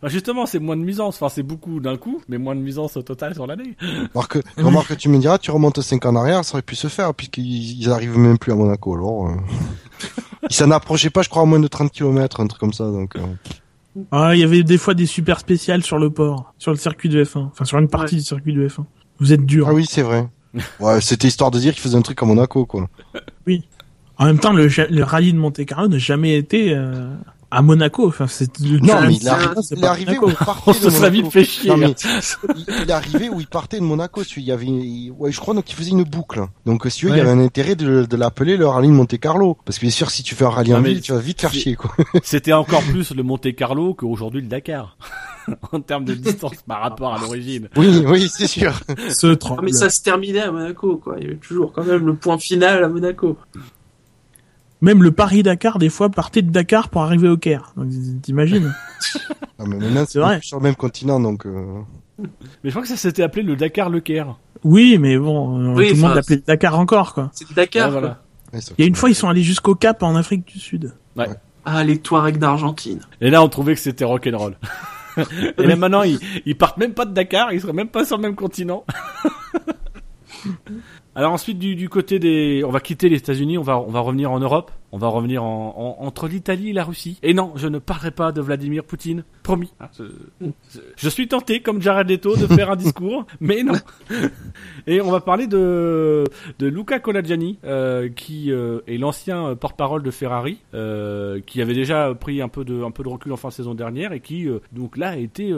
Bah, justement, c'est moins de nuisance. Enfin, c'est beaucoup d'un coup, mais moins de nuisance au total sur l'année. Alors que, remarque que tu me diras, tu remontes 5 ans en arrière, ça aurait pu se faire, puisqu'ils ils arrivent même plus à Monaco, alors, euh... Ils s'en approchaient pas, je crois, à moins de 30 km, un truc comme ça, donc, euh... ah il y avait des fois des super spéciales sur le port sur le circuit de F1 enfin sur une partie Ouais. du circuit de F1 vous êtes dur Ah oui, c'est vrai. Ouais, c'était histoire de dire qu'ils faisaient un truc à Monaco, quoi. En même temps, le rallye de Monte Carlo n'a jamais été euh, à Monaco. Enfin, c'est Non, mais il est c'est arrivé, un- il est pas arrivé Monaco. où il partait On de se serait vite Monaco. fait chier. Non, mais hein. il, il est arrivé où il partait de Monaco. celui- Il y avait, il- ouais, je crois donc il faisait une boucle. Donc si tu veux, il y Ouais. avait un intérêt de, de l'appeler le rallye de Monte Carlo, parce que bien sûr, si tu fais un rallye Non, en ville, tu vas vite faire chier, quoi. C'était encore plus le Monte Carlo qu'aujourd'hui le Dakar. en termes de distance par rapport à l'origine. Oui, oui, c'est sûr. Ce Ah, mais ça se terminait à Monaco, quoi. Il y avait toujours quand même le point final à Monaco. Même le Paris-Dakar, des fois, partait de Dakar pour arriver au Caire. Donc, T'imagines mais maintenant, C'est vrai. sur le même continent, donc. euh, Mais je crois que ça s'était appelé le Dakar Le Caire. Oui, mais bon, euh, Oui, tout le monde l'appelait le Dakar encore, quoi. C'est le Dakar, Ah, ouais, Il y a une fois, ils sont allés jusqu'au Cap en Afrique du Sud. Ah, les Touaregs d'Argentine. Et là, on trouvait que c'était rock'n'roll. Et là, maintenant, ils, ils partent même pas de Dakar, ils seraient même pas sur le même continent. Alors ensuite, du, côté des, on va quitter les États-Unis, on va, on va revenir en Europe, on va revenir en, en- entre l'Italie et la Russie. Et non, je ne parlerai pas de Vladimir Poutine, promis. Ah, je, suis tenté, comme Jared Leto, de faire un discours, mais non. Et on va parler de, Luca Colagiani, euh, qui euh, est l'ancien euh, porte-parole de Ferrari, qui avait déjà pris un peu de, recul en fin de saison dernière et qui donc là a été,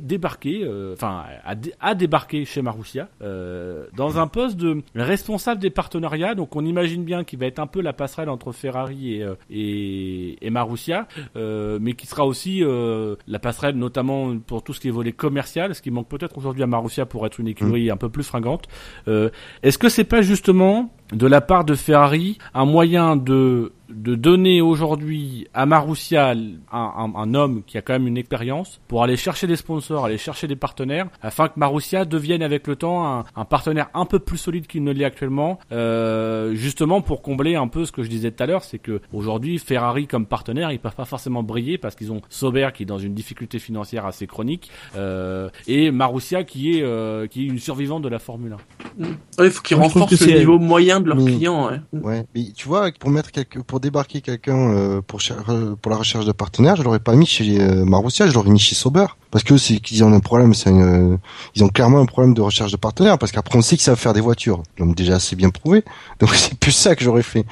débarqué, enfin a, dé- a débarqué chez Marussia dans un poste de responsable des partenariats. Donc on imagine bien qu'il va être un peu la passerelle entre Ferrari et, euh, et, et Marussia, euh, mais qui sera aussi euh, la passerelle notamment pour tout ce qui est volet commercial, ce qui manque peut-être aujourd'hui à Marussia pour être une écurie un peu plus fringante. Est-ce que c'est pas justement de la part de Ferrari un moyen de de donner aujourd'hui à Marussia un, un, un homme qui a quand même une expérience pour aller chercher des sponsors, aller chercher des partenaires, afin que Marussia devienne avec le temps un, un partenaire un peu plus solide qu'il ne l'est actuellement, euh, justement pour combler un peu ce que je disais tout à l'heure, c'est que aujourd'hui Ferrari comme partenaire, ils peuvent pas forcément briller parce qu'ils ont Sauber qui est dans une difficulté financière assez chronique euh, et Marussia qui est euh, qui est une survivante de la Formule 1. Ouais, il faut renforcent que le niveau moyen de leurs Mais- clients, ouais. Ouais, mais tu vois, pour mettre quelque, pour débarquer quelqu'un euh, pour euh, pour la recherche de partenaires, je l'aurais pas mis chez euh, Marussia, je l'aurais mis chez Sauber, parce que c'est qu'ils ont un problème, c'est une- euh, ils ont clairement un problème de recherche de partenaires, parce qu'après on sait qu'ils savent faire des voitures, l'ont déjà assez bien prouvé, donc c'est plus ça que j'aurais fait.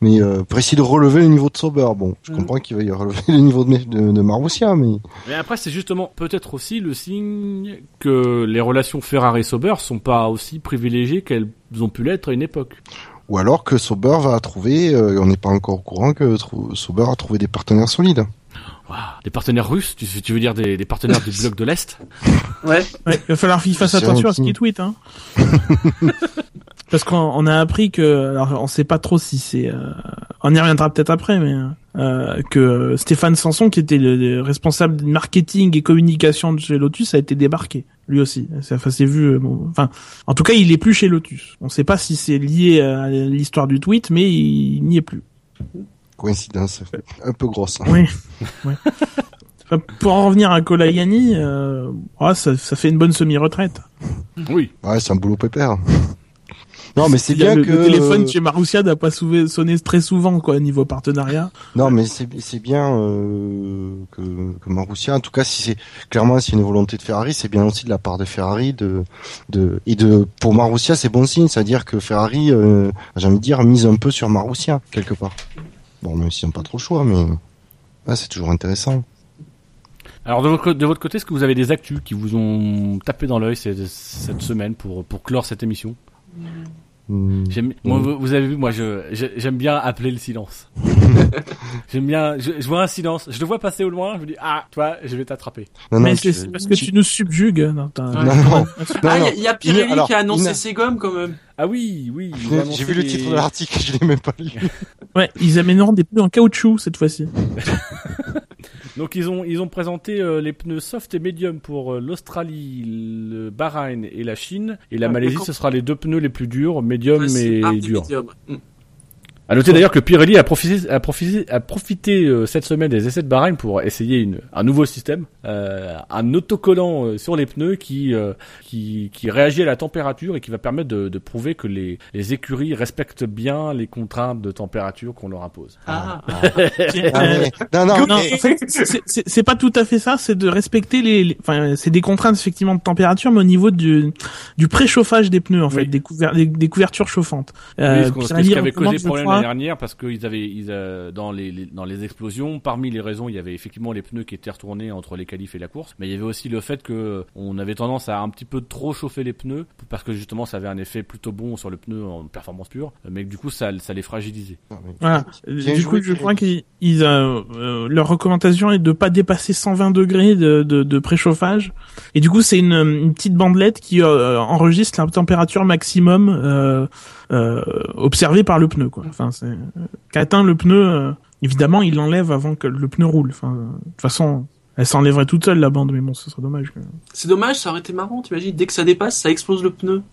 Mais euh, pour essayer de relever le niveau de Sauber, bon, je Mhm. comprends qu'il va y relever le niveau de, de, de Marussia, mais Mais après, c'est justement peut-être aussi le signe que les relations Ferrari-Sauber sont pas aussi privilégiées qu'elles ont pu l'être à une époque. ou alors que Sauber va trouver, euh, on n'est pas encore au courant que Sauber a trouvé des partenaires solides. Des partenaires russes, tu, tu veux dire des, des partenaires du bloc de l'Est Ouais. Ouais, il va falloir qu'il fasse C'est attention à ce gentil. qu'il tweet, hein. Parce qu'on on a appris que, alors on sait pas trop si c'est, euh, on y reviendra peut-être après, mais euh, que Stéphane Sanson, qui était le, le responsable de marketing et communication de chez Lotus, a été débarqué, lui aussi. Ça, enfin, c'est vu. euh, bon, enfin, en tout cas, il est plus chez Lotus. On sait pas si c'est lié à l'histoire du tweet, mais il n'y est plus. Coïncidence un peu grosse. Oui. ouais. Enfin, Pour en revenir à Kolayani, euh, ouais, ça, ça fait une bonne semi-retraite. Oui. Ouais, c'est un boulot pépère. Non, mais c'est bien le, que le téléphone chez Marussia n'a pas souvé- sonné très souvent quoi niveau partenariat. non, mais c'est c'est bien euh, que que Marussia, en tout cas, si c'est clairement c'est une volonté de Ferrari, c'est bien aussi de la part de Ferrari de de et de pour Marussia, c'est bon signe, c'est-à-dire que Ferrari, euh, j'ai envie de dire, mise un peu sur Marussia quelque part. Bon, même s'ils n'ont pas trop le choix, mais ouais, c'est toujours intéressant. Alors de votre, côté, est-ce que vous avez des actus qui vous ont tapé dans l'œil cette, cette semaine pour, pour clore cette émission? Hmm. J'aime- moi, vous, vous avez vu, moi, je, je- j'aime bien appeler le silence. j'aime bien, je, je vois un silence, je le vois passer au loin, je me dis ah, toi, je vais t'attraper. Non, Mais non, c'est tu- c'est parce que tu nous subjugues. Ouais. Non, non, non, Ah, il y il y, a Pirelli alors, qui a annoncé ses gommes quand même. Ah oui, oui. J'ai vu le titre de l'article, je l'ai même pas lu. Ouais, ils amèneront des pneus en caoutchouc cette fois-ci. Donc ils ont ils ont présenté euh, les pneus soft et medium pour euh, l'Australie, le Bahreïn et la Chine. Et la Ah, Malaisie, ce sera les deux pneus les plus durs, c'est et medium. À noter d'ailleurs que Pirelli a profité, a profité, a profité euh, cette semaine des essais de Bahreïn pour essayer une, un nouveau système, euh, un autocollant euh, sur les pneus qui, euh, qui, qui réagit à la température et qui va permettre de, de prouver que les, les écuries respectent bien les contraintes de température qu'on leur impose. Ah, Ah, mais- non, non, Non, mais- en fait, c'est- pas tout à fait ça. C'est de respecter les, les- enfin, c'est des contraintes effectivement de température, mais au niveau du du préchauffage des pneus, en fait, des, couver- des, des couvertures chauffantes. Oui, Euh, ce qu'on- ce qui avait causé problème Hein dernière parce qu'ils avaient ils, euh, dans les, les- dans les explosions, parmi les raisons, il y avait effectivement les pneus qui étaient retournés entre les qualifs et la course, mais il y avait aussi le fait que on avait tendance à un petit peu trop chauffer les pneus parce que justement ça avait un effet plutôt bon sur le pneu en performance pure, mais que du coup ça ça les fragilisait. Ah, Voilà. Du coup, je crois qu'ils, ils, euh, euh, leur recommandation est de pas dépasser 120 degrés de, de, de préchauffage. Et du coup, c'est une, une petite bandelette qui euh, enregistre la température maximum euh, euh, observée par le pneu. Quoi. Enfin, c'est qu'atteint le pneu. euh, évidemment, il l'enlève avant que le pneu roule. Enfin, euh, de toute façon, elle s'enlèverait toute seule la bande, mais bon, ce serait dommage. C'est dommage, ça aurait été marrant, t'imagines, dès que ça dépasse, ça explose le pneu.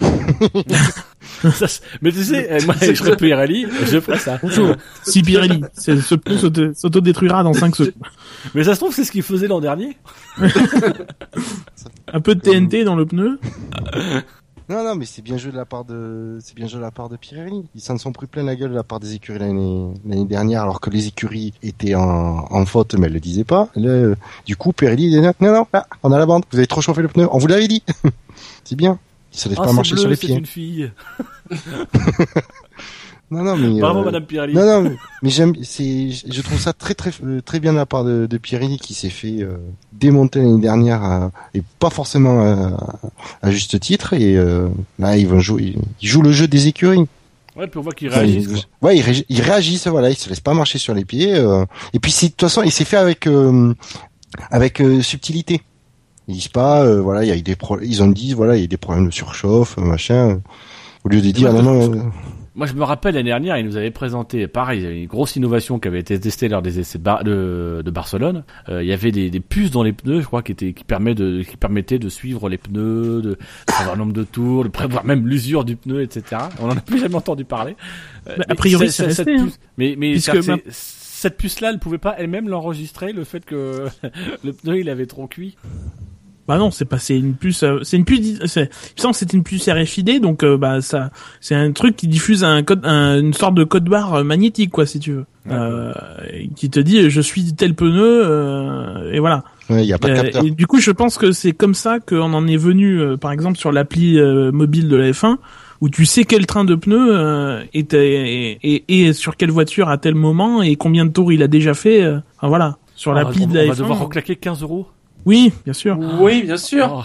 Ça, mais tu sais, euh, moi je serais Pirelli, je ferais ça. Si Pirelli, ce pneu s'auto- s'autodétruira dans 5 secondes. Mais ça se trouve c'est ce qu'ils faisaient l'an dernier. Un peu de TNT dans le pneu. Non, non, mais c'est bien joué de la part de, c'est bien joué de la part de Pirelli. Ils s'en sont pris plein la gueule de la part des écuries l'année, l'année dernière, alors que les écuries étaient en, en faute, mais elles le disaient pas. Là, euh, du coup, Pirelli, dit, non, non, là, on a la bande. Vous avez trop chauffé le pneu. On vous l'avait dit. c'est bien. Ça laisse Ah, pas c'est marcher bleu, sur les c'est pieds. une fille. Non, non, mais, Bravo euh, Madame Pirelli. Non, non, mais- mais j'aime, c'est, je trouve ça très, très, euh, très bien de la part de, de Pirelli qui s'est fait euh, démonter l'année dernière euh, et pas forcément euh, à juste titre. Et euh, là, ils vont jouer, ils jouent le jeu des écuries. Ouais, puis on voit qu'ils Enfin, réagissent. ils, ouais, ils, réagi- ils réagissent, voilà, ils se laissent pas marcher sur les pieds. euh, et puis, de toute façon, il s'est fait avec, euh, avec euh, subtilité. Ils disent pas, euh, voilà, il y a eu des pro- ils ont dit, voilà, il y a des problèmes de surchauffe, machin. Au lieu de dire, moi, non, non, euh, Moi, je me rappelle l'année dernière, ils nous avaient présenté, pareil, il y avait une grosse innovation qui avait été testée lors des essais de, Bar- de, de Barcelone. Euh, il y avait des, des puces dans les pneus, je crois, qui étaient qui permet de qui permettaient de suivre les pneus, de savoir le nombre de tours, de prévoir même l'usure du pneu, etc. On en a plus jamais entendu parler. Euh, a priori, c'est- cette hein. puce- Mais mais cette puce-là, elle pouvait pas elle-même l'enregistrer, le fait que le pneu il avait trop cuit. Bah non, c'est pas c'est une puce euh, c'est une puce c'est que c'est une puce RFID donc euh, bah ça c'est un truc qui diffuse un code un- une sorte de code barre euh, magnétique quoi si tu veux. Euh, et qui te dit je suis tel pneu euh, et voilà. ouais, y a pas de Euh, capteur. et du coup, je pense que c'est comme ça qu'on en est venu euh, par exemple sur l'appli euh, mobile de la F1 où tu sais quel train de pneus euh, est, et, et, et sur quelle voiture à tel moment et combien de tours il a déjà fait euh, enfin, voilà sur on va, l'appli on de va la F1. devoir reclaquer 15 euros. Oui, bien sûr. Oui, bien sûr. Oh,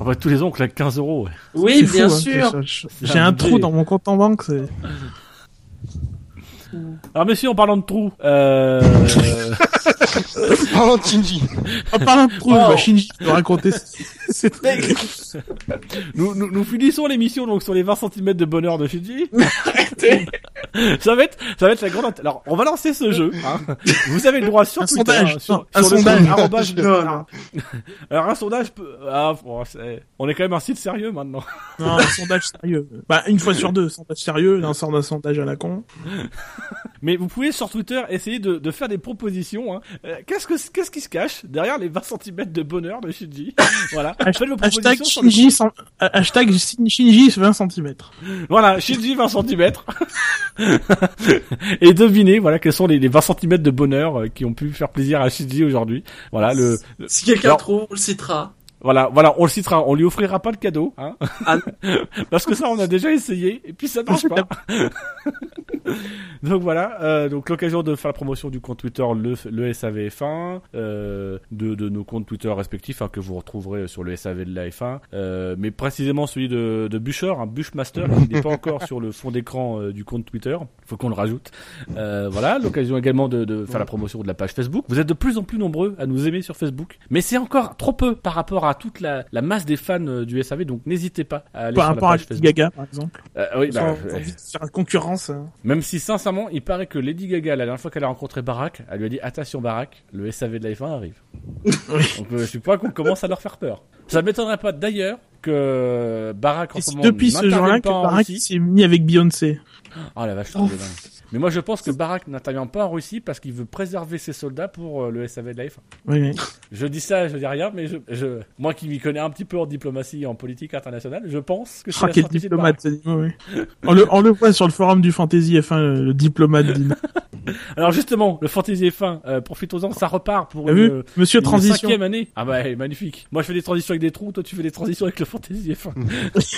on va tous les ans on claque 15 euros. ouais. Oui, fou, bien hein, sûr. je- J'ai un trou dans mon compte en banque. c'est- Alors messieurs, en parlant de trous, euh... Parlons de Shinji. En parlant de trou, Oh. bah, Shinji peut raconter c'est très nous, nous, nous finissons l'émission donc sur les 20 cm de bonheur de Shinji. Arrêtez. ça va être, ça va être la grande. Alors, on va lancer ce jeu. hein. Vous avez le droit sur Un Twitter, sondage, hein, sur, un sur le sondage. Non, non. Alors un sondage peut. Ah, bon, on est quand même un site sérieux maintenant. Non, un sondage sérieux. Bah, une fois sur deux, sondage sérieux, d'un sort d'un sondage à la con. Mais vous pouvez sur Twitter essayer de, de faire des propositions. Hein. Euh, qu'est-ce que qu'est-ce qui se cache derrière les 20 cm de bonheur de Shinji Voilà. Vos Hashtag Shinji, euh, hashtag Shinji 20 cm. Voilà, Shinji 20 cm. Et devinez, voilà, quels sont les, les 20 cm de bonheur euh, qui ont pu faire plaisir à Shinji aujourd'hui. Voilà, le, le- Si quelqu'un Alors- trouve, on le citera. Voilà, voilà, on le citera, on lui offrira pas de cadeau, hein. Ah. Parce que ça, on a déjà essayé, et puis ça marche pas. donc voilà, euh, donc l'occasion de faire la promotion du compte Twitter, le, le SAVF1, euh, de, de nos comptes Twitter respectifs, hein, que vous retrouverez sur le SAV de la F1, euh, mais précisément celui de, de Busher, un Bushmaster, qui n'est pas encore sur le fond d'écran euh, du compte Twitter. Faut qu'on le rajoute. Euh, voilà, l'occasion également de, de faire la promotion de la page Facebook. Vous êtes de plus en plus nombreux à nous aimer sur Facebook, mais c'est encore trop peu par rapport à toute la, la masse des fans euh, du SAV, donc n'hésitez pas à aller Par sur la rapport à Lady Facebook. Gaga, par exemple. Euh, oui, bah, envie de faire concurrence. hein. même si sincèrement, il paraît que Lady Gaga, la dernière fois qu'elle a rencontré Barack, elle lui a dit attention Barack, le SAV de la F1 arrive. Donc euh, je crois qu'on commence à leur faire peur. Ça ne m'étonnerait pas d'ailleurs que Barack en ce c'est moment depuis ce jour-là que pas Barack s'est mis avec Beyoncé. Oh la vache, je dingue. Mais moi je pense que Barack n'intervient pas en Russie parce qu'il veut préserver ses soldats pour euh, le SAV de la F1. Oui, oui. Je dis ça, je dis rien, mais je, je, moi qui m'y connais un petit peu en diplomatie et en politique internationale, je pense que c'est Ah, quel de diplomate. oui, oui. on, le, on le voit sur le forum du Fantasy F1, le, le diplomate. Alors justement, le Fantasy F1, euh, profitons-en, ça repart pour une, vu? Monsieur une Transition. cinquième année. Ah bah magnifique. Moi je fais des transitions avec des trous, toi tu fais des transitions avec le Fantasy F1.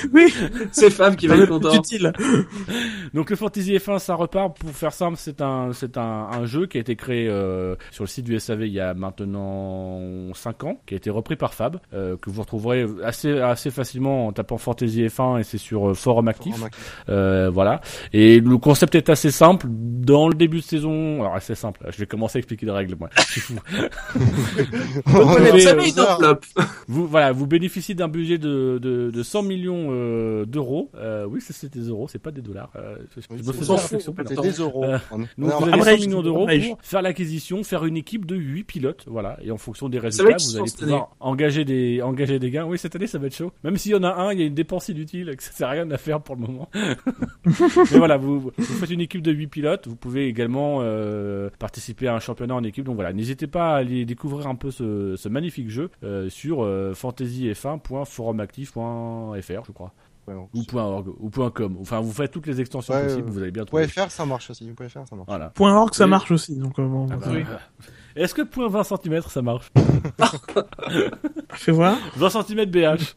oui, C'est Fab qui va être content. utile. Donc le Fantasy F1, ça repart. Pour faire simple, c'est un, c'est un, un jeu qui a été créé euh, sur le site du SAV il y a maintenant 5 ans, qui a été repris par Fab, euh, que vous retrouverez assez, assez facilement en tapant Fantasy F1 et c'est sur euh, Forum Actif. Euh, voilà. Et le concept est assez simple. Dans le début de saison, alors assez simple. Je vais commencer à expliquer les règles. Moi, je suis fou. Avez, euh. Vous voilà, vous bénéficiez d'un budget de, de, de 100 millions euh, d'euros. Euh, oui, c'est c'est des euros, c'est pas des dollars. Euh, je- me c'est-. C'est des euros. Euh, On- donc on vous avez 100 Abrège, millions d'euros pour faire l'acquisition, faire une équipe de 8 pilotes, voilà. Et en fonction des résultats, vous allez pouvoir engager des engager des gains. Oui, cette année ça va être chaud. Même s'il y en a un, il y a une dépense inutile, que ça sert à rien à faire pour le moment. Mais voilà, vous, vous faites une équipe de 8 pilotes. Vous pouvez également euh, participer à un championnat en équipe. Donc voilà, n'hésitez pas à aller découvrir un peu ce, ce magnifique jeu euh, sur euh, fantasyf1.forumactif.fr, je crois, Ouais, ou .org ou .com. Enfin, vous faites toutes les extensions Ouais, possibles. Vous allez bien Vous pouvez trouver. faire, ça marche aussi. Vous pouvez faire, ça marche. Voilà. Point org, ça Oui. marche aussi. Donc, euh, bon, Ah donc, bah, oui. Est-ce que point 20 cm ça marche? Fais voir. 20 cm BH.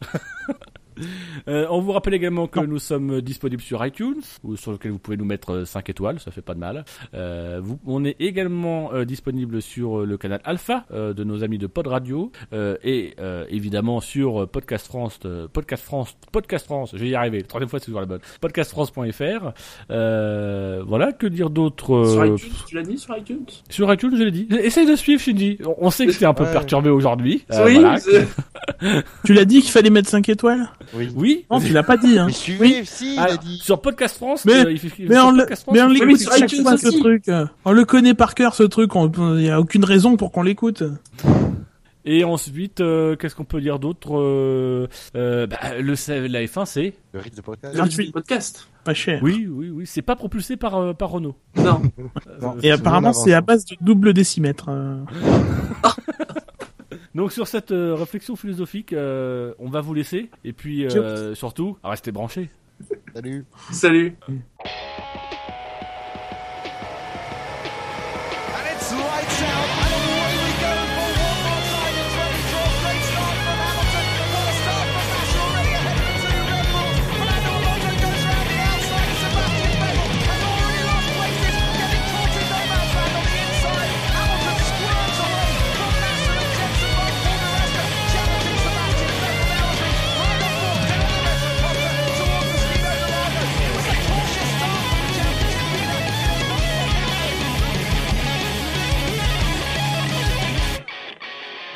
Euh, on vous rappelle également que nous sommes disponibles sur iTunes, ou sur lequel vous pouvez nous mettre euh, 5 étoiles, ça fait pas de mal. Euh, vous, on est également euh, disponible sur euh, le canal Alpha euh, de nos amis de Pod Radio, euh, et euh, évidemment sur euh, Podcast France, euh, Podcast France, Podcast France, je vais y arriver, troisième fois c'est toujours la bonne, podcastfrance.fr. Euh, voilà, que dire d'autre Sur euh, iTunes, tu l'as dit sur iTunes? Sur iTunes, je l'ai dit. Essaye de suivre, Shinji. On- sait que c'était un peu Ouais. perturbé aujourd'hui. Euh, Oui, voilà. Tu l'as dit qu'il fallait mettre 5 étoiles? Oui. Oui. Non, tu l'as pas dit. Hein. Mais suivez, si, il Ah, a dit. sur Podcast France, Mais- euh, il fait, Mais sur on le, Podcast France, mais on Oui, l'écoute sur chaque iTunes fois ce truc. On le connaît par cœur ce truc. Il y a aucune raison pour qu'on l'écoute. Et ensuite, euh, qu'est-ce qu'on peut dire d'autre euh, euh, bah, Le la F1, c'est Le rythme de podcast. Gratuit. podcast. Pas cher. oui, oui, oui, c'est pas propulsé par euh, par Renault. Non. Non, Et apparemment, c'est à base de double décimètre. Donc sur cette euh, réflexion philosophique, euh, on va vous laisser. Et puis euh, surtout, restez branchés. Salut. Salut.